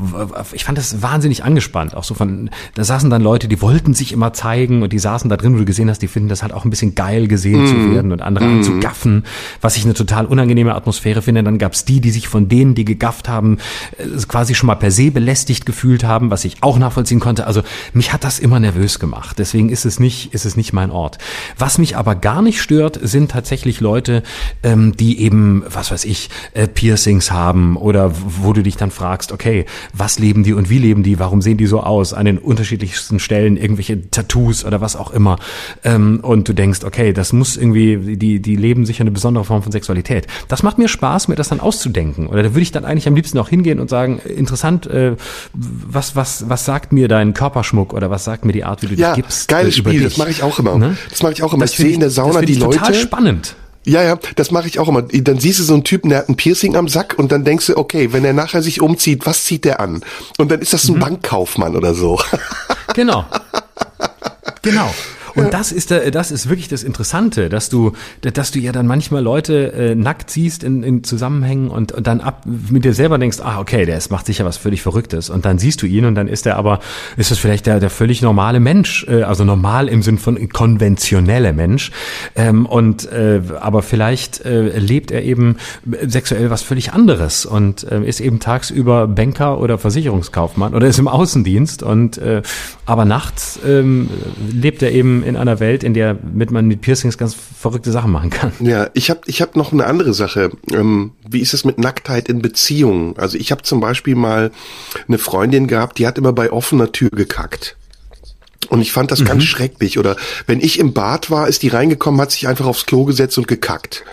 ich fand das wahnsinnig angespannt. Auch so von, da saßen dann Leute, die wollten sich immer zeigen und die saßen da drin wo du gesehen hast, die finden das halt auch ein bisschen geil gesehen mm. zu mhm. werden und andere mm. anzugaffen, was ich eine total unangenehme Atmosphäre finde. Dann gab's die, die sich von denen, die gegafft haben, äh, quasi schon mal per se belästigt gefühlt haben, was ich auch nachvollziehen konnte. Also mich hat das immer nervös gemacht. Deswegen ist es nicht, ist es nicht mein Ort. Was mich aber gar nicht stört, sind tatsächlich Leute, ähm, die eben, was weiß ich, äh, Piercings haben oder wo du dich dann fragst, okay, was leben die und wie leben die? Warum sehen die so aus? An den unterschiedlichsten Stellen irgendwelche Tattoos oder was auch immer ähm, und du denkst, okay, das muss irgendwie, die, die leben sicher eine besondere Form von Sexualität. Das macht mir Spaß, mir das dann auszudenken. Oder da würde ich dann eigentlich am liebsten auch hingehen und sagen, interessant, äh, was, was, was sagt mir dein Körperschmuck oder was sagt mir die Art, wie du ja, dich gibst? Geiles äh, Spiel, dich? das mache ich auch immer. Ne? Das mache ich auch immer. Das ich sehe in der Sauna die Leute. Total spannend. Ja, ja, das mache ich auch immer. Dann siehst du so einen Typen, der hat ein Piercing am Sack und dann denkst du, okay, wenn er nachher sich umzieht, was zieht der an? Und dann ist das ein mhm. Bankkaufmann oder so. Genau. Genau. Und das ist das ist wirklich das Interessante, dass du, dass du ja dann manchmal Leute äh, nackt siehst in, in Zusammenhängen und, und dann ab mit dir selber denkst, ah okay, der ist, macht sicher was völlig Verrücktes. Und dann siehst du ihn und dann ist er aber, ist es vielleicht der, der völlig normale Mensch, äh, also normal im Sinn von konventionelle Mensch. Ähm, und äh, aber vielleicht äh, lebt er eben sexuell was völlig anderes und äh, ist eben tagsüber Banker oder Versicherungskaufmann oder ist im Außendienst und äh, aber nachts ähm, lebt er eben in einer Welt, in der mit man mit Piercings ganz verrückte Sachen machen kann. Ja, ich habe ich hab noch eine andere Sache. Ähm, wie ist es mit Nacktheit in Beziehungen? Also ich habe zum Beispiel mal eine Freundin gehabt, die hat immer bei offener Tür gekackt. Und ich fand das mhm. ganz schrecklich. Oder wenn ich im Bad war, ist die reingekommen, hat sich einfach aufs Klo gesetzt und gekackt.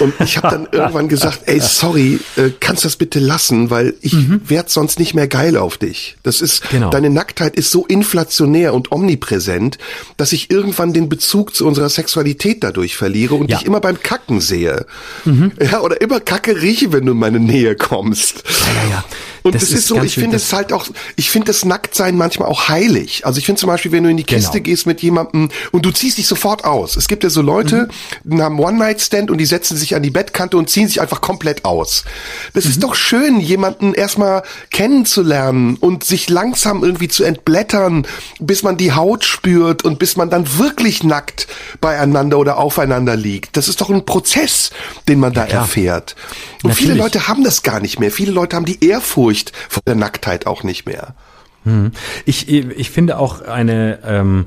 Und ich habe dann irgendwann gesagt, ey, sorry, äh, kannst das bitte lassen, weil ich mhm. werd sonst nicht mehr geil auf dich. Das ist, genau. deine Nacktheit ist so inflationär und omnipräsent, dass ich irgendwann den Bezug zu unserer Sexualität dadurch verliere und ja. dich immer beim Kacken sehe. Mhm. Ja, oder immer Kacke rieche, wenn du in meine Nähe kommst. Ja, ja, ja. Und das, das ist, ist so, ich finde es halt auch, ich finde das Nacktsein manchmal auch heilig. Also ich finde zum Beispiel, wenn du in die Kiste genau. gehst mit jemandem und du ziehst dich sofort aus. Es gibt ja so Leute, mhm. die haben One-Night-Stand und die setzen sich an die Bettkante und ziehen sich einfach komplett aus. Das mhm. ist doch schön, jemanden erstmal kennenzulernen und sich langsam irgendwie zu entblättern, bis man die Haut spürt und bis man dann wirklich nackt beieinander oder aufeinander liegt. Das ist doch ein Prozess, den man da ja, erfährt. Und Natürlich. viele Leute haben das gar nicht mehr. Viele Leute haben die Ehrfurcht vor der Nacktheit auch nicht mehr. Hm. Ich, ich finde auch eine, ähm,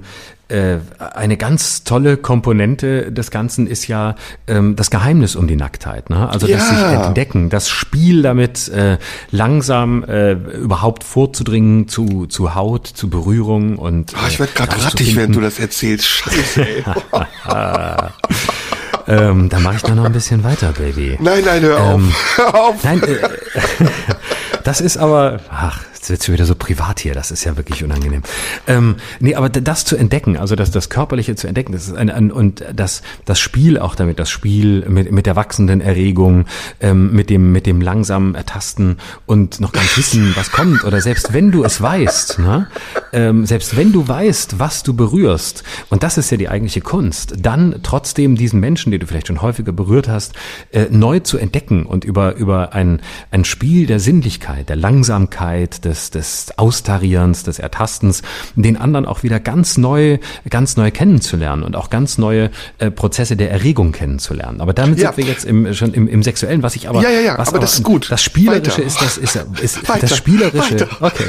äh, eine ganz tolle Komponente des Ganzen ist ja ähm, das Geheimnis um die Nacktheit. Ne? Also das ja. sich entdecken, das Spiel damit äh, langsam äh, überhaupt vorzudringen zu, zu Haut, zu Berührung und. Oh, ich werde gerade rattig, wenn du das erzählst. Scheiße. Ey. ähm, da mache ich doch noch ein bisschen weiter, Baby. Nein, nein, hör auf. Ähm, hör auf. Nein, äh, das ist aber, ach, Jetzt wird's wieder so privat hier, das ist ja wirklich unangenehm. Ähm, nee, aber das zu entdecken, also das, das Körperliche zu entdecken, das ist ein, ein und das, das Spiel auch damit, das Spiel mit, mit der wachsenden Erregung, ähm, mit dem, mit dem langsamen Ertasten und noch gar nicht wissen, was kommt, oder selbst wenn du es weißt, ne? ähm, selbst wenn du weißt, was du berührst, und das ist ja die eigentliche Kunst, dann trotzdem diesen Menschen, den du vielleicht schon häufiger berührt hast, äh, neu zu entdecken und über, über ein, ein Spiel der Sinnlichkeit, der Langsamkeit, des, des Austarierens, des Ertastens, den anderen auch wieder ganz neu, ganz neu kennenzulernen und auch ganz neue äh, Prozesse der Erregung kennenzulernen. Aber damit ja. sind wir jetzt im, schon im, im Sexuellen, was ich aber, ja, ja, ja, was aber, das ist gut. Das Spielerische Weiter. ist das, ist, ist Weiter. das Spielerische. Weiter. Okay.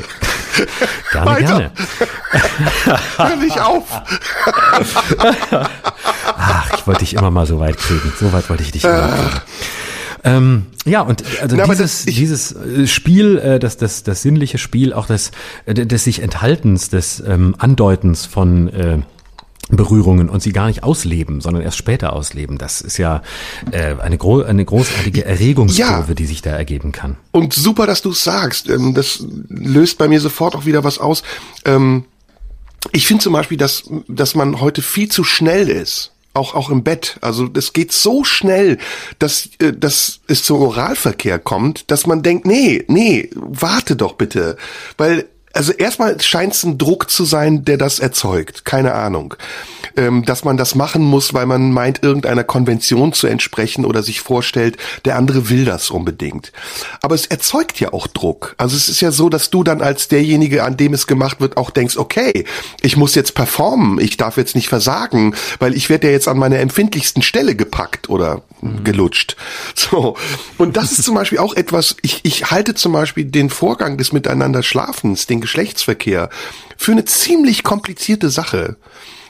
Gerne, Weiter. gerne. Hör nicht auf. Ach, ich wollte dich immer mal so weit kriegen. So weit wollte ich dich immer kriegen. Ähm, ja, und also Na, dieses, das, dieses äh, Spiel, äh, das, das, das sinnliche Spiel, auch das, äh, des sich Enthaltens, des ähm, Andeutens von äh, Berührungen und sie gar nicht ausleben, sondern erst später ausleben. Das ist ja äh, eine, gro eine großartige Erregungskurve, ja. die sich da ergeben kann. Und super, dass du es sagst. Ähm, das löst bei mir sofort auch wieder was aus. Ähm, ich finde zum Beispiel, dass, dass man heute viel zu schnell ist auch auch im Bett. Also das geht so schnell, dass äh, dass es zum Oralverkehr kommt, dass man denkt, nee, nee, warte doch bitte, weil also erstmal scheint es ein Druck zu sein, der das erzeugt. Keine Ahnung ähm, dass man das machen muss, weil man meint, irgendeiner Konvention zu entsprechen oder sich vorstellt, der andere will das unbedingt. Aber es erzeugt ja auch Druck. Also es ist ja so, dass du dann als derjenige, an dem es gemacht wird, auch denkst, okay, ich muss jetzt performen, ich darf jetzt nicht versagen, weil ich werde ja jetzt an meiner empfindlichsten Stelle gepackt oder mhm. gelutscht. So. Und das ist zum Beispiel auch etwas, ich, ich halte zum Beispiel den Vorgang des Miteinanderschlafens, den Geschlechtsverkehr, für eine ziemlich komplizierte Sache.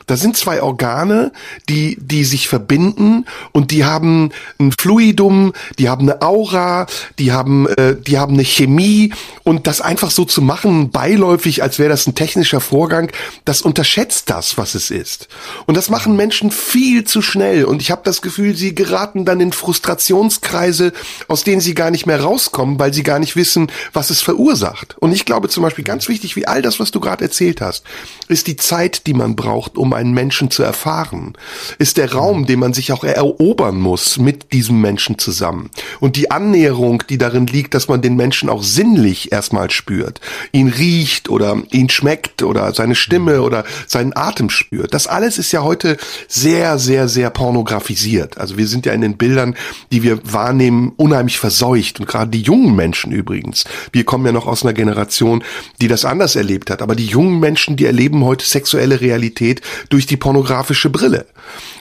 Da sind zwei Organe, die, die sich verbinden und die haben ein Fluidum, die haben eine Aura, die haben, äh, die haben eine Chemie und das einfach so zu machen, beiläufig, als wäre das ein technischer Vorgang, das unterschätzt das, was es ist. Und das machen Menschen viel zu schnell und ich habe das Gefühl, sie geraten dann in Frustrationskreise, aus denen sie gar nicht mehr rauskommen, weil sie gar nicht wissen, was es verursacht. Und ich glaube zum Beispiel ganz wichtig, wie all das, was du gerade erzählt hast, ist die Zeit, die man braucht, um einen Menschen zu erfahren, ist der Raum, den man sich auch erobern muss mit diesem Menschen zusammen. Und die Annäherung, die darin liegt, dass man den Menschen auch sinnlich erstmal spürt, ihn riecht oder ihn schmeckt oder seine Stimme oder seinen Atem spürt. Das alles ist ja heute sehr, sehr, sehr pornografisiert. Also wir sind ja in den Bildern, die wir wahrnehmen, unheimlich verseucht. Und gerade die jungen Menschen übrigens. Wir kommen ja noch aus einer Generation, die das anders erlebt hat. Aber die jungen Menschen, die erleben heute sexuelle Realität durch die pornografische Brille.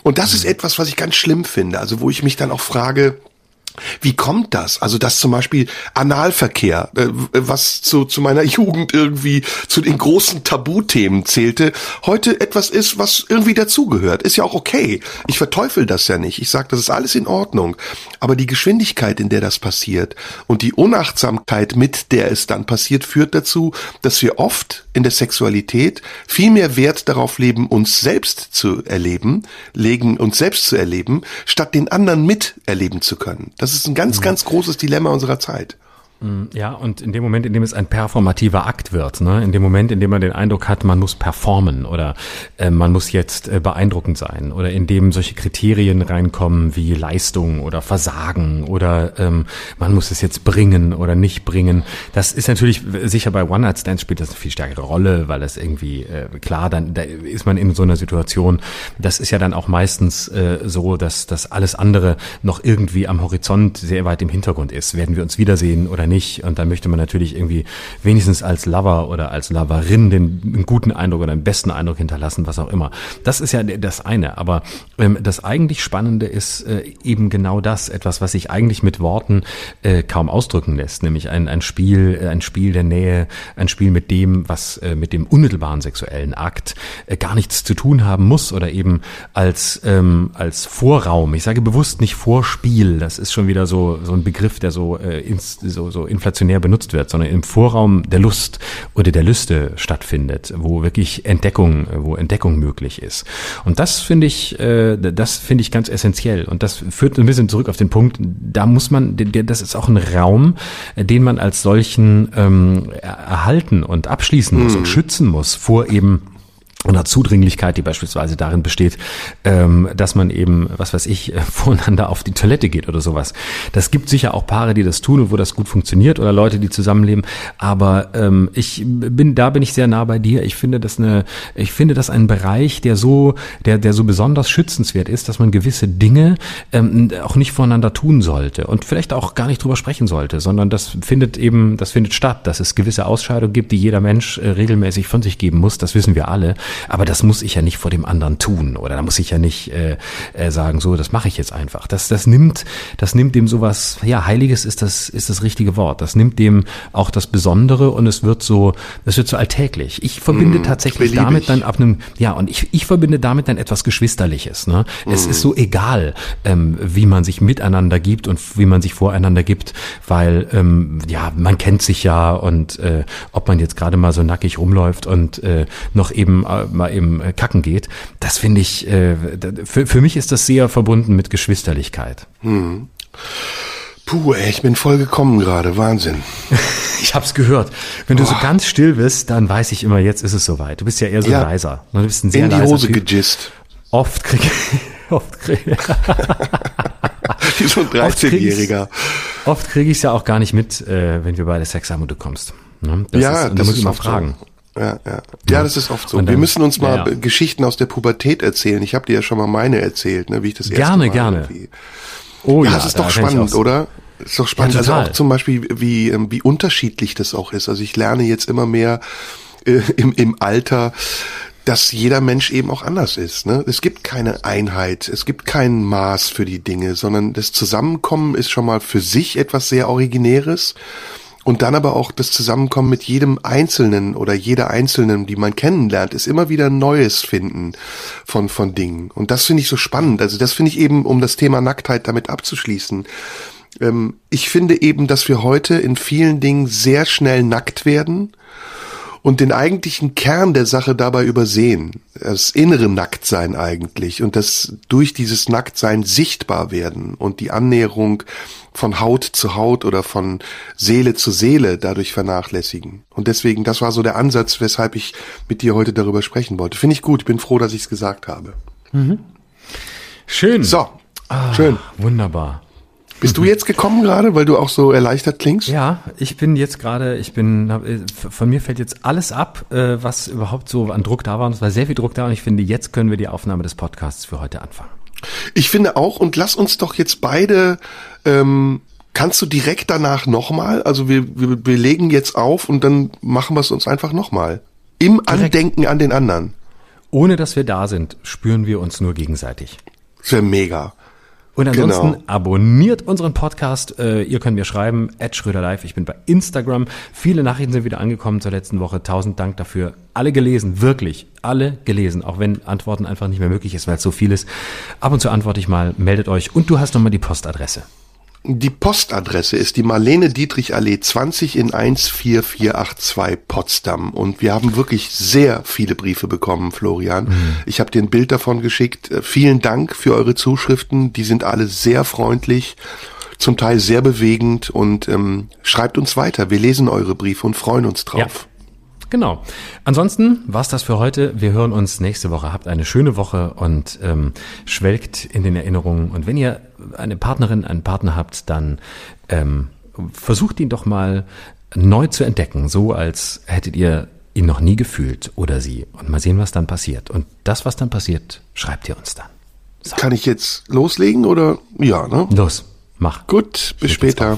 Und das ist etwas, was ich ganz schlimm finde. Also wo ich mich dann auch frage, wie kommt das? Also dass zum Beispiel Analverkehr, äh, was zu, zu meiner Jugend irgendwie zu den großen Tabuthemen zählte, heute etwas ist, was irgendwie dazugehört. Ist ja auch okay. Ich verteufel das ja nicht. Ich sage, das ist alles in Ordnung. Aber die Geschwindigkeit, in der das passiert und die Unachtsamkeit, mit der es dann passiert, führt dazu, dass wir oft in der Sexualität viel mehr Wert darauf leben, uns selbst zu erleben, legen uns selbst zu erleben, statt den anderen miterleben zu können. Das ist ein ganz, ganz großes Dilemma unserer Zeit. Mm, ja, und in dem Moment, in dem es ein performativer Akt wird, ne, in dem Moment, in dem man den Eindruck hat, man muss performen oder äh, man muss jetzt äh, beeindruckend sein oder in dem solche Kriterien reinkommen wie Leistung oder Versagen oder ähm, man muss es jetzt bringen oder nicht bringen. Das ist natürlich sicher bei One Night Stands spielt das eine viel stärkere Rolle, weil das irgendwie äh, klar, dann da ist man in so einer Situation. Das ist ja dann auch meistens äh, so, dass dass alles andere noch irgendwie am Horizont sehr weit im Hintergrund ist. Werden wir uns wiedersehen oder nicht. Und da möchte man natürlich irgendwie wenigstens als Lover oder als Loverin den einen guten Eindruck oder einen besten Eindruck hinterlassen, was auch immer. Das ist ja das eine. Aber ähm, das eigentlich Spannende ist äh, eben genau das, etwas, was sich eigentlich mit Worten äh, kaum ausdrücken lässt, nämlich ein, ein Spiel, äh, ein Spiel der Nähe, ein Spiel mit dem, was äh, mit dem unmittelbaren sexuellen Akt äh, gar nichts zu tun haben muss oder eben als, ähm, als Vorraum. Ich sage bewusst nicht Vorspiel, das ist schon wieder so, so ein Begriff, der so, äh, ins, so, so so inflationär benutzt wird, sondern im Vorraum der Lust oder der Lüste stattfindet, wo wirklich Entdeckung, wo Entdeckung möglich ist. Und das finde ich, äh, das finde ich ganz essentiell. Und das führt ein bisschen zurück auf den Punkt, da muss man, das ist auch ein Raum, den man als solchen ähm, erhalten und abschließen muss mhm. und schützen muss vor eben einer Zudringlichkeit, die beispielsweise darin besteht, ähm, dass man eben, was weiß ich, voneinander auf die Toilette geht oder sowas. Das gibt sicher auch Paare, die das tun und wo das gut funktioniert oder Leute, die zusammenleben. Aber ähm, ich bin, da bin ich sehr nah bei dir. Ich finde das eine, ich finde das ein Bereich, der so, der, der so besonders schützenswert ist, dass man gewisse Dinge ähm, auch nicht voneinander tun sollte und vielleicht auch gar nicht drüber sprechen sollte, sondern das findet eben, das findet statt, dass es gewisse Ausscheidungen gibt, die jeder Mensch äh, regelmäßig von sich geben muss. Das wissen wir alle. Aber das muss ich ja nicht vor dem anderen tun oder da muss ich ja nicht äh, äh, sagen, so, das mache ich jetzt einfach. Das, das nimmt, das nimmt dem sowas, ja, Heiliges ist das, ist das richtige Wort. Das nimmt dem auch das Besondere und es wird so, es wird so alltäglich. Ich verbinde mm, tatsächlich beliebig. damit dann ab einem, ja, und ich, ich verbinde damit dann etwas Geschwisterliches. Ne? Mm. Es ist so egal, ähm, wie man sich miteinander gibt und wie man sich voreinander gibt, weil ähm, ja, man kennt sich ja und äh, ob man jetzt gerade mal so nackig rumläuft und äh, noch eben mal eben äh, kacken geht. Das finde ich, äh, für, für mich ist das sehr verbunden mit Geschwisterlichkeit. Hm. Puh, ey, ich bin voll gekommen gerade, Wahnsinn. ich hab's gehört. Wenn du oh. so ganz still bist, dann weiß ich immer, jetzt ist es soweit. Du bist ja eher so ja, leiser. Du bist ein sehr in die Hose typ. gejist. Oft krieg ich, oft krieg Wie so ein 13-Jähriger. Oft kriege ich es ja auch gar nicht mit, äh, wenn wir beide Sex haben und du kommst. Ne? Das ja, ist, das da muss ich mal fragen. So ja, ja. Ja, das ist oft so. Dann, wir müssen uns mal ja, Geschichten aus der Pubertät erzählen. Ich habe dir ja schon mal meine erzählt, ne, wie ich das erste gerne, Mal Gerne, gerne. Oh ja, das ist doch spannend, oder? Ist doch spannend. Ja, also auch zum Beispiel, wie, ähm, wie unterschiedlich das auch ist. Also ich lerne jetzt immer mehr äh, im, im Alter, dass jeder Mensch eben auch anders ist. Ne? Es gibt keine Einheit, es gibt kein Maß für die Dinge, sondern das Zusammenkommen ist schon mal für sich etwas sehr Originäres. Und dann aber auch das Zusammenkommen mit jedem Einzelnen oder jeder Einzelnen, die man kennenlernt, ist immer wieder Neues finden von, von Dingen. Und das finde ich so spannend. Also das finde ich eben, um das Thema Nacktheit damit abzuschließen. Ähm, ich finde eben, dass wir heute in vielen Dingen sehr schnell nackt werden und den eigentlichen Kern der Sache dabei übersehen. Das innere Nacktsein eigentlich und das durch dieses Nacktsein sichtbar werden und die Annäherung von Haut zu Haut oder von Seele zu Seele dadurch vernachlässigen. Und deswegen, das war so der Ansatz, weshalb ich mit dir heute darüber sprechen wollte. Finde ich gut. Ich bin froh, dass ich es gesagt habe. Mhm. Schön. So, ah, schön. Wunderbar. Bist du jetzt gekommen gerade, weil du auch so erleichtert klingst? Ja, ich bin jetzt gerade, ich bin, äh, von mir fällt jetzt alles ab, äh, was überhaupt so an Druck da war. Und es war sehr viel Druck da und ich finde, jetzt können wir die Aufnahme des Podcasts für heute anfangen. Ich finde auch und lass uns doch jetzt beide, ähm, kannst du direkt danach nochmal, also wir, wir, wir legen jetzt auf und dann machen wir es uns einfach nochmal. Im direkt. Andenken an den anderen. Ohne dass wir da sind, spüren wir uns nur gegenseitig. Das wäre mega. Und ansonsten genau. abonniert unseren Podcast. Äh, ihr könnt mir schreiben, at Schröder Live. Ich bin bei Instagram. Viele Nachrichten sind wieder angekommen zur letzten Woche. Tausend Dank dafür. Alle gelesen, wirklich. Alle gelesen. Auch wenn Antworten einfach nicht mehr möglich ist, weil es so viel ist. Ab und zu antworte ich mal. Meldet euch. Und du hast nochmal die Postadresse. Die Postadresse ist die Marlene Dietrich Allee 20 in 14482 Potsdam und wir haben wirklich sehr viele Briefe bekommen, Florian. Mhm. Ich habe dir ein Bild davon geschickt. Äh, vielen Dank für eure Zuschriften, die sind alle sehr freundlich, zum Teil sehr bewegend und ähm, schreibt uns weiter. Wir lesen eure Briefe und freuen uns drauf. Ja. Genau. Ansonsten war's das für heute. Wir hören uns nächste Woche. Habt eine schöne Woche und ähm, schwelgt in den Erinnerungen. Und wenn ihr eine Partnerin, einen Partner habt, dann ähm, versucht ihn doch mal neu zu entdecken, so als hättet ihr ihn noch nie gefühlt oder sie. Und mal sehen, was dann passiert. Und das, was dann passiert, schreibt ihr uns dann. So. Kann ich jetzt loslegen oder ja, ne? Los, mach. Gut, bis Steht später.